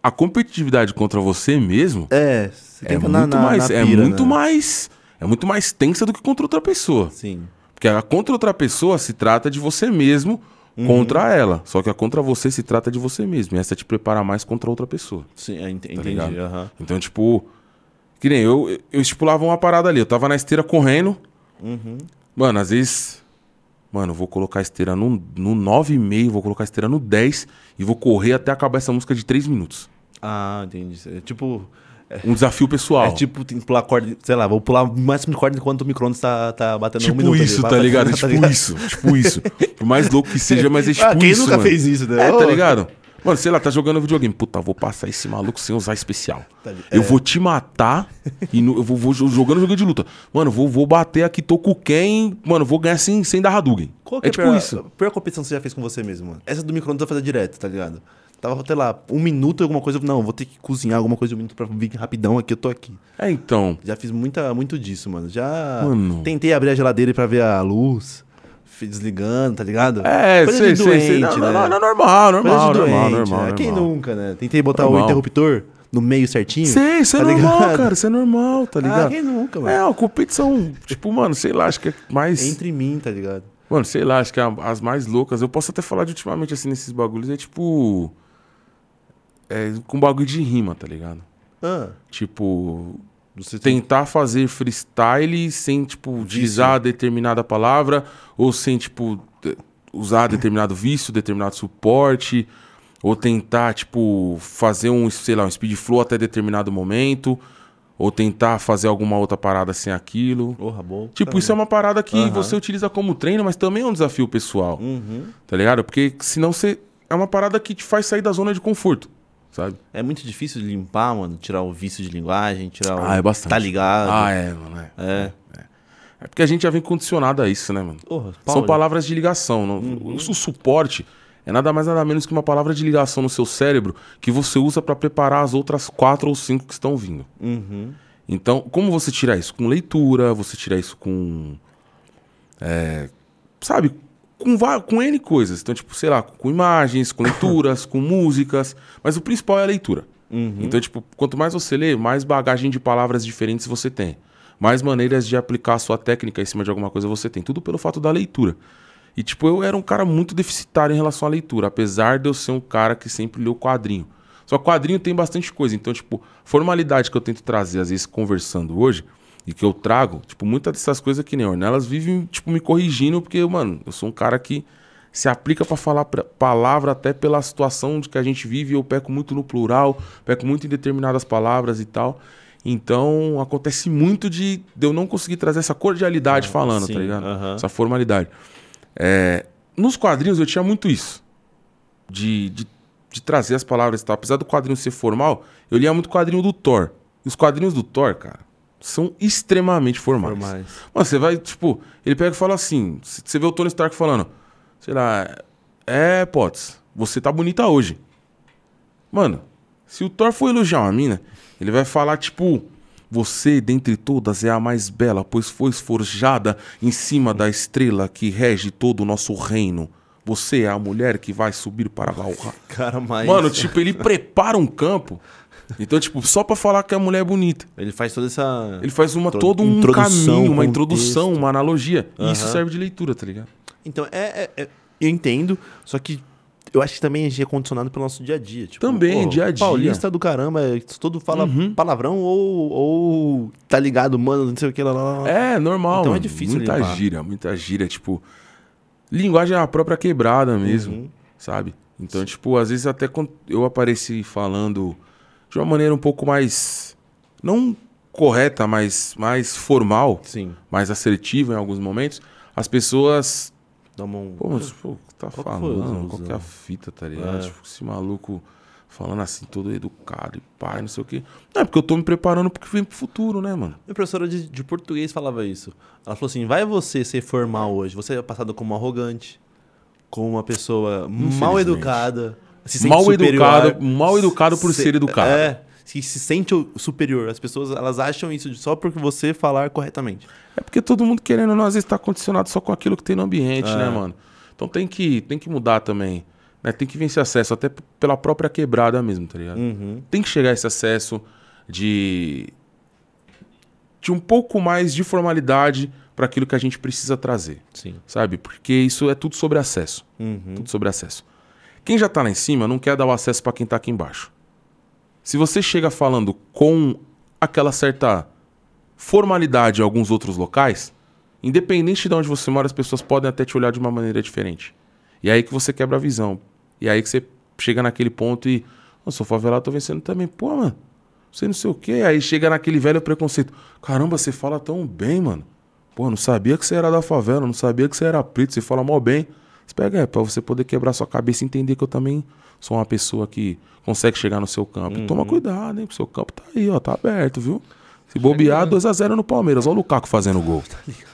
a competitividade contra você mesmo É, você é muito na, na, mais. na é pira, muito né? mais. É muito mais tensa do que contra outra pessoa. Sim. Porque a contra outra pessoa se trata de você mesmo Uhum. contra ela. Só que a contra você se trata de você mesmo. E essa te prepara mais contra outra pessoa. Sim, é, ent- Tá entendi. aham. Então, tipo. Que nem eu, eu estipulava uma parada ali. Eu tava na esteira correndo. Uhum. Mano, às vezes. Mano, vou colocar a esteira no, no 9,5, vou colocar a esteira no 10 e vou correr até acabar essa música de 3 minutos. Ah, entendi. É tipo. Um desafio pessoal. É tipo, tem que pular corda. Sei lá, vou pular o máximo de corda enquanto o micro-ondas tá, tá batendo um Tipo minuto. ali. isso, tá ligado? Tá tipo ligado? isso, tipo isso. Por mais louco que seja, mas é tipo Ah, quem isso, nunca mano. fez isso, né? É, tá ligado? Mano, sei lá, tá jogando videogame. Puta, vou passar esse maluco sem usar especial. Tá li- Eu é. vou te matar e no- eu vou, vou jo- jogando jogo de luta. Mano, vou, vou bater aqui, tô com quem. Mano, vou ganhar sem, sem dar Hadouken. Qual que é é, tipo pior, isso. a pior competição que você já fez com você mesmo, mano? Essa do micro-ondas eu vou fazer direto, tá ligado? Tava, sei lá, um minuto alguma coisa. Não, vou ter que cozinhar alguma coisa um minuto pra vir rapidão aqui, eu tô aqui. É, então. Já fiz muita, muito disso, mano. Já Mano. tentei abrir a geladeira pra ver a luz, desligando, tá ligado? É, Coisa sei, de sei, sei. doente, Não, né? não, não, normal, normal, de normal, doente, normal, né? Quem normal. nunca, né? Tentei botar o Normal. interruptor no meio certinho. Sei, isso é Tá normal, ligado? cara. Isso é normal, tá Ah, ligado? quem nunca, mano? É, uma competição, tipo, mano, sei lá, acho que é mais. Entre mim, tá ligado? Mano, sei lá, acho que é as mais loucas. Eu posso até falar de ultimamente, assim, nesses bagulhos, é tipo. É com bagulho de rima, tá ligado? Ah, Tipo, você tentar fazer freestyle sem, tipo, utilizar determinada palavra, ou sem, tipo, usar determinado vício, determinado suporte, ou tentar, tipo, fazer um, sei lá, um speed flow até determinado momento, ou tentar fazer alguma outra parada sem aquilo. Porra, bom. Tipo, isso é uma parada que Aham. você utiliza como treino, mas também é um desafio pessoal, Uhum. tá ligado? Porque senão você. É uma parada que te faz sair da zona de conforto, sabe? É muito difícil de limpar, mano. Tirar o vício de linguagem, tirar o. Ah, é bastante. Tá ligado? Ah, é, mano. É. É. É porque a gente já vem condicionado a isso, né, mano? Porra, São palavras de ligação. Não, Uhum. O su- suporte é nada mais nada menos que uma palavra de ligação no seu cérebro que você usa pra preparar as outras quatro ou cinco que estão vindo. Uhum. Então, como você tira isso? Com leitura, você tira isso com. é, sabe? Com, com N coisas. Então, tipo, sei lá, com imagens, com leituras, com músicas. Mas o principal é a leitura. Uhum. Então, tipo, quanto mais você lê, mais bagagem de palavras diferentes você tem. Mais maneiras de aplicar a sua técnica em cima de alguma coisa você tem. Tudo pelo fato da leitura. E, tipo, eu era um cara muito deficitário em relação à leitura, apesar de eu ser um cara que sempre leu quadrinho. Só que quadrinho tem bastante coisa. Então, tipo, formalidade que eu tento trazer, às vezes, conversando hoje, e que eu trago, tipo, muitas dessas coisas que nem Ornelas vivem, tipo, me corrigindo, porque, mano, eu sou um cara que se aplica pra falar pra- palavra até pela situação de que a gente vive, eu peco muito no plural, peco muito em determinadas palavras e tal. Então, acontece muito de, de eu não conseguir trazer essa cordialidade falando, sim, tá ligado? aham. Essa formalidade. É, nos quadrinhos eu tinha muito isso. De, de, de trazer as palavras e tal. Apesar do quadrinho ser formal, eu lia muito quadrinho do Thor. E os quadrinhos do Thor, cara, são extremamente formais. Formais. Mano, você vai, tipo, ele pega e fala assim: você vê o Tony Stark falando, sei lá, é, Potts, você tá bonita hoje. Mano, se o Thor for elogiar uma mina, ele vai falar, tipo, você, dentre todas, é a mais bela, pois foi forjada em cima da estrela que rege todo o nosso reino. Você é a mulher que vai subir para Valhalla. Cara, mas. Mano, tipo, ele prepara um campo. Então, tipo, só pra falar que a mulher é bonita. Ele faz toda essa. Ele faz uma, todo um caminho, uma introdução, uma analogia. E isso serve de leitura, tá ligado? Então, é, é- é- Eu entendo, só que. Eu acho que também a gente é condicionado pelo nosso dia a dia. Tipo, Também, dia a dia. Paulista do caramba, todo fala Uhum. palavrão ou, ou. Tá ligado, mano, não sei o que lá. lá, lá. É, normal. Então é difícil Muita limpar. gíria, muita gíria. Tipo, linguagem é a própria quebrada mesmo, Uhum. sabe? Então, tipo, às vezes até quando eu apareci falando de uma maneira um pouco mais. Não correta, mas mais formal, Sim. mais assertiva em alguns momentos, as pessoas um- Pô, mas pô, o que tá Qual falando? Qual que é a fita, tá ligado? É. Tipo, esse maluco falando assim, todo educado e pai, não sei o quê. Não, é porque eu tô me preparando porque vem pro futuro, né, mano? Minha professora de, de português falava isso. Ela falou assim: vai você ser formal hoje. Você é passado como arrogante, como uma pessoa mal educada. Se Mal superior. educado, mal educado por Se- ser educado. É. Se, se sente superior. As pessoas elas acham isso só porque você falar corretamente. É porque todo mundo querendo às vezes tá condicionado só com aquilo que tem no ambiente, É. né, mano? Então tem que, tem que mudar também. Né? Tem que vir esse acesso, até pela própria quebrada mesmo, tá ligado? Uhum. Tem que chegar esse acesso de. de um pouco mais de formalidade para aquilo que a gente precisa trazer. Sim. sabe? Porque isso é tudo sobre acesso. Uhum. Tudo sobre acesso. Quem já tá lá em cima não quer dar o acesso para quem tá aqui embaixo. Se você chega falando com aquela certa formalidade em alguns outros locais, independente de onde você mora, as pessoas podem até te olhar de uma maneira diferente. E é aí que você quebra a visão. E é aí que você chega naquele ponto e. Eu sou favelado, tô vencendo também. Pô, mano, você não sei o quê. Aí chega naquele velho preconceito. Caramba, você fala tão bem, mano. Pô, não sabia que você era da favela, não sabia que você era preto, você fala mal bem. Você pega, é, pra você poder quebrar sua cabeça e entender que eu também sou uma pessoa que consegue chegar no seu campo. E Toma cuidado, hein? O seu campo tá aí, ó, tá aberto, viu? Se bobear, 2x0 no Palmeiras. Olha o Lukaku fazendo gol.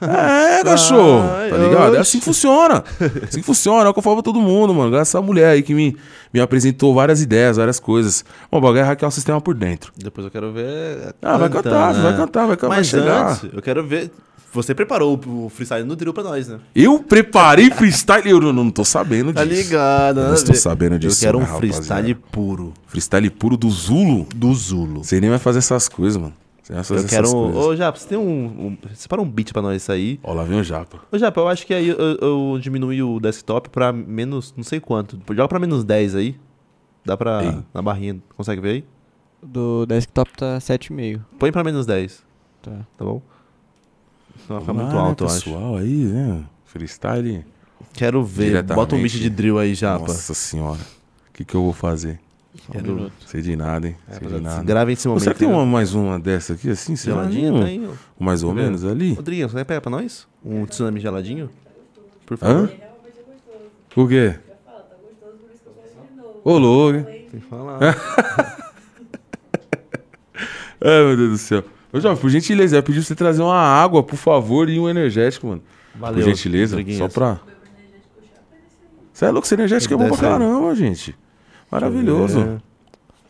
É, cachorro. Tá ligado? É assim que funciona. Assim que funciona. É o que eu falo pra todo mundo, mano. Essa mulher aí que me, me apresentou várias ideias, várias coisas. Bom, o bagulho é hackear o sistema por dentro. Depois eu quero ver. Ah, vai cantando, cantar, né? vai cantar, vai cantar, vai Mas chegar. antes, eu quero ver. Você preparou o freestyle no drill pra nós, né? Eu preparei freestyle. Eu não, não tô sabendo disso. Tá ligado, né? não estou sabendo disso. Eu quero um né, rapaziada? freestyle puro. Freestyle puro do Zulo. Do Zulo. Você nem vai fazer essas coisas, mano. Você vai fazer Eu quero. essas um- coisas. Ô, Japa, você tem um, um. Separa um beat pra nós aí. Ó, lá vem o Japa. Ô, Japa, eu acho que aí eu, eu diminui o desktop pra menos. Não sei quanto. Joga pra menos 10 aí. Dá pra. Ei. Na barrinha. Consegue ver aí? Do desktop tá 7,5. Põe pra menos 10. Tá. Tá bom? Não Vamos muito né, alto, eu acho. pessoal aí, né? Freestyle. Quero ver. Bota um beat de drill aí, Japa. Nossa senhora. O que, que eu vou fazer? Só um Quero- minuto. Sei de nada, hein? É, Sei de nada. Grava esse momento. Será que tem uma, mais uma dessa aqui, assim? Geladinha? Hum, Tem. ó. Mais ou menos ali? Rodriguinho, você pega pra nós? Um tsunami geladinho? Por favor. Hã? O quê? Ô, louco, hein? Tem que falar. Ai, meu Deus do céu. Ô, Jovem, por gentileza, eu pedi pra você trazer uma água, por favor, e um energético, mano. Valeu. por gentileza, só pra... Você é louco, esse energético é bom pra caramba, gente. Maravilhoso. É.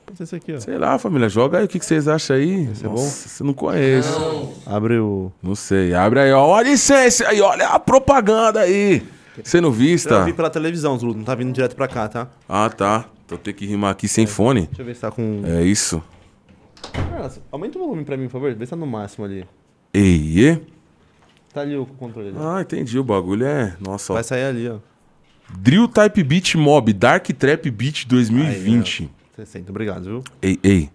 Pode ser esse aqui, ó. Sei lá, família, joga aí o que, que vocês acham aí. Esse é Nossa, bom? Você não conhece. Abre o. Não sei. Abre aí, ó. Olha licença aí, olha a propaganda aí. Você não Eu vista? vi pela televisão, Zulu. Não tá vindo direto pra cá, tá? Ah, tá. Tô tendo que rimar aqui sem fone. Deixa eu ver se tá com. É isso. Nossa, aumenta o volume pra mim, por favor. Vê se tá no máximo ali. Ei, e? Tá ali o controle ali. Ah, entendi. O bagulho é. Nossa, ó. Vai sair ali, ó. Drill Type Beat Mob, Dark Trap Beat 2020. 60, obrigado, viu? ei, ei.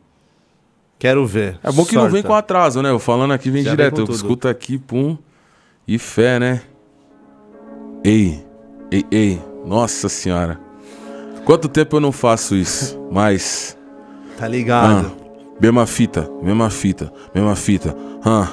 Quero ver. É bom que não vem Sorta. com atraso, né? Eu falando aqui vem Já vem direto. com Eu tudo. escuto aqui, pum. E fé, né? Ei, ei, ei. Nossa senhora. Quanto tempo eu não faço isso? Mas. Tá ligado. Ah, mesma fita, mesma fita, mesma fita. Ah,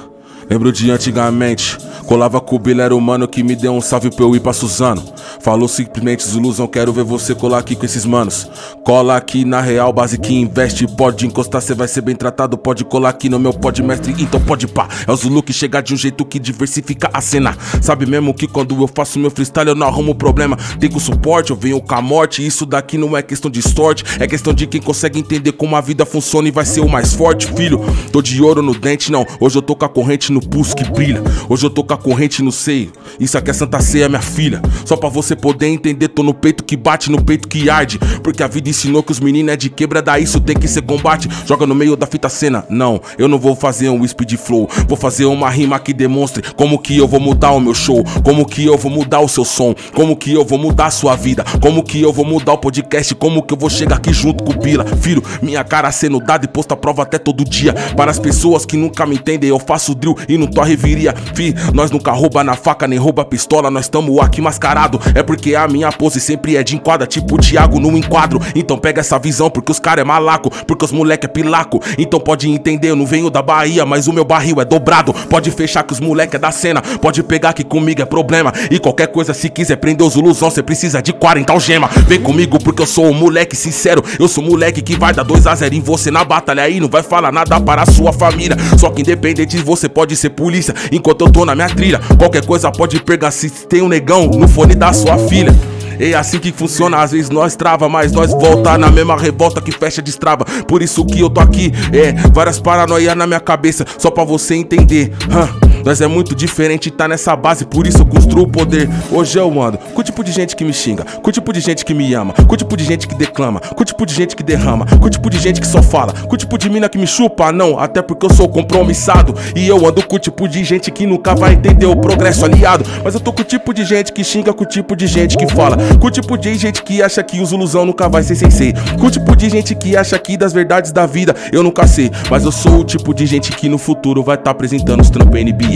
lembro de antigamente. Colava com o Bila, era o mano que me deu um salve pra eu ir pra Suzano. Falou simplesmente, Zuluzão, quero ver você colar aqui com esses manos. Cola aqui na real, base que investe. Pode encostar, cê vai ser bem tratado. Pode colar aqui no meu pod mestre, então pode pá. É o Zulu que chega de um jeito que diversifica a cena. Sabe mesmo que quando eu faço meu freestyle eu não arrumo problema. Tem com suporte, eu venho com a morte. Isso daqui não é questão de sorte, é questão de quem consegue entender como a vida funciona e vai ser o mais forte, filho. Tô de ouro no dente, não. Hoje eu tô com a corrente no pulso que brilha. Hoje eu tô com a corrente no seio. Isso aqui é Santa Ceia, minha filha. Só pra você poder entender, tô no peito que bate, no peito que arde. Porque a vida ensinou que os meninos é de quebra, daí isso tem que ser combate. Joga no meio da fita cena. Não, eu não vou fazer um speed flow. Vou fazer uma rima que demonstre como que eu vou mudar o meu show. Como que eu vou mudar o seu som. Como que eu vou mudar a sua vida. Como que eu vou mudar o podcast. Como que eu vou chegar aqui junto com o Bila. Filho, minha cara sendo dada e posta prova até todo dia. Para as pessoas que nunca me entendem, eu faço drill e não tô reviria. Fi, nós nunca rouba na faca, nem rouba pistola. Nós tamo aqui mascarado. É porque a minha pose sempre é de enquadra, tipo o Thiago no enquadro. Então pega essa visão, porque os cara é malaco, porque os moleque é pilaco. Então pode entender, eu não venho da Bahia, mas o meu barril é dobrado. Pode fechar que os moleque é da cena. Pode pegar que comigo é problema. E qualquer coisa, se quiser prender os ilusão, cê precisa de 40 algema. Vem comigo, porque eu sou um moleque sincero. Eu sou moleque que vai dar 2 a 0 em você na batalha aí. Não vai falar nada para a sua família. Só que independente de você pode ser polícia. Enquanto eu tô na minha trilha, qualquer coisa pode pegar se tem um negão no fone da sua filha. É assim que funciona, às vezes nós trava, mas nós volta na mesma revolta que fecha destrava. Por isso que eu tô aqui, é, várias paranoias na minha cabeça, só pra você entender. Hã? Nós é muito diferente, tá nessa base, por isso eu construo o poder. Hoje eu ando com o tipo de gente que me xinga, com o tipo de gente que me ama, com o tipo de gente que declama, com o tipo de gente que derrama, com o tipo de gente que só fala, com o tipo de mina que me chupa, não, até porque eu sou compromissado. E eu ando com o tipo de gente que nunca vai entender o progresso aliado. Mas eu tô com o tipo de gente que xinga, com o tipo de gente que fala, com o tipo de gente que acha que os ilusão nunca vai ser sensei, com o tipo de gente que acha que das verdades da vida eu nunca sei. Mas eu sou o tipo de gente que no futuro vai estar apresentando os trampos NBA.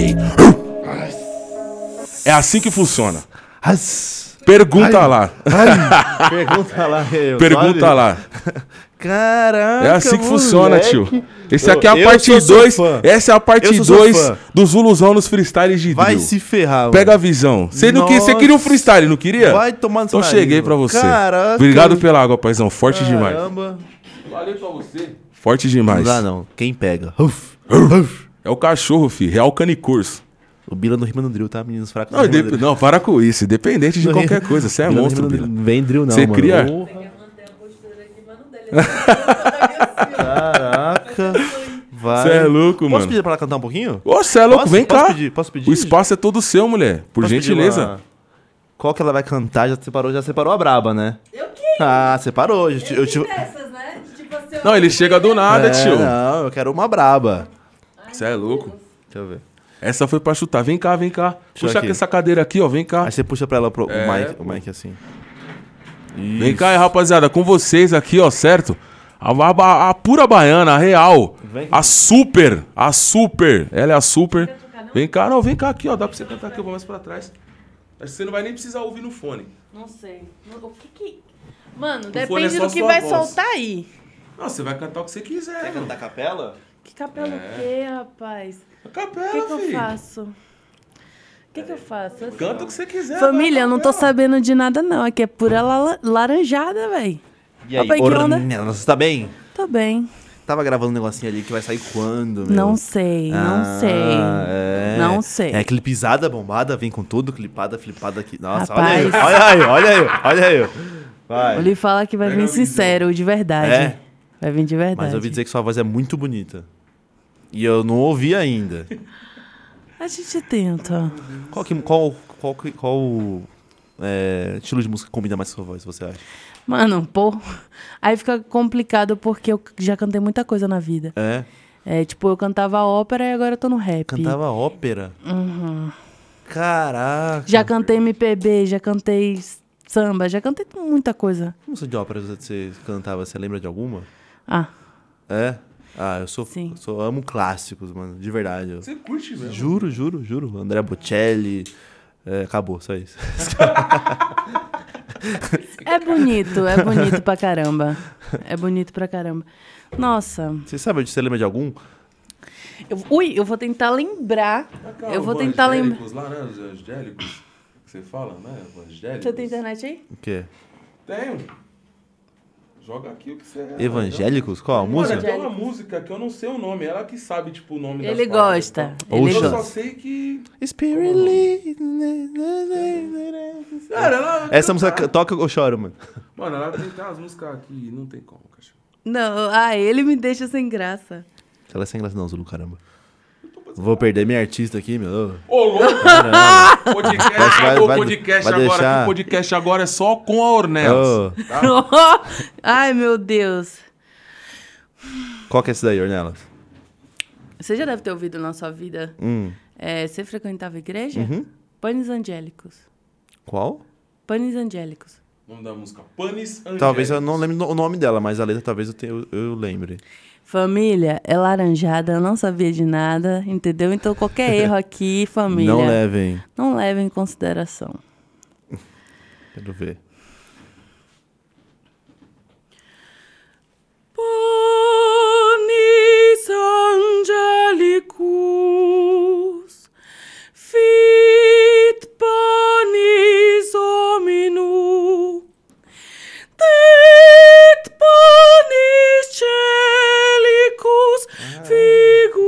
É assim que funciona. Pergunta Ai. lá. Ai, pergunta lá, eu, Pergunta sabe? lá. Caraca, É assim que funciona, moleque. tio. Esse aqui é a eu parte sou seu 2. fã. Essa é a parte sou seu 2 fã. do Zuluzão nos freestyles de Vai drill. se ferrar, Pega a mano. visão. Você não queria, você queria um freestyle, não queria? Vai tomar no seu Então nariz, cheguei pra mano. você. Caraca. Obrigado pela água, paizão. Forte demais. Caramba. Valeu pra você. Forte Não demais. dá não. Quem pega? Uf, uf. É o cachorro, fi. Real canicurso. O Bila não rima no drill, tá? Meninos fracos. Não, drill. não, para com isso. Independente de Não qualquer rima- coisa. Você é Bila não monstro, rima no Bila. Não vem drill não, Você mano. cria- não. Caraca. Vai. Você é louco, Posso mano. pedir pra ela cantar um pouquinho? Ô, você é louco, Posso- vem posso cá. pedir? Posso pedir? O espaço é todo seu, mulher. Por Posso gentileza. uma- Qual que ela vai cantar? Já separou, já separou a braba, né? Eu que? Ah, separou. Eu, eu, te- dessas, né? Tipo assim, Não, ele chega do nada, É, tio. Não, eu quero uma braba. Você é louco. Deixa eu ver. Essa foi pra chutar. Vem cá, vem cá. Deixa Puxa aqui. essa cadeira aqui, ó. Vem cá. Aí você puxa pra ela pro, É, o, mic, pô. o mic assim. Vem cá, aí, rapaziada. Com vocês aqui, ó, certo? A, a- a pura baiana, a real. Vem. A super. A super. Ela é a super. Vem cá, não, vem cá aqui, ó. Dá pra você cantar aqui, eu vou mais pra trás. Acho que você não vai nem precisar ouvir no fone. Não sei. O que que... Mano, fone é depende só do que vai voz. soltar aí. Não, você vai cantar o que você quiser. mano. cantar capela? Que capela o quê, rapaz? A O capela, que que eu faço? O que que eu faço? Assim, Canta o que você quiser. Família, eu não tô capela. sabendo de nada não. Aqui é pura la- laranjada, véi. E aí, Opa? Ornella, você tá bem? Tô bem. Tava gravando um negocinho ali que vai sair quando, meu? Não sei, não Ah, sei. é. Não sei. É clipizada, bombada, vem com tudo, clipada, flipada aqui. Nossa, Rapaz. olha aí, olha aí, olha aí, olha aí. Vai. Ele fala que vai vir sincero, de verdade. É? Vai vir de verdade. Mas eu ouvi dizer que sua voz é muito bonita. E eu não ouvi ainda. A gente tenta. Qual, que, qual, qual, qual é, estilo de música combina mais com sua voz, você acha? Mano, pô. Aí fica complicado porque eu já cantei muita coisa na vida. É? É, tipo, eu cantava ópera e agora eu tô no rap. Cantava ópera? Caraca. Já cantei MPB, já cantei samba, já cantei muita coisa. Que música de ópera você cantava? Você lembra de alguma? Ah, É? Ah, eu sou, Sim. sou amo clássicos, mano, de verdade. Eu- Você curte mesmo. Juro, juro, juro. André Bocelli. é, acabou, só isso. é bonito, é bonito pra caramba. É bonito pra caramba. Nossa, Você sabe, você lembra de algum? eu, ui, eu vou tentar lembrar. eu vou tentar lembrar. lá, né? Os angélicos. Que você fala, né? Evangélicos. Você tem internet aí? O quê? Tenho. Joga aqui o que você... Evangélicos? Qual a Mano, música? tem uma música que eu não sei o nome. Ela que sabe, tipo, o nome Ele gosta. Ele Oxa. Eu só sei que... Spirit lead. Cara, ela... Essa música toca eu choro, mano. Mano, ela tem, tem umas músicas que não tem como, cachorro. Não, ah, ele me deixa sem graça. Ela é sem graça não, Zulu, caramba. Vou perder minha artista aqui, meu. Ô, louco! podcast, Vai- vai- podcast vai agora. deixar- O podcast agora é só com a Ornelas. Ô, Ai, meu Deus. qual que é esse daí, Ornelas? Você já deve ter ouvido na sua vida. Hum, É, você frequentava igreja? Uhum. Panes angélicos. qual? Panes angélicos. O nome da música Panis Angélicos. Talvez eu não lembre o nome dela, mas a letra talvez eu, tenha, eu, eu lembre. Família, é laranjada, eu não sabia de nada, entendeu? Então qualquer erro aqui, família, Não levem. não leve em consideração. Quero ver. Panis angelicus, fit panis hominu, det panis celicus, figuris.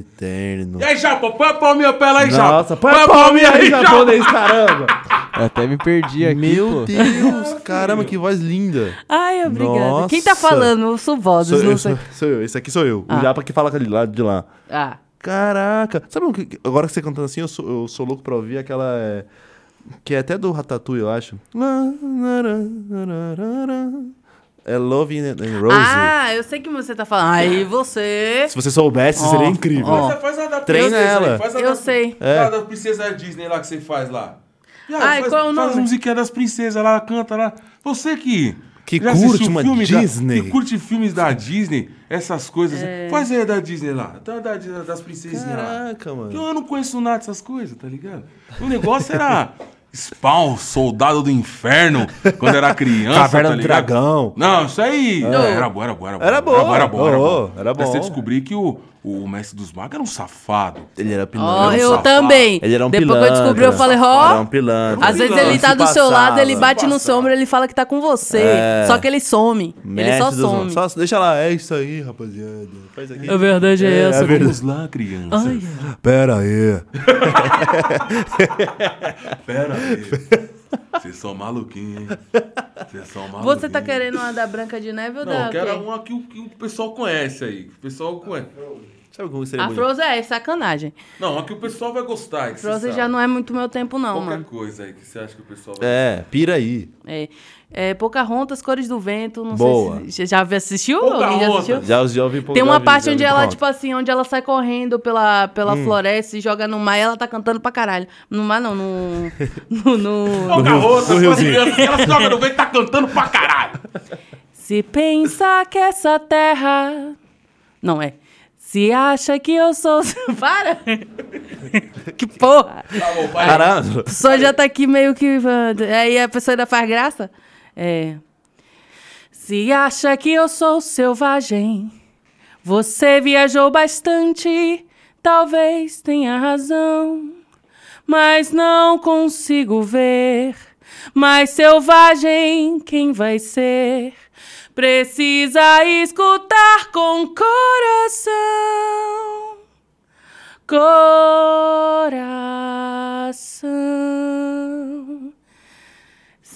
Eterno. E aí, Japa, põe a palminha pra ela aí, Japa. Nossa, põe a palminha aí, japonês, caramba. Eu até me perdi aqui, Meu pô. Deus, caramba, que voz linda. Ai, obrigada. Nossa. Quem tá falando? Eu sou vozes, Sou não eu, sei. sou, sou eu, esse aqui sou eu. Ah. O Japa que fala ali, lá de lá. Ah, Caraca. Sabe o que, agora que você cantando assim, eu sou, eu sou louco pra ouvir aquela... é, que é até do Ratatouille, eu acho. É Love and Rose. ah, eu sei que você tá falando. Aí você. Se você soubesse, Ó, seria incrível. ó. Você faz a da Treina ela. Faz a Eu da, sei. É. A da princesa Disney lá que você faz lá. Aí, Ai, faz, qual é o Faz nome? a musiquinha das princesas lá, canta lá. Você que... Que Já curte uma filme da- Disney. que curte filmes da Disney, essas coisas. É. Faz aí da Disney lá. Da, da- das princesinhas lá. Caraca, Porque mano. Eu não conheço nada dessas coisas, tá ligado? O negócio era Spawn, Soldado do Inferno, quando era criança. Caverna tá do? Dragão. Não, isso aí. Era bom, era bom, era bom. Era bom, Era bom, era bom. Era bom. era Mas você descobrir que o, o mestre dos magos era um safado. Ele era pilantra. eu safado. também. Ele era um Depois pilantra. que eu descobri, eu falei, Era ó. um pilantra. Às vezes ele tá do seu lado, ele bate no Se seu ombro, ele fala que tá com você. É. Só que ele some. ele Mestre só dos- some. Só deixa lá, é isso aí, rapaziada. Faz aqui. A verdade é, É, essa. é verdade. Vamos lá, criança. Ai, Pera aí. Pera aí. Vocês são maluquinhos, hein? Vocês são maluquinhos. Você tá querendo uma da Branca de Neve ou Não, da eu quero uma que o, que o pessoal conhece aí. Que o pessoal conhece. Sabe como seria A bonito? Frozen é sacanagem. Não, uma que o pessoal vai gostar. Que Frozen já não é muito meu tempo, não, Qualquer mano. coisa aí que você acha que o pessoal vai É, pira aí. É. É Pocahontas, Cores do Vento, não Boa. sei se... Já assistiu? Alguém já Pocahontas. assistiu? Já, já ouvi. Tem uma parte onde ela, tipo assim, onde ela sai correndo pela, pela Hum. floresta e joga no mar e ela tá cantando pra caralho. No mar não, no... no, no... Pocahontas, no crianças, que elas jogam no vento e tá cantando pra caralho. Se pensa que essa terra... Não é. Se acha que eu sou... Para! que porra! Tá bom. Caralho. A pessoa já tá aqui meio que. Aí a pessoa ainda faz graça. É. Se acha que eu sou selvagem, você viajou bastante, talvez tenha razão, mas não consigo ver. Mais selvagem, quem vai ser? Precisa escutar com coração coração.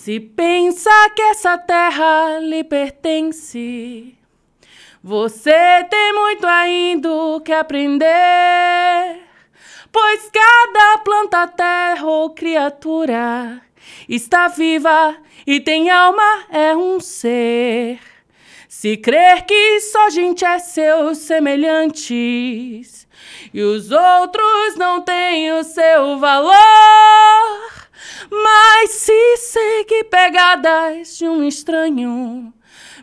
Se pensa que essa terra lhe pertence, você tem muito ainda que aprender. Pois cada planta, terra ou criatura está viva e tem alma, é um ser. Se crer que só gente é seus semelhantes e os outros não têm o seu valor, mas se seguir pegadas de um estranho,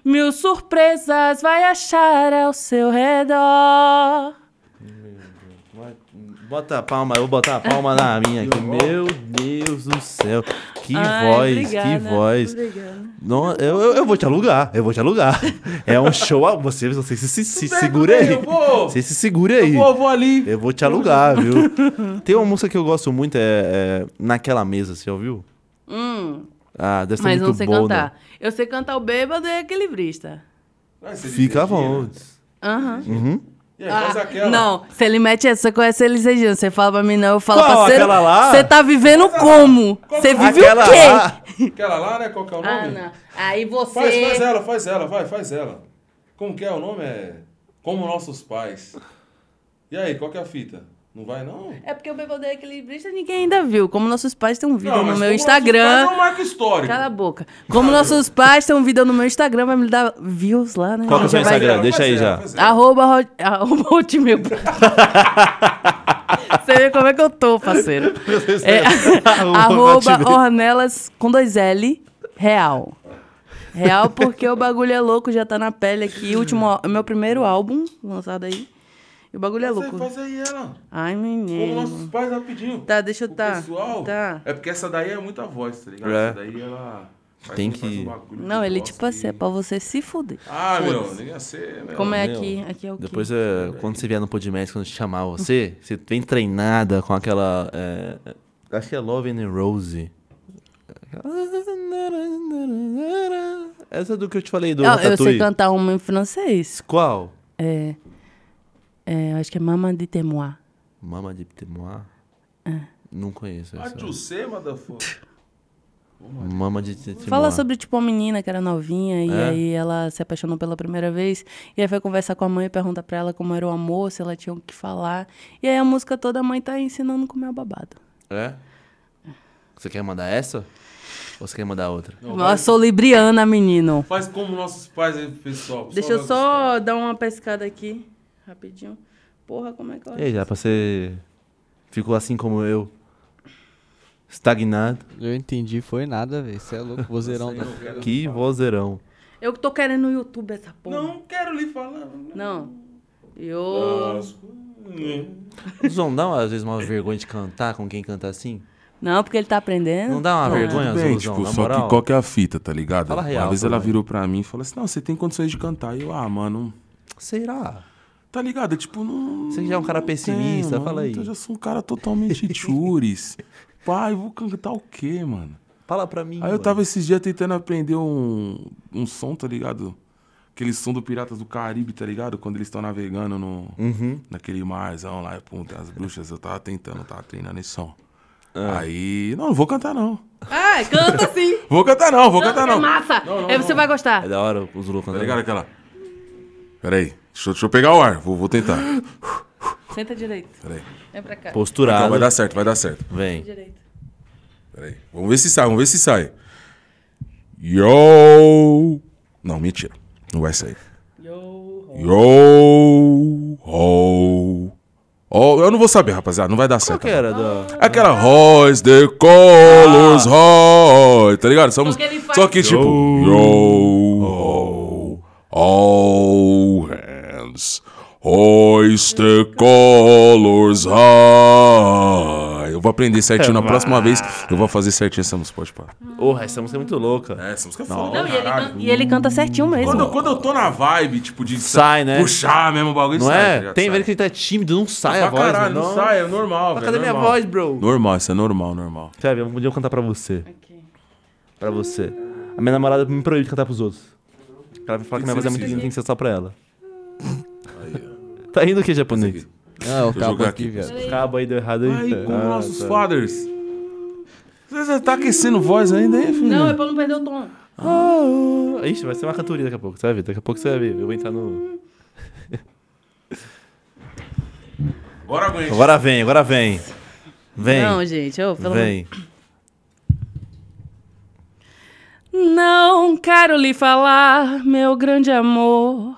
mil surpresas vai achar ao seu redor. Bota a palma, eu vou botar a palma na minha aqui. Meu Deus do céu. Que Ai, voz, obrigada, que voz. obrigada. Não, eu, eu, eu vou te alugar, eu vou te alugar. É um show, a- você, você se, se, se segura aí. Você se segura aí. Eu vou, eu vou ali. Eu vou te alugar, viu? Tem uma música que eu gosto muito, é, é Naquela Mesa, você já ouviu? Hum, Ah, deve ser mas muito não sei boa. cantar. né? Eu sei cantar o bêbado e equilibrista. Fica à Regina. vontade. Aham. Uhum. E aí, faz Ah, aquela. Não, se ele mete essa, você conhece Elis Regina. Você fala pra mim, não, eu falo, Qual? parceiro. Aquela lá? Você tá vivendo como? Você vive Aquela o quê? lá. Aquela lá, né? Qual que é o nome? Ah, não. Aí você. Faz, faz ela, faz ela, vai, faz ela. Como que é o nome? É Como Nossos Pais. E aí, qual que é a fita? Não vai, não? É porque o bêbado e equilibrista ninguém ainda viu. Como nossos pais têm um vídeo não, no meu Instagram. Pais é um marco histórico. Cala a boca. Como nossos pais têm um vídeo no meu Instagram, vai me dar views lá, né? Qual que é o seu Vai- Instagram? ela, Deixa aí já. ela. Arroba, hot- arroba hotmail. Você vê como é que eu tô, parceiro. É, arroba Hotmail. Ornelas com dois L, real. Real porque o bagulho é louco, já tá na pele aqui. Último, meu primeiro álbum lançado aí. E o bagulho é aí, louco. Faz aí ela. Ai, Como menino. Nossos Pais, rapidinho. Tá, deixa eu O tá. pessoal, Tá. É porque essa daí é muita voz, tá ligado? É. Essa daí ela. faz- Tem que- um Não, ele tipo assim, e- é pra você se fuder. Ah, meu, nem ia ser, meu. Como é meu, aqui? Aqui é o quê? Depois, é, quando você vier no Podmess, quando te chamar você, você vem treinada com aquela. é, acho que é Love and Rose. Essa é do que eu te falei do Ah, eu sei cantar uma em francês. Qual? É. É, acho que é Maman de Temois. Mama de Temois? É. Não conheço Ah, essa. Jussê, motherfucker. Mama de Temois. Fala sobre, tipo, uma menina que era novinha e É? aí ela se apaixonou pela primeira vez. E aí foi conversar com a mãe e pergunta pra ela como era o amor, se ela tinha o que falar. E aí a música toda a mãe tá ensinando como é o babado. É? Você quer mandar essa? Ou você quer mandar outra? Não, Eu sou libriana, menino. Faz como nossos pais aí, pessoal. Deixa vai eu só dar uma pescada aqui, rapidinho. Porra, como é que eu aí, já pra você. Ficou assim como eu. Estagnado. Eu entendi, foi nada, velho. Você é louco, vozeirão da. Que vozeirão. Eu tô querendo no YouTube essa porra. Não quero lhe falar. Não. Eu. Zon, dá às vezes uma vergonha de cantar com quem canta assim? Não, porque ele tá aprendendo. Não dá uma Não, vergonha, bem, Zuluzão, tipo, na só moral? que qual que é a fita, tá ligado? Fala real, uma vez ela virou pra mim e falou assim, não, você tem condições de cantar. E eu, ah, mano, Será? Tá ligado? Tipo, não... Você já é um cara não pessimista, tem, fala aí. Eu já sou um cara totalmente chures. Pai, vou cantar o quê, mano? Fala pra mim. Aí eu mano. tava esses dias tentando aprender um, um som, tá ligado? Aquele som do Piratas do Caribe, tá ligado? Quando eles estão navegando no, Uhum. naquele marzão lá, e pum, tem as bruxas. Eu tava tentando, eu tava treinando esse som. Ah. Aí, não, não vou cantar não. Ai, canta sim. Vou cantar não, vou cantar Canta, não. é massa. É, você vai gostar. É da hora o Zulu Tá ligado aquela? Pera aí, deixa, eu- deixa eu pegar o ar, vou, vou tentar. Senta direito. Pera aí. Vem pra cá. Então, Posturado. vai dar certo, vai dar certo. Vem. Direito. Pera aí. Vamos ver se sai, vamos ver se sai. Yo! Não, mentira. Não vai sair. Yo. Yo! Oh! Oh, eu não vou saber, rapaziada. Não vai dar Qual certo. que era? Da... Aquela Royce the Colors Roy, tá ligado? Só, que ele faz- só que tipo. Yo! Oh, all the colors high. Eu vou aprender certinho. Na próxima vez eu vou fazer certinho essa música. Pode parar. Porra, essa música é muito louca. É, essa música é foda. Não, e ele, caralho. canta, e ele canta certinho mesmo. Quando, quando eu tô na vibe, tipo, de Sai, né? puxar mesmo o bagulho, Não sai, tá é? ligado? Tem Sai. velho que tá tímido, não sai a Pra voz. caralho, né? não sai, é normal, velho. cadê minha normal. voz, bro? Normal, isso é normal, normal. Ver? Um dia eu vou cantar pra você. Pra você. A minha namorada me proíbe de cantar pros outros. Ela vai falar que, minha voz é muito linda, tem que ser só pra ela. Tá rindo o que, japonês? Ah, o Deixa eu cabo aqui, aqui. viado. Cabo aí deu errado aí. Aí, como Ah, nossos tá. fathers. Você tá aquecendo voz ainda, hein, filho? Não, é pra não perder o tom. Ah, Ixi, vai ser uma cantoria daqui a pouco, você vai ver. Daqui a pouco você vai ver. Eu vou entrar no. Bora, aguente. Agora vem, agora vem. Vem. Não, gente, eu, pelo vem. Não quero lhe falar, meu grande amor,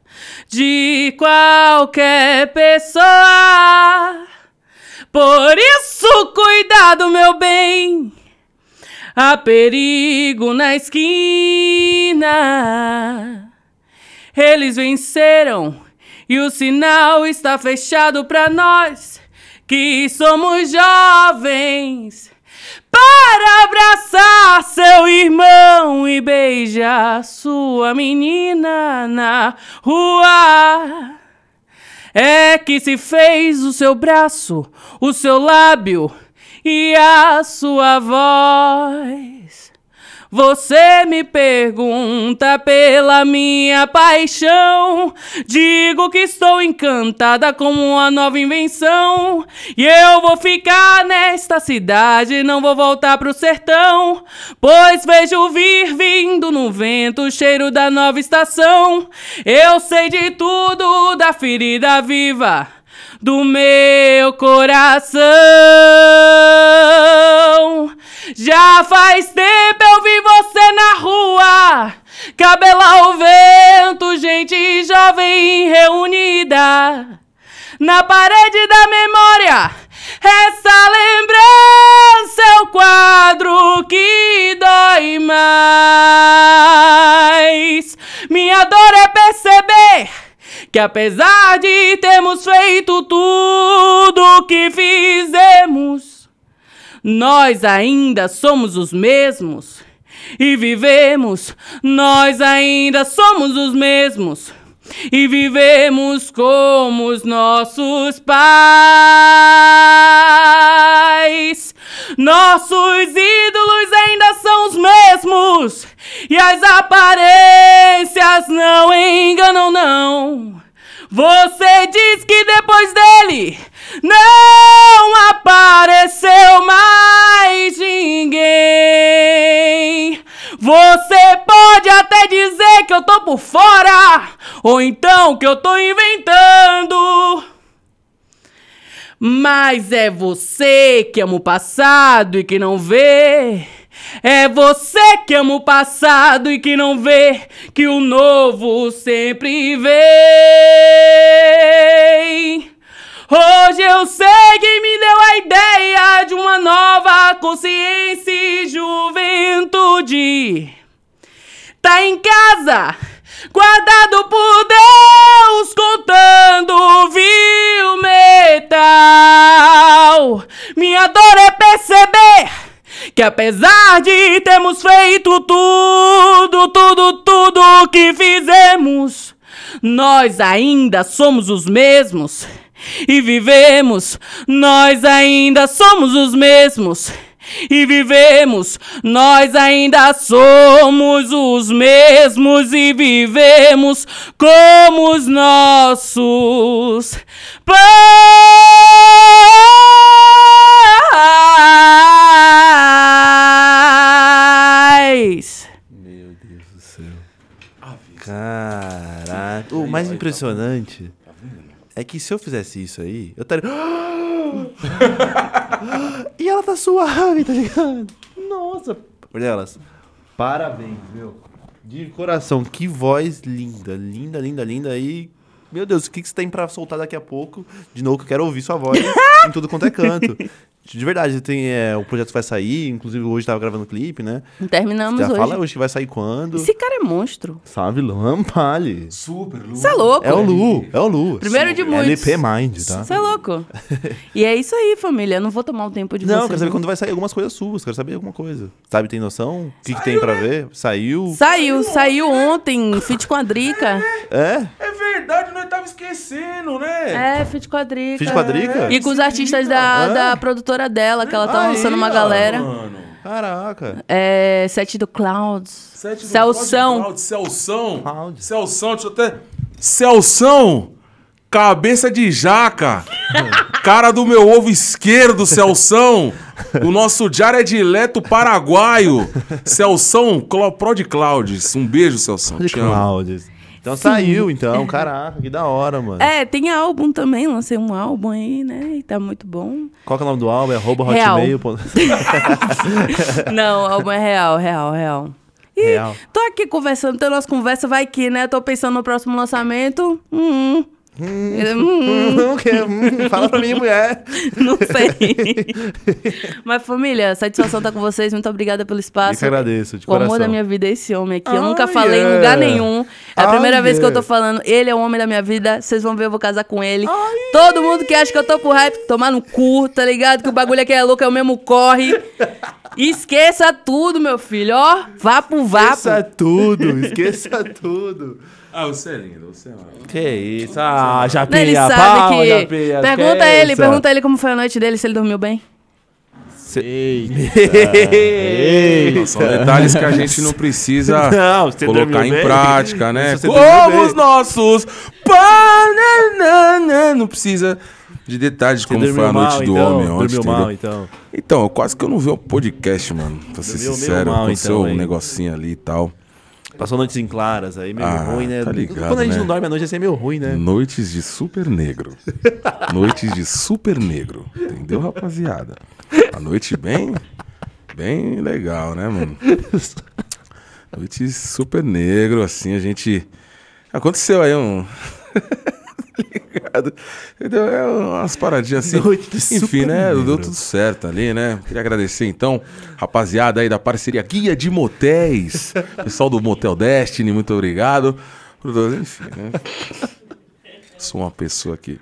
de qualquer pessoa. Por isso, cuidado, meu bem. Há perigo na esquina. Eles venceram e o sinal está fechado para nós que somos jovens para abraçar seu irmão e beijar sua menina na rua. É que se fez o seu braço, o seu lábio e a sua voz. Você me pergunta pela minha paixão. Digo que estou encantada com uma nova invenção. E eu vou ficar nesta cidade, não vou voltar pro sertão. Pois vejo vir vindo no vento o cheiro da nova estação. Eu sei de tudo da ferida viva do meu coração. Já faz tempo eu vi você na rua, cabelo ao vento, gente jovem reunida. Na parede da memória, essa lembrança é o quadro que dói mais. Minha dor é perceber que apesar de termos feito tudo o que fizemos, nós ainda somos os mesmos e vivemos, nós ainda somos os mesmos e vivemos como os nossos pais. Nossos ídolos ainda são os mesmos e as aparências não enganam, não. Você diz que depois dele não apareceu mais ninguém. Você pode até dizer que eu tô por fora, ou então que eu tô inventando. Mas é você que ama o passado e que não vê. É você que ama o passado e que não vê que o novo sempre vem. Hoje eu sei que me deu a ideia de uma nova consciência e juventude. Tá em casa, guardado por Deus, contando viu metal. Minha dor é perceber que apesar de termos feito tudo, tudo, tudo que fizemos, nós ainda somos os mesmos e vivemos, nós ainda somos os mesmos. E vivemos, nós ainda somos os mesmos e vivemos como os nossos pais. Meu Deus do céu. Caraca. O mais impressionante é que se eu fizesse isso aí, eu estaria. e ela tá suave, tá ligado? Nossa. Olha elas. Parabéns, meu. De coração, que voz linda, linda, linda, linda. E, meu Deus, o que, que você tem pra soltar daqui a pouco? De novo, que eu quero ouvir sua voz em tudo quanto é canto. De verdade, tem, é, o projeto vai sair, inclusive hoje tava gravando clipe, né? Terminamos Já hoje. fala hoje que vai sair quando. Esse cara é monstro. Sabe, Luan Pali. Super, Lu. Você é louco? É o Lu, é o Lu. Primeiro de muitos. LP Mind, tá? Você é louco. e é isso aí, família. Eu não vou tomar o tempo de Não, vocês. quero saber quando vai sair algumas coisas suas, quero saber alguma coisa. Sabe, tem noção? O que, que tem pra ver? Saiu? Saiu, saiu ontem, feat com a Drica. É? É verdade, nós tava esquecendo, né? É, feat com a Drica. Feat com a Drica? E com os artistas da, É? da produtora dela, que ela tá Aí, lançando uma ó, galera. Mano. Caraca. É, Sete do Clouds. Sete do Celção. Cláudio, Celção. Celção, deixa eu até. Celção! Cabeça de jaca! Cara do meu ovo esquerdo, Celção! O nosso Jared Leto paraguaio! Celção Clo- Prod Clouds. Um beijo, Celção. De. Clouds. Então saiu, então. Caraca, que da hora, mano. É, tem álbum também, lancei um álbum aí, né? E tá muito bom. Qual que é o nome do álbum? É arroba hotmail. Não, o álbum é real, real, real. E Real. tô aqui conversando, tendo nossa conversa, vai que, né? Tô pensando no próximo lançamento. Hum, hum, O quê? Hum, Fala pra mim, mulher. não sei. Mas, família, satisfação tá com vocês. Muito obrigada pelo Eu espaço. que agradeço, de O amor coração. da minha vida é esse homem aqui. Eu Ah, nunca falei em yeah. lugar nenhum. É a Ah, primeira vez que eu tô yeah. falando. Ele é o homem da minha vida. Vocês vão ver, eu vou casar com ele. Todo mundo que acha que eu tô por hype, tomar no cu, tá ligado? Que o bagulho aqui é louco, é o mesmo corre. Esqueça tudo, meu filho. Ó, vá pro vapo. Esqueça tudo, esqueça tudo. Ah, você é lindo, você é maravilhoso. Que isso? Ah, Não, Japinha, ele sabe palma, que. Japinha, pergunta que ele, pergunta ele como foi a noite dele, se ele dormiu bem. Eita. São detalhes que a gente não precisa Não, colocar em bem? prática, né? Como os nossos. Não precisa de detalhes como foi a noite mal, do então? homem ontem. Dormiu mal, então. Então, quase que eu não vi o podcast, mano. Pra ser Dormiu sincero, mal, aconteceu então, um hein? negocinho ali e tal. Passou noites em claras aí, meio Ah, ruim, né? tá ligado, Quando a gente né? não dorme à noite, assim é meio ruim, né? Noites de super negro. Noites de super negro. Entendeu, rapaziada? A noite bem. Bem legal, né, mano? Noite super negro, assim, a gente. Aconteceu aí um. Ligado? Entendeu? É umas paradinhas assim. Noite de Enfim, né? Deu negro. tudo certo ali, né? Queria agradecer então, rapaziada aí da parceria Guia de Motéis. Pessoal do Motel Destiny, muito obrigado. Enfim, né? Sou uma pessoa que.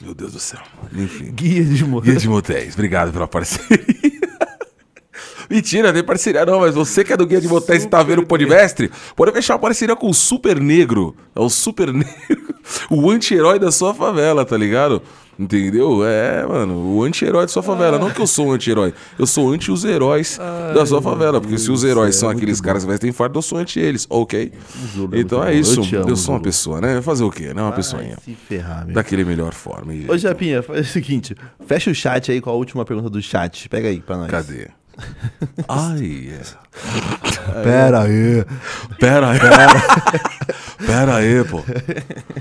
Meu Deus do céu. Enfim. Guia de morrer. Guia de Motéis, obrigado pela parceria. Mentira, tem parceria não, mas você que é do Guia de Motéis e tá vendo o Podmestre, pode fechar uma parceria com o Super Negro. É o Super Negro, o anti-herói da sua favela, tá ligado? Entendeu? É, mano, o anti-herói da sua favela. Não que eu sou um anti-herói, eu sou anti os heróis da sua favela. Porque se os heróis são aqueles caras que vestem fardo, eu sou anti eles, ok? Zulu é Então é bom. isso. Eu amo, Eu sou uma Zulu. pessoa, né? Fazer o quê? Né? Uma pessoinha. Se ferrar, meu. Daquele melhor forma. Ô. Japinha, faz o seguinte. Fecha o chat aí com a última pergunta do chat. Pega aí pra nós. Cadê? Ai, é. Pera aí. Pera aí. Pera aí, pô.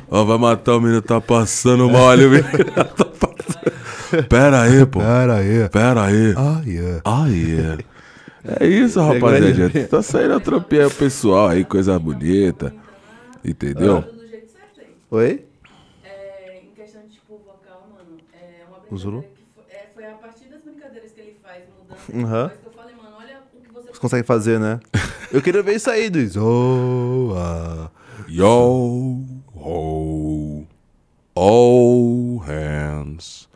Ó, vai matar o menino, tá passando mal ali, o menino tá passando. Pera aí, pô. Pera aí. Pera aí. Ah, yeah. Ai, é. É isso, rapaziada. Tá saindo a tropinha pessoal aí, coisa bonita. Entendeu? Do jeito certo aí. Oi? É, em questão de tipo vocal, mano, é uma brincadeira que foi, é, foi a partir das brincadeiras que ele depois que eu falei, mano, olha o que você Você consegue fazer, né? Eu queria ver isso aí, Luiz. Oh, ah. Yo ho, all hands,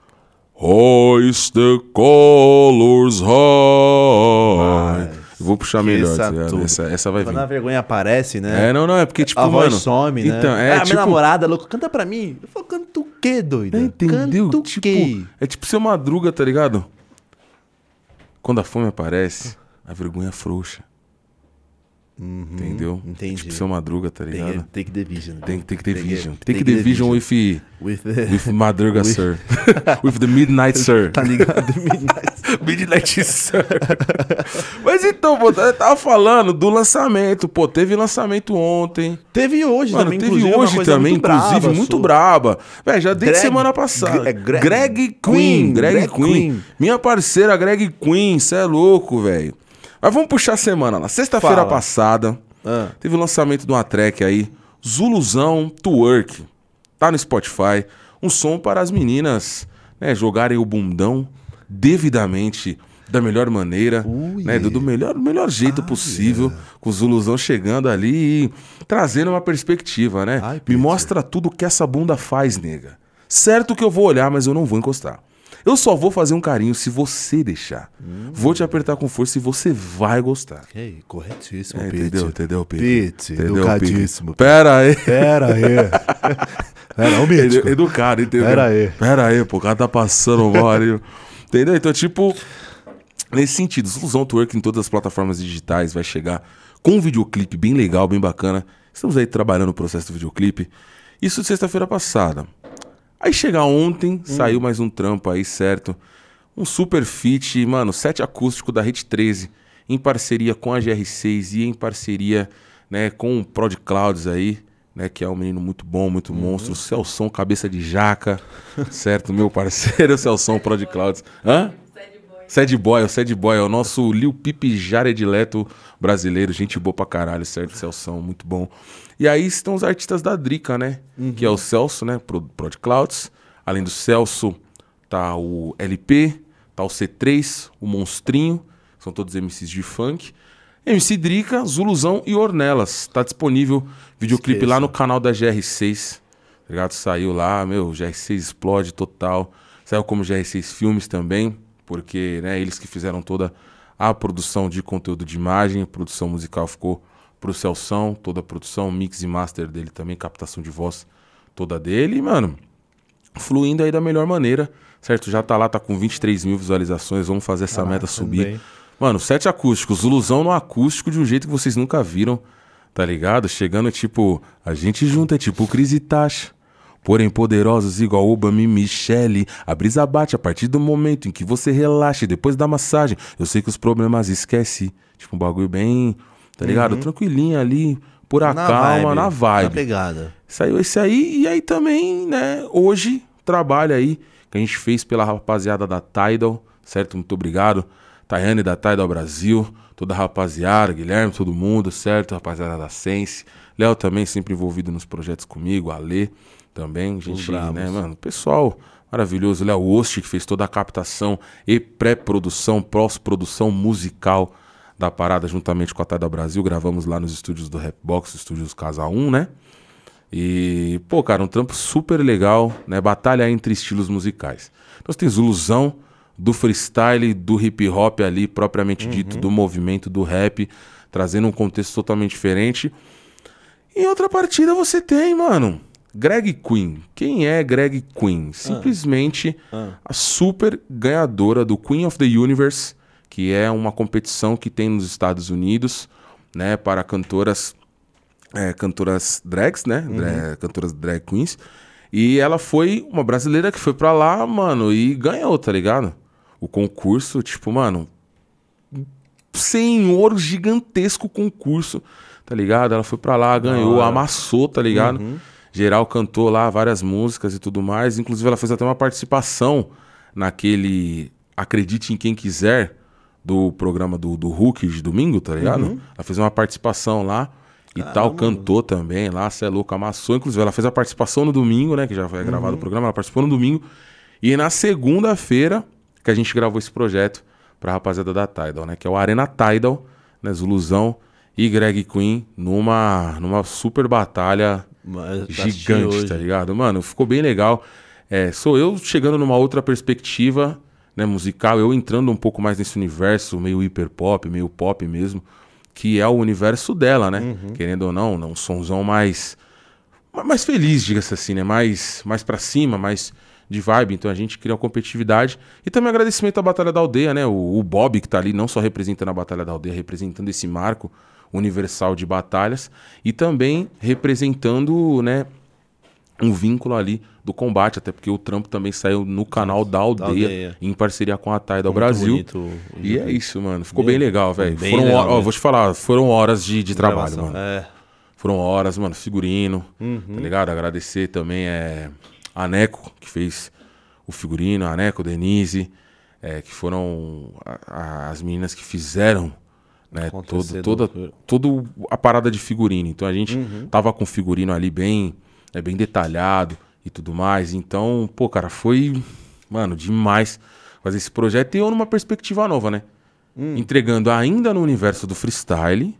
hoist the colors high. Eu vou puxar melhor, tá tudo. essa, essa vai Quando a vir. vergonha aparece, né? É, não, não, é porque, tipo, a voz mano. some, né? Então, é, ah, tipo, minha namorada, louco, canta pra mim. Eu falo, canto o quê, doido? Entendeu? Canto o tipo, quê? é tipo seu madruga, tá ligado? Quando a fome aparece, a vergonha frouxa. Entendeu? Uhum. entendi. Tipo seu madruga, tá ligado? Tem, tem que ter vision. Tem, que ter que- vision. Tem, tem que ter ter vision vision. with, With, with Madruga With- Sir. with the Midnight Sir. tá ligado? Midnight. Midnight Sir. Mas então, pô, eu tava falando do lançamento. Pô, teve lançamento ontem. Teve hoje Mano, também, teve uma hoje também, muito inclusive, muito sou- braba. Véi, já desde semana passada. é Greg- Greg Queen, Queen, Greg Greg Queen. Queen. Minha parceira Greg Queen, cê é louco, velho. Mas vamos puxar a semana lá. Sexta-feira Fala. passada, Ah. teve o lançamento de uma track aí, Zuluzão Twerk. Tá no Spotify. Um som para as meninas, né, jogarem o bundão devidamente, da melhor maneira, Ui. né, do, do melhor, melhor jeito possível, com o Zuluzão chegando ali e trazendo uma perspectiva, né? Ai, Me mostra tudo que essa bunda faz, nega. Certo que eu vou olhar, mas eu não vou encostar. Eu só vou fazer um carinho se você deixar. Hum. Vou te apertar com força e você vai gostar. Ei, corretíssimo, É, Pete. entendeu? Entendeu, Pete? Pete, Entendeu, educadíssimo. Pete? Pera aí. Pera aí. Pera, ô Edu- mítico. Educado, entendeu? Pera aí. Pera aí, pô, o cara tá passando mal ali. Entendeu? Então, tipo, nesse sentido, Slusão Twerk em todas as plataformas digitais vai chegar com um videoclipe bem legal, bem bacana. Estamos aí trabalhando o processo do videoclipe. Isso sexta-feira passada. Aí chega ontem, saiu mais um trampo aí, certo? Um super feat, mano, set acústico da Hit 13, em parceria com a GR6 e em parceria, né, com o Prod Clouds aí, né, que é um menino muito bom, muito monstro, Celson, cabeça de jaca, certo? Meu parceiro, Celson, Prod Clouds. Hã? Sad boy. O Sad Boy é o nosso Lil Pipe Jaredileto brasileiro, gente boa pra caralho, certo? Celção, muito bom. E aí estão os artistas da Drica, né? Que é o Celso, né? Pro, Prod Clouds. Além do Celso, tá o LP, tá o C3, o Monstrinho, são todos MCs de funk. MC Drica, Zuluzão e Ornelas. Tá disponível videoclipe Esqueça. lá no canal da GR6. Tá ligado? Saiu lá, meu, GR6 explode total. Saiu como GR6 Filmes também, porque né, eles que fizeram toda a produção de conteúdo de imagem, produção musical ficou pro Celção, toda a produção, mix e master dele também, captação de voz toda dele, e, mano, fluindo aí da melhor maneira, certo? Já tá lá, tá com 23 mil visualizações, vamos fazer essa meta subir. também. Mano, sete acústicos, Zuluzão no acústico de um jeito que vocês nunca viram, tá ligado? Chegando tipo, a gente junta é tipo Cris e Tasha. Porém poderosos igual Obama e Michelle. A brisa bate a partir do momento em que você relaxa e depois da massagem. Eu sei que os problemas esquece. Tipo, um bagulho bem, tá ligado? Tranquilinho ali, por a calma, na Na vibe. pegada. Saiu esse aí, e aí também, né, hoje, trabalho aí que a gente fez pela rapaziada da Tidal, certo? Muito obrigado. Tayane da Tidal Brasil, toda a rapaziada, Guilherme, todo mundo, certo? Rapaziada da Sense. Léo também sempre envolvido nos projetos comigo, Ale também, gente, né, mano? Pessoal maravilhoso. Léo Ost, que fez toda a captação e pré-produção, pós-produção musical da parada juntamente com a Tidal Brasil. Gravamos lá nos estúdios do Rapbox, estúdios Casa 1, né? E, pô, cara, um trampo super legal, né? Batalha entre estilos musicais. Então você tem Zuluzão do freestyle, do hip hop ali, propriamente dito, do movimento, do rap, trazendo um contexto totalmente diferente. Em outra partida você tem, mano, Greg Queen. Quem é Greg Queen? Simplesmente a super ganhadora do Queen of the Universe, que é uma competição que tem nos Estados Unidos, né, para cantoras é, cantoras drags, né? Dra- cantoras drag queens. E ela foi uma brasileira que foi pra lá, mano, e ganhou, tá ligado? O concurso, tipo, mano, senhor gigantesco concurso, tá ligado? Ela foi pra lá, ganhou, hora. amassou, tá ligado? Uhum. Geral cantou lá várias músicas e tudo mais. Inclusive, ela fez até uma participação naquele Acredite em Quem Quiser do programa do, do Hulk de domingo, tá ligado? Uhum. Ela fez uma participação lá e tal, cantou também lá, cê é louco, amassou. Inclusive, ela fez a participação no domingo, né? Que já foi gravado Uhum. o programa, ela participou no domingo. E na segunda-feira que a gente gravou esse projeto pra rapaziada da Tidal, né? Que é o Arena Tidal, né? Zuluzão e Greg Queen numa, numa super batalha Mas assisti gigante, tá ligado? Mano, ficou bem legal. É, sou eu chegando numa outra perspectiva, né, musical, eu entrando um pouco mais nesse universo meio hiper pop, meio pop mesmo, que é o universo dela, né? Uhum. Querendo ou não, um sonzão mais ma- mais feliz, diga-se assim, né? Mais mais para cima, mais de vibe, então a gente cria uma competitividade. E também agradecimento à Batalha da Aldeia, né? O, o Bob, que tá ali, não só representando a Batalha da Aldeia, representando esse marco universal de batalhas, e também representando, né, um vínculo ali do combate, até porque o trampo também saiu no canal da Aldeia, Aldeia. em parceria com a Tidal Muito Brasil. bonito E é isso, mano. Ficou Meu, bem legal, velho. bem Foram legal ó, vou te falar, foram horas de, de trabalho, Gravação. mano. É. Foram horas, mano, figurino, Uhum. tá ligado? Agradecer também é, a Neco, que fez o figurino, a Neco, Denise, é, que foram a- a- as meninas que fizeram né, todo, toda, toda a parada de figurino. Então a gente Uhum. tava com o figurino ali bem, é, bem detalhado e tudo mais. Então, pô, cara, foi, mano, demais fazer esse projeto e eu numa perspectiva nova, né? Hum. Entregando ainda no universo do freestyle,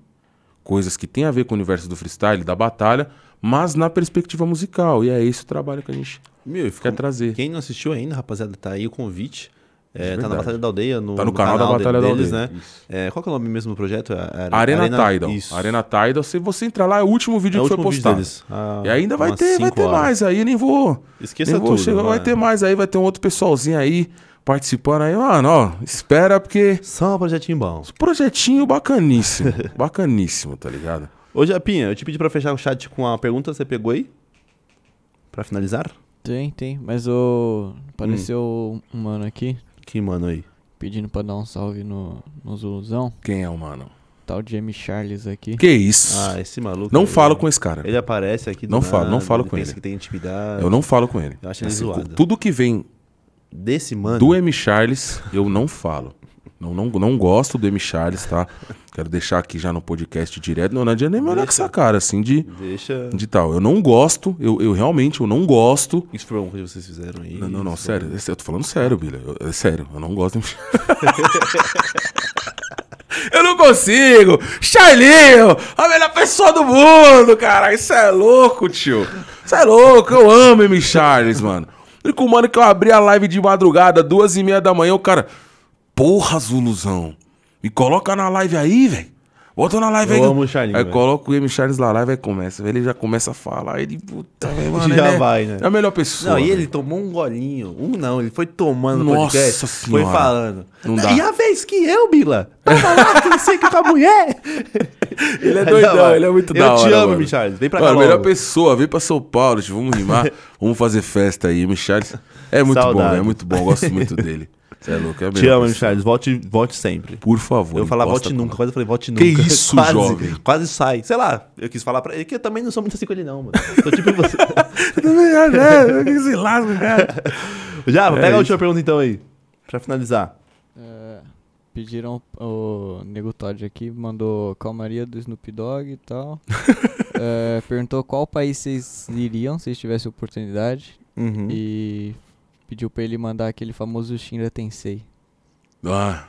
coisas que tem a ver com o universo do freestyle, da batalha, mas na perspectiva musical. E é esse o trabalho que a gente Meu, quer ficou... trazer. Quem não assistiu ainda, rapaziada, tá aí o convite. É, tá na. Batalha da Aldeia, no, Tá no canal da Batalha da deles, Aldeia, né? É, qual que é o nome mesmo do projeto? É, Arena, Tidal. Isso. Arena Tidal, se você entrar lá, é o último vídeo é que foi postado. deles. Ah, E ainda vai ter, vai ter horas. mais aí, nem vou. Esqueça nem vou tudo. chegar, vai mano. ter mais aí, vai ter um outro pessoalzinho aí participando aí. Mano, ó, espera porque Só um projetinho bom. projetinho bacaníssimo. bacaníssimo, tá ligado? Ô, Japinha, eu te pedi pra fechar o chat com a pergunta, você pegou aí? Pra finalizar? Tem, tem. Mas o. Apareceu um mano aqui Que mano aí. pedindo pra dar um salve no, no Zuluzão. Quem é o mano? Tal Jamie Charles aqui. Que isso? Ah, esse maluco. não aí, falo ele- com esse cara. Ele aparece aqui do Não falo, não nada, falo ele com pensa ele. que tem intimidade. Eu não falo com ele. Eu acho ele Assim, zoado. Tudo que vem Desse mano. do M. Charles, eu não falo. Não, não, não gosto do M. Charles, tá? Quero deixar aqui já no podcast direto. Não, não adianta nem me olhar com essa cara, assim, de, Deixa. de tal. Eu não gosto, eu, eu realmente, eu não gosto. Isso foi coisa que vocês fizeram aí. Não, não, não, sério. Eu tô falando sério, Bila. Eu- É sério, eu não gosto de... Eu não consigo! Charlinho! A melhor pessoa do mundo, cara! Isso é louco, tio! Isso é louco! Eu amo M. Charles, mano. O único mano que eu abri a live de madrugada, duas e meia da manhã, o cara... Porra, Zuluzão! Me coloca na live aí, velho! Bota na live Eu aí. amo o Charlinho, Aí velho. coloca o M. Charles na live, aí começa. Ele já começa a falar, ele... Puta, mano, Já ele é- vai, né? É a melhor pessoa. Não, e ele tomou um golinho. Um não, ele foi tomando no Nossa podcast. Foi Senhora. falando. Não dá. E a vez que eu, Bila, tava lá, que não sei que com a mulher. Ele é doidão, ele é muito eu da hora. te amo, mano. Michael. Vem pra Mano, cá melhor pessoa, vem pra São Paulo, vamos rimar, vamos fazer festa aí. Michalis é muito bom, Saudade. é muito bom, gosto muito dele. Você é louco, é a Te melhor amo. Michael. Volte, volte sempre. Por favor. Eu falar volte nunca, quase eu falei volte Que nunca. isso, quase, jovem? Quase sai. Sei lá, eu quis falar pra ele que eu também não sou muito assim com ele, não, mano. Tô tipo você. É, que se lasca, cara. Já, É pega a isso. última pergunta então aí. Pra finalizar. É, pediram o Nego Todd aqui, mandou calmaria do Snoop Dogg e tal. É, perguntou qual país vocês iriam se vocês tivessem oportunidade. Uhum. E pediu pra ele mandar aquele famoso Shinra Tensei. Ah,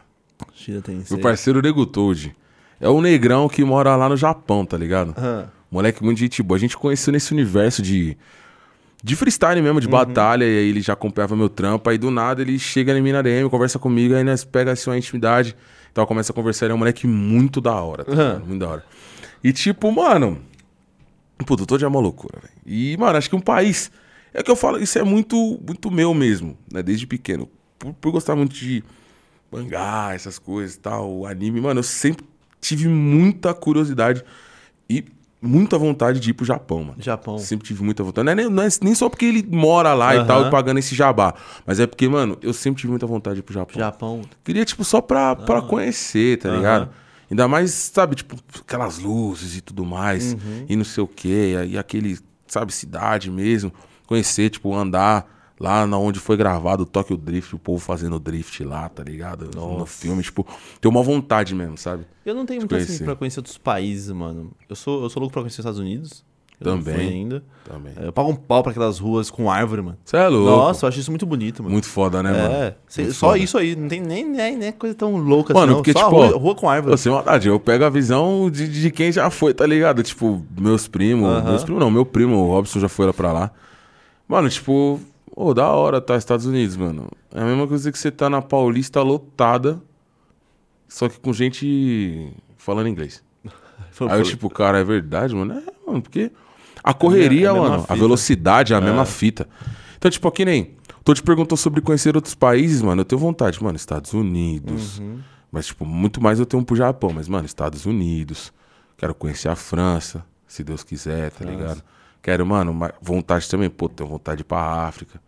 Shira tem meu parceiro Nego Toad. É o negrão que mora lá no Japão, tá ligado? Aham. Moleque muito gente boa. A gente conheceu nesse universo de. De freestyle mesmo, de Uhum. batalha, e aí ele já acompanhava meu trampo, aí do nada ele chega em mim na DM, conversa comigo, aí nós pega assim uma intimidade, então começa a conversar, ele é um moleque muito da hora, tá Aham. ligado? Muito da hora. E tipo, mano, puto, todo dia é uma loucura, velho. E, mano, acho que um país, é que eu falo, isso é muito, muito meu mesmo, né, desde pequeno. Por, por gostar muito de mangá, essas coisas e tal, anime, mano, eu sempre tive muita curiosidade e muita vontade de ir pro Japão, mano. Japão. Sempre tive muita vontade. Não é, nem, não é nem só porque ele mora lá e Aham. tal, e pagando esse jabá. Mas é porque, mano, eu sempre tive muita vontade de ir pro Japão. Japão. Queria, tipo, só pra, pra conhecer, tá Aham. ligado? Ainda mais, sabe, tipo, aquelas luzes e tudo mais. Uhum. E não sei o quê. E aquele, sabe, cidade mesmo. Conhecer, tipo, andar lá na onde foi gravado o Tokyo Drift, o povo fazendo drift lá, tá ligado? No filme, tipo, ter uma vontade mesmo, sabe? Eu não tenho muito assim conhecer. pra conhecer outros países, mano. Eu sou, eu sou louco pra conhecer os Estados Unidos. Eu Também. ainda. Também. É, Eu pago um pau pra aquelas ruas com árvore, mano. Você é louco. Nossa, eu acho isso muito bonito, mano. Muito foda, né, mano? É, cê- só foda. isso aí, não tem nem, nem, nem coisa tão louca Mano, assim, não. porque, só tipo, rua, rua com árvore. Eu sei maldade, eu pego a visão de, de quem já foi, tá ligado? Tipo, meus primos, Aham. meus primos não, meu primo, o Robson já foi lá pra lá. Mano, tipo, ô, da hora tá, Estados Unidos, mano. É a mesma coisa que você tá na Paulista lotada, só que com gente falando inglês. Aí eu, tipo, cara, é verdade, mano? É, mano, porque a correria, É a mesma mano, a fita. velocidade é a mesma É. fita. Então, tipo, aqui nem. Tô te perguntou sobre conhecer outros países, mano. Eu tenho vontade, mano, Estados Unidos. Uhum. Mas, tipo, muito mais eu tenho pro Japão. Mas, mano, Estados Unidos. Quero conhecer a França, se Deus quiser, tá ligado? Quero, mano, ma- vontade também, pô, tenho vontade de ir pra África,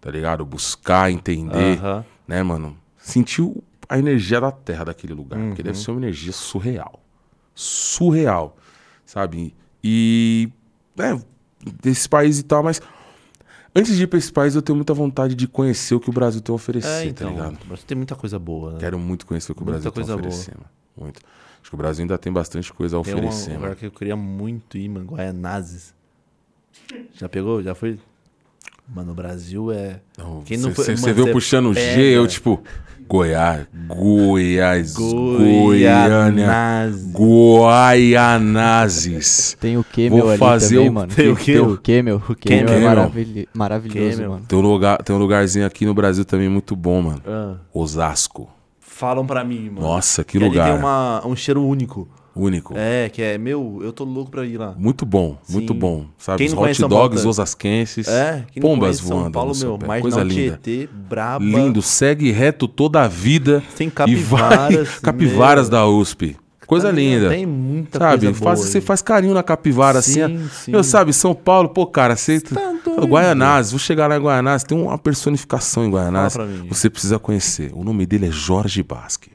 tá ligado? Buscar, entender, Aham. né, mano? Sentir o- a energia da terra daquele lugar. Porque Uhum. deve ser uma energia surreal. Surreal, sabe? E, né, desse país e tal, mas antes de ir pra esse país, eu tenho muita vontade de conhecer o que o Brasil tem a oferecer, É, tá então. ligado? Mas tem muita coisa boa, né? Quero muito conhecer o que o Muita Brasil tem a coisa boa. oferecer, mano. Muito. Acho que o Brasil ainda tem bastante coisa a Tem um oferecer, lugar mano. que eu queria muito ir, mano. Guaianazes. Já pegou? Já foi? Mano, o Brasil é. Quem não foi- Você viu puxando o G, pega. eu tipo, Goiás, Goiás, Goiânia, Goianazes. Tem o Camel Vou ali fazer também, o- mano. Tem o Tem o Camel. O Camel é Camel. maravil- maravilhoso, Camel. mano. Tem um, lugar, tem um lugarzinho aqui no Brasil também muito bom, mano. Ah, Osasco. falam pra mim, mano. Nossa, que que ali lugar. tem uma, um cheiro único. Único. É, que é, meu, eu tô louco pra ir lá. Muito bom, muito Sim. bom. Sabe, Quem os hot Paulo dogs osasquenses. É, Pombas conhece São voando Paulo, meu, pé. Coisa linda. Tietê, braba. Lindo, segue reto toda a vida. Tem e capivaras. vai- capivaras meu. da USP. Coisa linda. Tem muita sabe, coisa faz, boa você faz carinho na capivara assim. ó. Sim, sim. Meu, sabe, São Paulo, pô, cara, você. Tá doido. Guaianazes, vou chegar lá em Guaianazes, tem uma personificação em Guaianazes. Você precisa conhecer. O nome dele é Jorge Basque.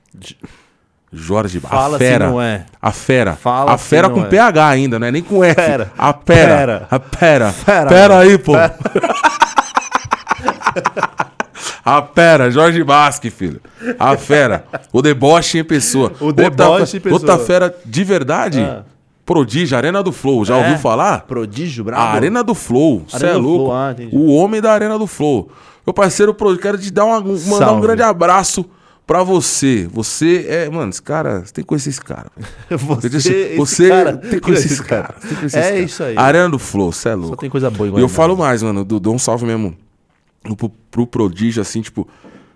Jorge Basque. Fala a fera. se não é. A fera. Fala a se fera com é. PH ainda, não é nem com F. Pera. A pera. Pera. A pera. Pera, Pera mano. aí, pô. A pera, Jorge Basque, filho. A fera. O deboche em pessoa. O deboche outra, em pessoa. Outra fera de verdade. Ah. Prodígio, Arena do Flow. Já É? ouviu falar? Prodígio, brabo. A Arena do Flow. Você é louco. Flow, ah, o homem da Arena do Flow. Meu parceiro, quero te dar uma, mandar um Salve. grande abraço pra você. Você é. Mano, esse cara. Você tem que conhecer esse cara. Você, Você, esse você cara- tem que conhecer esse cara. Tem que conhecer É esse cara. isso aí. Arena do Flow, você é Só louco. tem coisa boa em E eu falo mais, mano. Dou dou um salve mesmo pro, pro prodígio, assim, tipo.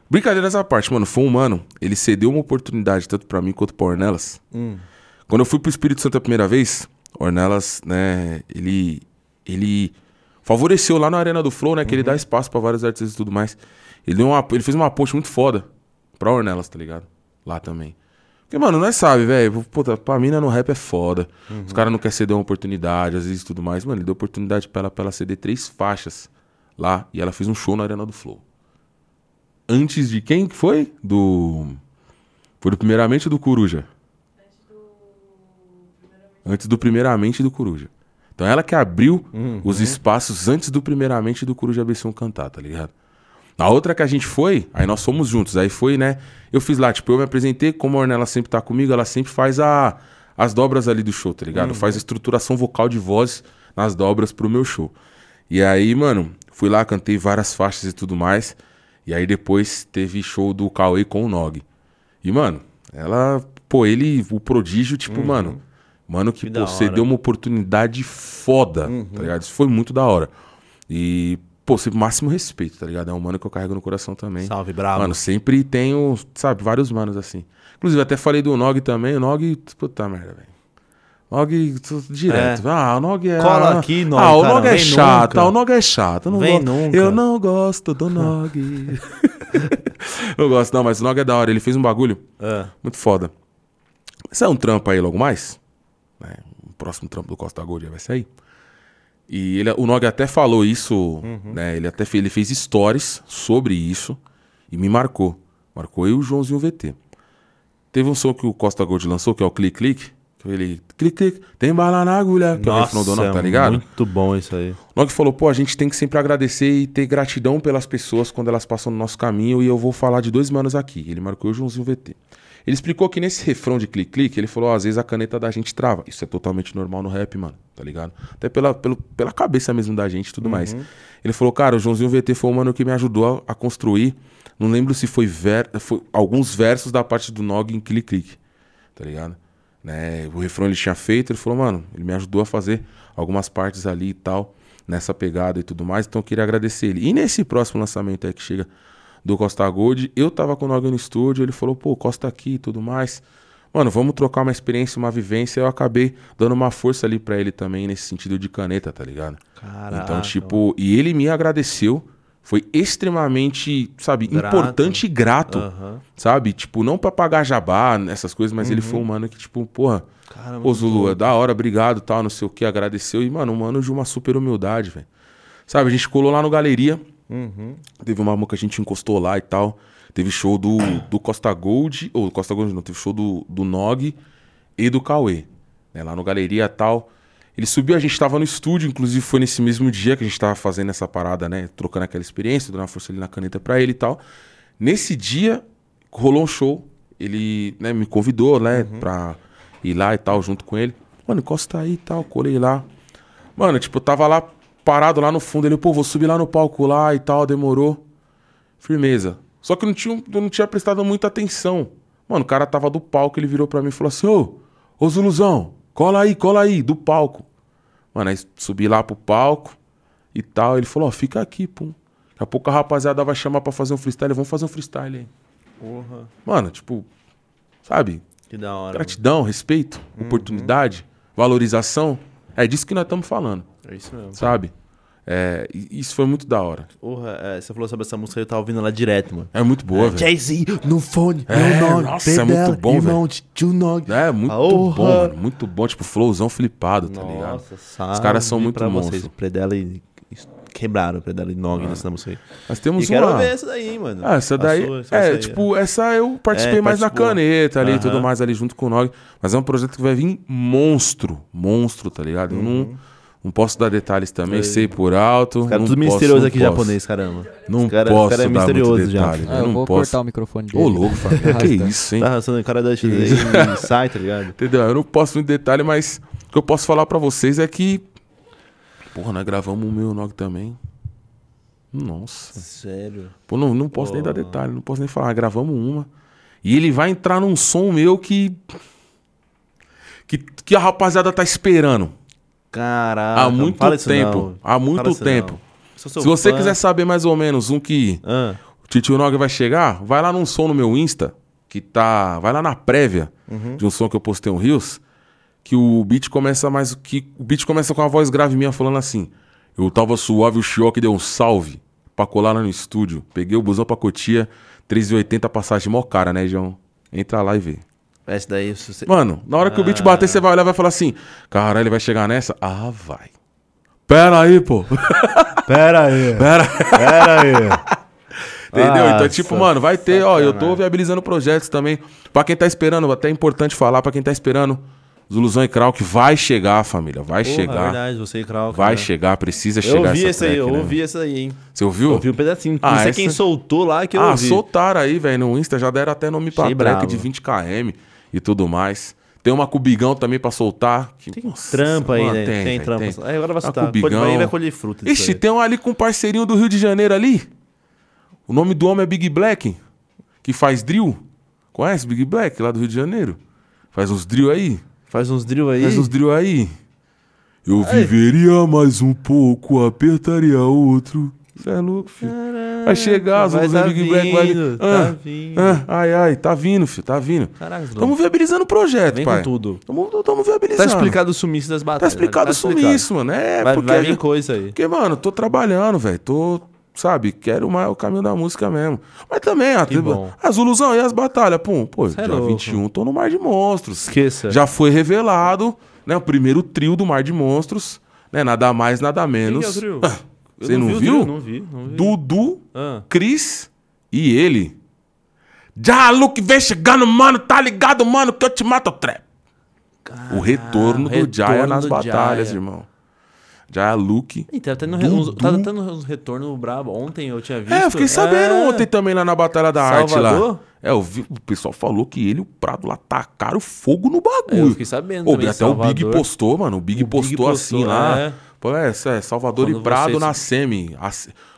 Brincadeira essa parte, mano. Foi um mano. Ele cedeu uma oportunidade, tanto pra mim quanto pra Ornelas. Hum. Quando eu fui pro Espírito Santo a primeira vez, Ornelas, né, ele. Ele favoreceu lá na Arena do Flow, né? Que ele Uhum. dá espaço pra vários artistas e tudo mais. Ele, deu uma, ele fez uma ponte muito foda pra Ornelas, tá ligado? Lá também. Porque, mano, nós sabe, velho. Puta, pra mina no rap é foda. Uhum. Os caras não querem ceder uma oportunidade, às vezes e tudo mais. Mano, ele deu oportunidade pra ela, pra ela ceder três faixas lá. E ela fez um show na Arena do Flow. Antes de quem que foi? Do. Foi do Primeiramente do Coruja. Antes do Primeiramente do Coruja. Então ela que abriu os espaços antes do Primeiramente do Coruja B1 cantar, tá ligado? Na outra que a gente foi, aí nós fomos juntos. Aí foi, né? Eu fiz lá, tipo, eu me apresentei, como a Ornella sempre tá comigo, ela sempre faz a, as dobras ali do show, tá ligado? Faz a estruturação vocal de voz nas dobras pro meu show. E aí, mano, fui lá, cantei várias faixas e tudo mais. E aí depois teve show do Cauê com o Nog. E, mano, ela, pô, ele, o prodígio, tipo, mano, mano que, Que pô, você. Uhum. deu uma oportunidade foda, tá ligado? Isso foi muito da hora. E, pô, sempre máximo respeito, tá ligado? É um mano que eu carrego no coração também. Salve, brabo. Mano, sempre tenho, sabe, vários manos assim. Inclusive, até falei do Nog também. O Nog, puta merda, velho. Nog, direto. Ah, o Nog é. Cola ah, aqui, Nog, Ah, o cara, Nog é chato. nunca. Ah, o Nog é chato. Eu não Vem gosto. nunca. Eu não gosto do Nog. não gosto, não, mas o Nog é da hora. Ele fez um bagulho Ah, muito foda. É um trampo aí logo mais? É, um próximo trampo do Costa Gold vai sair. E ele, o Nog até falou isso, né? Ele até fez, ele fez stories sobre isso e me marcou. Marcou eu e o Joãozinho VT. Teve um som que o Costa Gold lançou, que é o Click Click. Que ele, click click, tem bala na agulha. Que é o do Nog, tá ligado? muito bom isso aí. O Nog falou, pô, a gente tem que sempre agradecer e ter gratidão pelas pessoas quando elas passam no nosso caminho e eu vou falar de dois manos aqui. Ele marcou eu e o Joãozinho VT. Ele explicou que nesse refrão de clique-clique, ele falou, ó, às vezes a caneta da gente trava. Isso é totalmente normal no rap, mano, tá ligado? Até pela, pelo, pela cabeça mesmo da gente e tudo mais. Ele falou, cara, o Joãozinho VT foi o mano que me ajudou a, a construir. Não lembro se foi, ver, foi alguns versos da parte do Nog em clique-clique, tá ligado? Né? O refrão ele tinha feito, ele falou, mano, ele me ajudou a fazer algumas partes ali e tal, nessa pegada e tudo mais, então eu queria agradecer ele. E nesse próximo lançamento aí que chega do Costa Gold, eu tava com o Nog no estúdio, ele falou, pô, Costa aqui e tudo mais. Mano, vamos trocar uma experiência, uma vivência. Eu acabei dando uma força ali pra ele também, nesse sentido de caneta, tá ligado? Caraca. Então, tipo, e ele me agradeceu. Foi extremamente, sabe, Grato. importante e grato, Aham. sabe? Tipo, não pra pagar jabá, essas coisas, mas ele foi um mano que, tipo, porra, Caramba, Pô, Zulu, é da hora, obrigado, tal, não sei o que, agradeceu. E, mano, um mano de uma super humildade, velho. Sabe, a gente colou lá no Galeria, Uhum. teve uma música que a gente encostou lá e tal. Teve show do, do Costa Gold, ou Costa Gold não, teve show do, do Nog e do Cauê, né, lá no Galeria e tal. Ele subiu, a gente tava no estúdio, inclusive foi nesse mesmo dia que a gente tava fazendo essa parada, né, trocando aquela experiência, dando uma força ali na caneta pra ele e tal. Nesse dia, rolou um show, ele né, me convidou, né, pra ir lá e tal, junto com ele. Mano, encosta aí e tal, colei lá. Mano, tipo, eu tava lá parado lá no fundo, ele, pô, vou subir lá no palco lá e tal, demorou. Firmeza. Só que eu não tinha, eu não tinha prestado muita atenção. Mano, o cara tava do palco, ele virou pra mim e falou assim: Ô, ô Zuluzão, cola aí, cola aí, do palco. Mano, aí subi lá pro palco e tal. Ele falou: Ó, fica aqui, pum. Daqui a pouco a rapaziada vai chamar pra fazer um freestyle. Vamos fazer um freestyle aí. Porra. Mano, tipo, sabe? Que da hora. Gratidão, respeito, oportunidade, valorização. É disso que nós estamos falando, mano. É isso mesmo. sabe? É, isso foi muito da hora. Porra, é, você falou sobre essa música, eu tava ouvindo ela direto, mano. É muito boa, velho. Jay-Z no fone, É, no nog, nossa, é muito bom, nog. É, muito Porra. bom, mano. Muito bom. Tipo, flowzão flipado, tá ligado? Nossa, Os caras são muito monstro. vocês. Predela e... Quebraram Predela e Nog nessa música aí. Nós temos E quero uma... ver essa daí, mano. Ah, essa daí. sua, essa é, tipo, essa eu participei É, mais na caneta ali e tudo Aham. mais ali junto com o Nog. Mas é um projeto que vai vir monstro. Monstro, tá ligado? Eu não, não posso dar detalhes também, Sei. sei por alto. Os caras não tudo posso, misterioso não aqui posso. japonês, caramba. Não Os cara- posso os cara é dar muito misterioso já. detalhe, Ah, eu não vou posso. cortar o microfone dele. Ô, louco, Fábio. que isso, hein? Tá arrastando o cara da e sai, tá ligado? Entendeu? Eu não posso muito detalhe, mas o que eu posso falar pra vocês é que. Porra, nós gravamos o meu Nog também. Nossa. Sério. Pô, não, não posso nem dar Pô. detalhe, não posso nem falar. Gravamos uma. E ele vai entrar num som meu que. Que, que a rapaziada tá esperando. Caraca. há muito fala isso tempo. não. Há muito tempo. Se você fã. quiser saber mais ou menos um que Ah, o Titio Nog vai chegar, vai lá num som no meu Insta, que tá. Vai lá na prévia Uhum. de um som que eu postei um Rios, que o beat começa mais. que O beat começa com a voz grave minha falando assim. Eu tava suave, o Chioque deu um salve pra colar lá no estúdio. Peguei o busão pra Cotia, 3,80 passagem mó cara, né, João? Entra lá e vê. Essa daí. você- Mano, na hora que o beat Ah. bater, você vai olhar e vai falar assim: Caralho, ele vai chegar nessa? Ah, vai. Pera aí, pô. Pera aí. Pera. Pera aí. Entendeu? então, Nossa, tipo, mano, vai ter, ó, eu tô sacanagem. viabilizando projetos também. Pra quem tá esperando, até é importante falar, pra quem tá esperando, Zuluzão e Krauk vai chegar, família. Vai Porra, chegar. É verdade, você e Krauk. vai né? chegar, precisa Eu chegar ouvi essa essa aí, track, eu né? ouvi essa aí, hein? Você ouviu? Eu ouvi um pedacinho. Ah, não sei essa- quem soltou lá que eu ah, ouvi. soltaram aí, velho, no Insta, já deram até nome pra Achei track bravo. de 20km e tudo mais. Tem uma com o Bigão também pra soltar. Que, Tem nossa, trampa aí, né? Tem, velho, trampa. tem. Aí agora vai soltar. com o Pode Bigão. vai, colher fruta. Ixi, aí. tem um ali com um parceirinho do Rio de Janeiro ali. O nome do homem é Big Black, que faz drill. Conhece Big Black lá do Rio de Janeiro? Faz uns drill aí. Faz uns drill aí. Faz uns drill aí. Eu viveria mais um pouco, apertaria outro. Você é louco, filho. Vai chegar, vai os tá Big Black vai vindo, tá Ah, vindo. ah, ai, ai, tá vindo, filho, tá vindo. Caraca, Tamo viabilizando o projeto, Vem pai. com tudo. Tamo, tamo viabilizando. Tá explicado o sumiço das Tá batalhas. explicado o sumiço, mano. É, Vai, porque vai vir coisa aí. porque, mano, tô trabalhando, velho. Tô, sabe, quero mais o caminho da música mesmo. Mas também, a, as ilusão e as batalhas, pum, pô, Cê é dia louco. 21 tô no Mar de Monstros. Esqueça. Já foi revelado né? O primeiro trio do Mar de Monstros, né? Nada mais, nada Quem menos. que é o trio? Eu Você não, vi o viu? trio, Não vi, não vi. Dudu, Ah. Cris e ele. Já, Luke, vem chegando, mano, tá ligado, mano, que eu te mato, trap. o retorno do Jaya nas do batalhas, Jaya. irmão. Jaya, Luke. Ih, tá tendo, Dudu. uns, tá tendo uns retorno brabo. Ontem eu tinha visto. É, eu fiquei sabendo É. ontem também lá na Batalha da Arte Salvador? lá. É, eu vi, o pessoal falou que ele e o Prado lá tacaram fogo no É, bagulho. Eu fiquei sabendo Ô, também. até o Big Salvador. postou, mano. O Big O Big postou, assim postou, lá. É. Pô, é, é Salvador Quando e Prado vocês- na semi.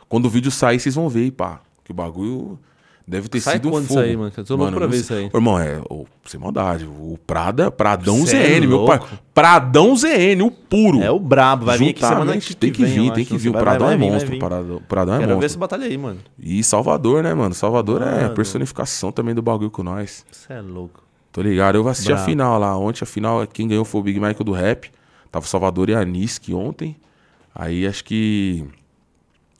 Quando o vídeo sair, vocês vão ver, aí, pá. Que o bagulho deve ter Sai sido um quando fogo. aí, mano? Eu tô louco pra ver isso aí. Irmão, é, ô, sem maldade. O Prada, Pradão Cê é ZN, meu pai. Pradão ZN, o puro. É o brabo, vai vir aqui semana que tem que vem, vir, eu tem que vir. O Pradão vai é vai monstro. vir. o Pradão- o Pradão é Quero ver monstro. essa batalha aí, mano. E Salvador, né, mano? Salvador é Mano. personificação também do bagulho com nós. Você é louco. Tô ligado. Eu assisti a Brabo. final lá. Ontem a final, quem ganhou foi o Big Michael do rap. Tava o Salvador e a Nisk ontem. Aí acho que.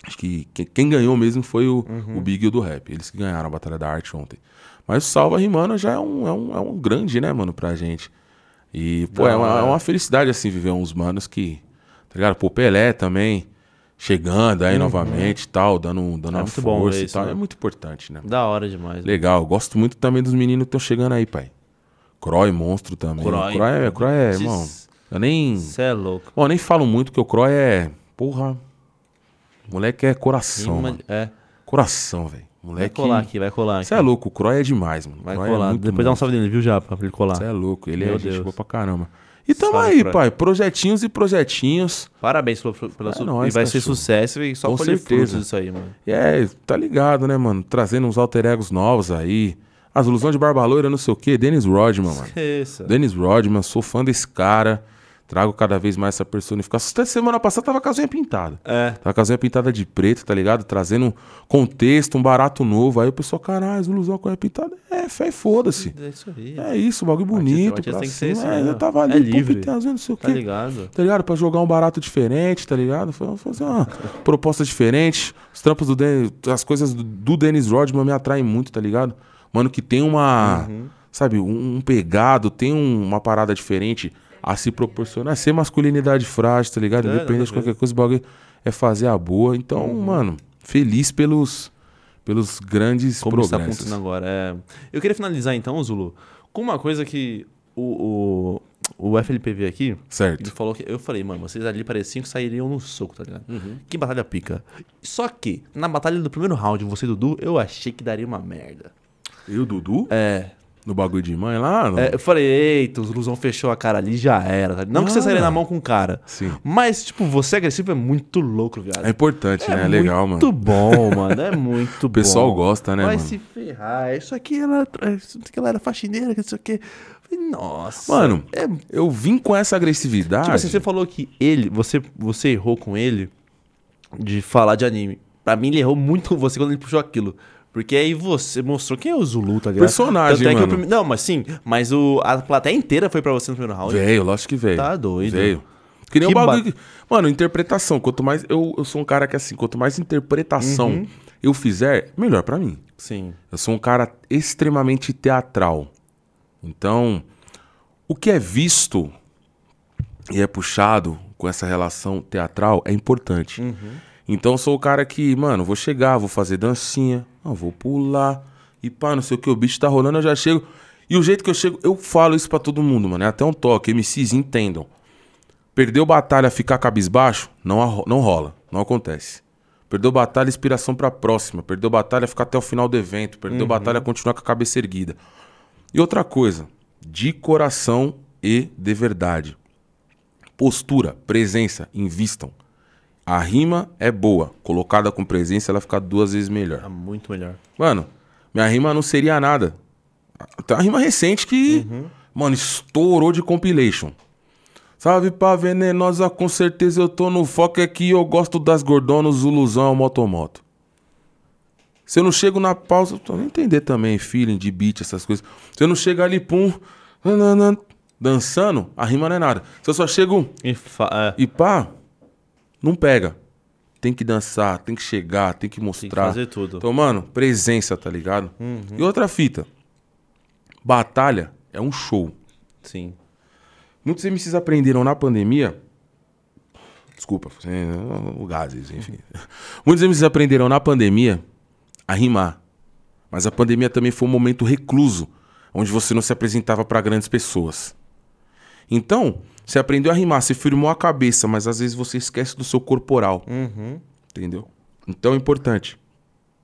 Acho que que- quem ganhou mesmo foi o, Uhum. o Big e o do rap. Eles que ganharam a Batalha da Arte ontem. Mas o Salva Rimano já é um, é, um, é um grande, né, mano, pra gente. E, pô, Da é uma, é uma felicidade, assim, viver uns manos que. Tá ligado? Pô, Pelé também. Chegando aí novamente e tal, dando, dando Uhum. É uma força ver e isso, tal. né? É muito importante, né? Da hora demais. né? Legal, gosto muito também dos meninos que estão chegando aí, pai. Croy, monstro também. Croy. Croy, é, Croy é, irmão. Eu nem. Você é louco. Bom, eu nem falo muito que o Croy é. Porra. Moleque é coração. Mano. É. Coração, velho. Vai Moleque. colar aqui, vai colar aqui. Você é louco, o Croy é demais, mano. Vai Croy é colar. muito Depois dá um salve nele, viu, Japa? Pra ele colar. Você é louco, ele Meu é gente Deus. boa pra caramba. E tamo Salve, aí, Croy. pai. Projetinhos e projetinhos. Parabéns pela, pela É sua. nóis, e vai ser cachorro. sucesso e só Com certeza. disso aí, mano. E é, tá ligado, né, mano? Trazendo uns alter egos novos aí. As ilusões de Barba Loira, não sei o quê. Dennis Rodman, mano. Esqueça. Dennis Rodman, sou fã desse cara. Trago cada vez mais essa personificação. Até semana passada tava com a unha pintada. É. Tava com a unha pintada de preto, tá ligado? Trazendo um contexto, um barato novo. Aí o pessoal, caralho, ilusão com a unha pintada. É, fé, foda-se. É isso aí. É isso, bagulho bonito. artista pra tem que ser isso é, eu tava É ali, livre. pô, pintar, não sei o Tá quê. ligado? Tá ligado? Pra jogar um barato diferente, tá ligado? Foi fazer uma proposta diferente. Os trampos do Den- as coisas do, do Dennis Rodman me atraem muito, tá ligado? Mano, que tem uma, Uhum. sabe, um, um pegado, tem um- uma parada diferente a se proporcionar. Ser masculinidade frágil, tá ligado? É, Independente de qualquer coisa, o bagulho é fazer a boa. Então, Uhum. mano, feliz pelos, pelos grandes Como está progressos. acontecendo agora. É... Eu queria finalizar então, Zulu, com uma coisa que o, o, o FLPV aqui, ele Certo. falou que. Eu falei, mano, vocês ali pareciam que sairiam no soco, tá ligado? Que batalha pica. Só que, na batalha do primeiro round, você e Dudu, eu achei que daria uma merda. E o Dudu? É. No bagulho de mãe lá? no- É, eu falei, eita, os Luzão fechou a cara ali, já era. tá? Não que você Ah. sairia na mão com o cara. Sim. Mas, tipo, você agressivo é muito louco, viado. É importante, né? É legal, mano. muito bom, mano. É muito O pessoal bom. gosta, né, Vai mano? se ferrar. Isso aqui ela, isso aqui ela era faxineira, que não sei o quê. Nossa. Mano, é, eu vim com essa agressividade. tipo assim, você falou que ele, você, você errou com ele de falar de anime. Pra mim, ele errou muito com você quando ele puxou aquilo. Porque aí você mostrou quem é o Zulu, tá ligado? Personagem, Tanto é mano. prime- Não, mas sim, mas o, a plateia inteira foi pra você no primeiro round. Veio, lógico que veio. Tá doido. Veio. Que nem Que o bagulho. ba- que- Mano, interpretação. Quanto mais. Eu, eu sou um cara que, assim, quanto mais interpretação Uhum. eu fizer, melhor pra mim. Sim. Eu sou um cara extremamente teatral. Então, o que é visto e é puxado com essa relação teatral é importante. Então, eu sou o cara que, mano, vou chegar, vou fazer dancinha, ah, vou pular, e pá, não sei o que, o bicho tá rolando, eu já chego. E o jeito que eu chego, eu falo isso pra todo mundo, mano, é até um toque, MCs entendam. Perdeu batalha, ficar cabisbaixo, não, não rola, não acontece. Perdeu batalha, inspiração pra próxima. Perdeu batalha, ficar até o final do evento. Perdeu batalha, continuar com a cabeça erguida. E outra coisa, de coração e de verdade. Postura, presença, invistam. A rima é boa, colocada com presença, ela fica duas vezes melhor. Tá muito melhor. Mano, minha rima não seria nada. Tem uma rima recente que, mano, estourou de compilation. Salve pra venenosa, com certeza eu tô no foco. É que eu gosto das gordonas, Zuluzão, motomoto. Se eu não chego na pausa, eu tô nem entender também, feeling de beat, essas coisas. Se eu não chego ali, pum, dançando, a rima não é nada. Se eu só chego E fa- é, e pá, não pega. Tem que dançar, tem que chegar, tem que tem que mostrar. fazer tudo. Então, mano, presença, tá ligado? E outra fita. Batalha é um show. Sim. Muitos MCs aprenderam na pandemia. Desculpa, o gases, enfim. Muitos MCs aprenderam na pandemia a rimar. Mas a pandemia também foi um momento recluso, onde você não se apresentava para grandes pessoas. Então, você aprendeu a rimar, você firmou a cabeça, mas às vezes você esquece do seu corporal. Uhum. Entendeu? Então é importante.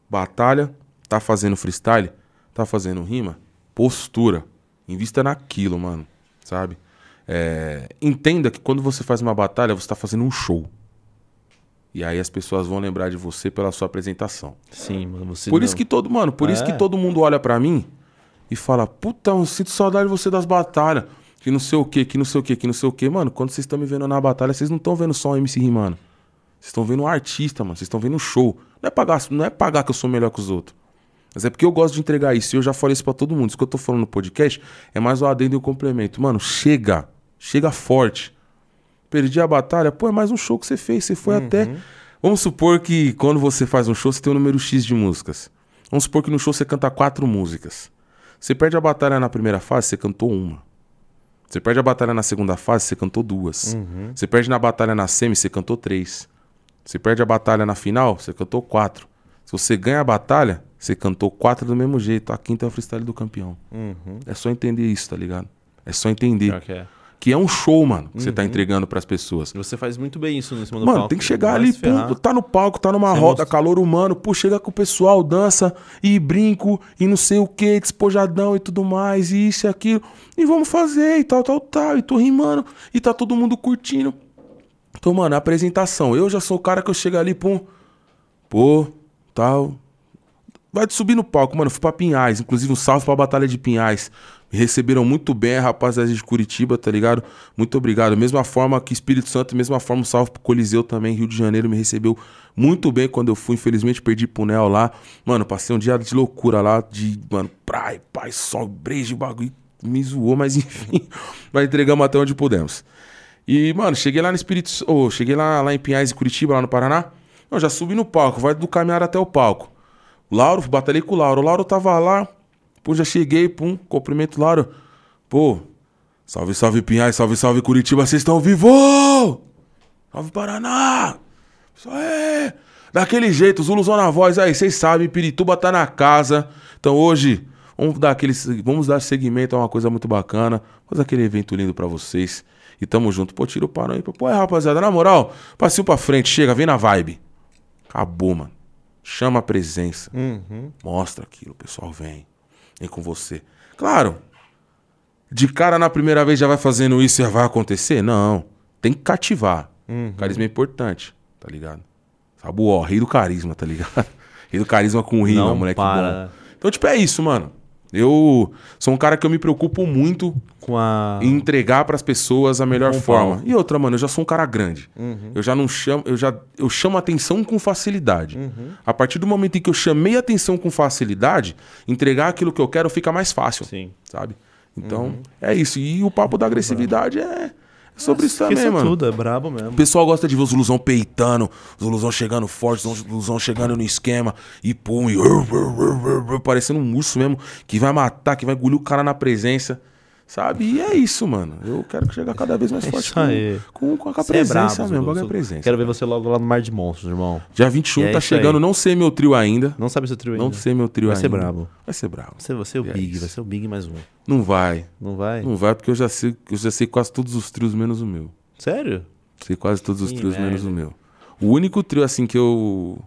Batalha, tá fazendo freestyle, tá fazendo rima, postura. Invista naquilo, mano. Sabe? É, entenda que quando você faz uma batalha, você tá fazendo um show. E aí as pessoas vão lembrar de você pela sua apresentação. Sim, mano. Você Por não- isso que todo, mano, por isso É. que todo mundo olha pra mim e fala: "Puta, eu sinto saudade de você das batalhas". Que não sei o que, que não sei o que, que não sei o que. Mano, quando vocês estão me vendo na batalha, vocês não estão vendo só um MC rimando. Vocês estão vendo um artista, mano. Vocês estão vendo um show. Não é, pagar, não é pagar que eu sou melhor que os outros. Mas é porque eu gosto de entregar isso. E eu já falei isso pra todo mundo. Isso que eu tô falando no podcast é mais o adendo e o complemento. Mano, chega. Chega forte. Perdi a batalha. Pô, é mais um show que você fez. Você foi até. Vamos supor que quando você faz um show, você tem um número X de músicas. Vamos supor que no show você canta quatro músicas. Você perde a batalha na primeira fase, você cantou uma. Você perde a batalha na segunda fase, você cantou duas. Você perde na batalha na semi, você cantou três. Você perde a batalha na final, você cantou quatro. Se você ganha a batalha, você cantou quatro do mesmo jeito. A quinta é o freestyle do campeão. Uhum. É só entender isso, tá ligado? É só entender. Pior que é. Um show, mano, que você tá entregando pras pessoas. Você faz muito bem isso em cima do Mano, palco. tem que chegar Vai ali, pum, tá no palco, tá numa Você roda, mostra- calor humano, pô, chega com o pessoal, dança e brinco e não sei o que, despojadão e tudo mais, e isso e aquilo. E vamos fazer e tal, tal, tal. E tô rimando e tá todo mundo curtindo. Então, mano, a apresentação. Eu já sou o cara que eu chego ali, pum, pô, tal. Vai subir no palco, mano. Fui pra Pinhais, inclusive um salve pra Batalha de Pinhais. Receberam muito bem, a rapaziada de Curitiba, tá ligado? Muito obrigado. Mesma forma que Espírito Santo, mesma forma salve pro Coliseu também. Rio de Janeiro me recebeu muito bem quando eu fui. Infelizmente perdi pro Nel lá. Mano, passei um dia de loucura lá, de, mano, praia, pai, sol, brejo, bagulho. Me zoou, mas enfim. Mas entregamos até onde pudemos. E, mano, cheguei lá no Espírito ô, cheguei lá, lá em Pinhais e Curitiba, lá no Paraná. Eu já subi no palco, vai do caminhar até o palco. Lauro, batalhei com o Lauro. O Lauro tava lá, pô, já cheguei, pum, cumprimento Lauro. Pô, salve, salve Pinhais, salve, salve Curitiba, vocês estão vivos! Salve Paraná! Isso aí! Daquele jeito, Zuluzão na voz aí, vocês sabem, Pirituba tá na casa. Então hoje, vamos dar, aquele, vamos dar segmento a uma coisa muito bacana. Fazer aquele evento lindo pra vocês. E tamo junto. Pô, tira o parão aí. Pô, é, rapaziada, na moral, passinho pra frente, chega, vem na vibe. Acabou, mano. Chama a presença. Uhum. Mostra aquilo, o pessoal vem. Vem com você. Claro, de cara na primeira vez já vai fazendo isso e já vai acontecer? Não. Tem que cativar. Carisma é importante, tá ligado? Sabe o ó, rei do carisma, tá ligado? Rei do carisma com rima, moleque para. bom. Então, tipo, é isso, mano. Eu sou um cara que eu me preocupo muito Com a. e entregar pras pessoas a melhor forma. E outra, mano, eu já sou um cara grande. Eu já não chamo, eu já eu chamo atenção com facilidade. A partir do momento em que eu chamei atenção com facilidade, entregar aquilo que eu quero fica mais fácil, Sim. sabe? Então, é isso. E o papo da agressividade é sobre isso também, mano. tudo, é brabo mesmo. O pessoal gosta de ver os Luzão peitando, os Luzão chegando forte, os Luzão chegando no esquema, e pum, e parecendo um urso mesmo, que vai matar, que vai engolir o cara na presença, sabe? E é isso, mano. Eu quero chegar cada vez mais É forte com, com, com a Você é presença brabo, mesmo, é presença. Quero ver você logo lá no Mar de Monstros, irmão. Dia 21 E é tá isso aí. chegando, não sei meu trio ainda. Não sabe seu trio ainda. Não sei meu trio Vai ainda. ser brabo. Vai ser brabo. Você, você é o é Big, isso. vai ser o Big mais um. Não vai. Não vai? Não vai porque eu já sei, eu já sei quase todos os trios menos o meu. Sério? Sei quase todos os Que trios merda. menos o meu. O único trio assim que eu.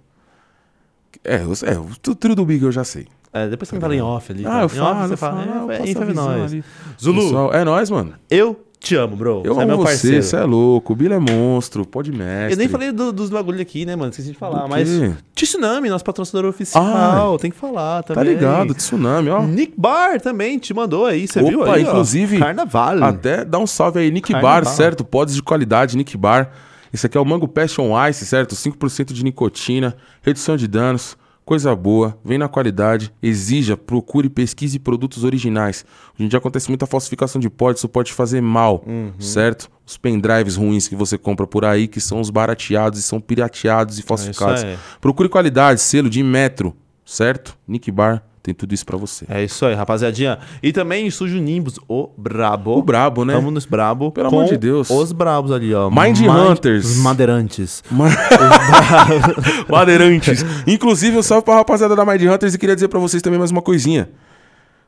É, eu- é, o trio do Big eu já sei. É, depois você me fala em off ali. Ah, tá? eu falo, off você eu fala, falo, é, é, é ali. Zulu, Pessoal, é nóis, mano. eu te amo, bro. Eu você é amo meu você, parceiro. você é louco. O Bila é monstro, pode mestre. Eu nem falei do- dos bagulho aqui, né, mano? Esqueci de falar. Mas? Tsunami, nosso patrocinador oficial, tem que falar também. Tá ligado, tsunami, ó. Nick Bar também te mandou aí, você Opa, viu aí? ó? inclusive, Carnaval. Até dá um salve aí, Nick Carnaval. Bar, certo? Pods de qualidade, Nick Bar. Esse aqui é o Mango Passion Ice, certo? 5% de nicotina, redução de danos, coisa boa, vem na qualidade, exija, procure, pesquise produtos originais. Hoje em dia acontece muita falsificação de pods, isso pode fazer mal, Uhum. certo? Os pendrives ruins que você compra por aí, que são os barateados e são pirateados e falsificados. aí. Procure qualidade, selo de metro, certo? Nick Bar Tem tudo isso pra você. É isso aí, rapaziadinha. E também Estúdio Nimbus, o brabo. O brabo, né? Tamo nos brabo. Pelo amor de Deus. Os brabos ali, ó. Mind Hunters. Os madeirantes. Madeirantes. Inclusive, um salve pra rapaziada da Mind Hunters e queria dizer pra vocês também mais uma coisinha.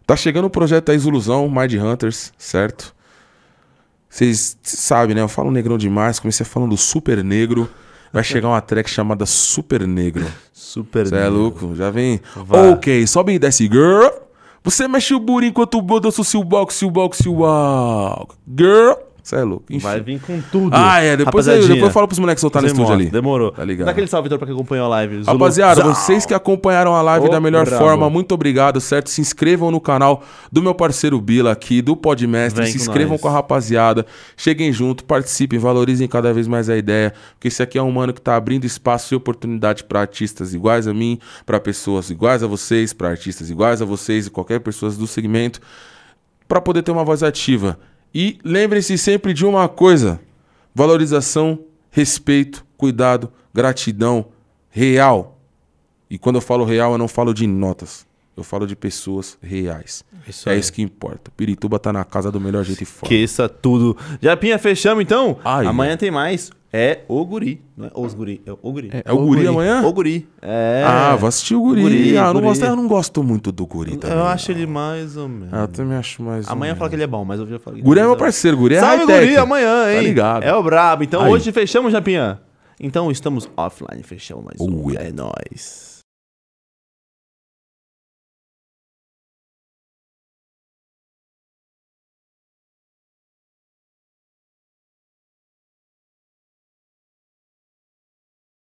Tá chegando o projeto aí, Ilusão, Mind Hunters, certo? Vocês sabem, né? Eu falo negrão demais, comecei falando super negro. Vai chegar uma track chamada Super Negro. Super Você é negro. louco? Já vem. Vai. Ok, sobe e desce, girl. Você mexe o buri enquanto o dança o seu box, seu box, seu walk. Girl. Você é louco. Enfim. Vai vir com tudo. Ah, é. Depois, eu, depois eu falo pros moleques soltar no estúdio ali. Demorou. Tá ligado? Dá aquele salve, Vitor, pra quem acompanhou a live. Zulu. Rapaziada, Zau. vocês que acompanharam a live Ô, da melhor bravo. forma, muito obrigado, certo? Se inscrevam no canal do meu parceiro Bila aqui, do Podmestre. Vem Se com inscrevam nós. com a rapaziada. Cheguem junto, participem, valorizem cada vez mais a ideia. Porque esse aqui é um mano que tá abrindo espaço e oportunidade para artistas iguais a mim, para pessoas iguais a vocês, para artistas iguais a vocês e qualquer pessoa do segmento, para poder ter uma voz ativa. E lembrem-se sempre de uma coisa: valorização, respeito, cuidado, gratidão real. E quando eu falo real, eu não falo de notas. Eu falo de pessoas reais. Isso é aí. isso que importa. Pirituba tá na casa do melhor jeito e forma. Esqueça tudo. Japinha, fechamos então? Ai, amanhã tem mais. É o guri. Não é os guri. É o guri. É o guri amanhã? O guri. É. Ah, vou assistir o guri. Guri, ah, não guri. gosto, eu não gosto muito do guri também. Eu não. acho ele mais ou menos. Ah, eu também acho mais. ou Amanhã fala que ele é bom, mas eu já falei. Guri é meu parceiro, guri é Salve, high-tech. guri, amanhã, hein? Tá ligado. É o brabo. Então Aí. hoje fechamos, Japinha. Então estamos offline, fechamos mais Oh, um. É nóis.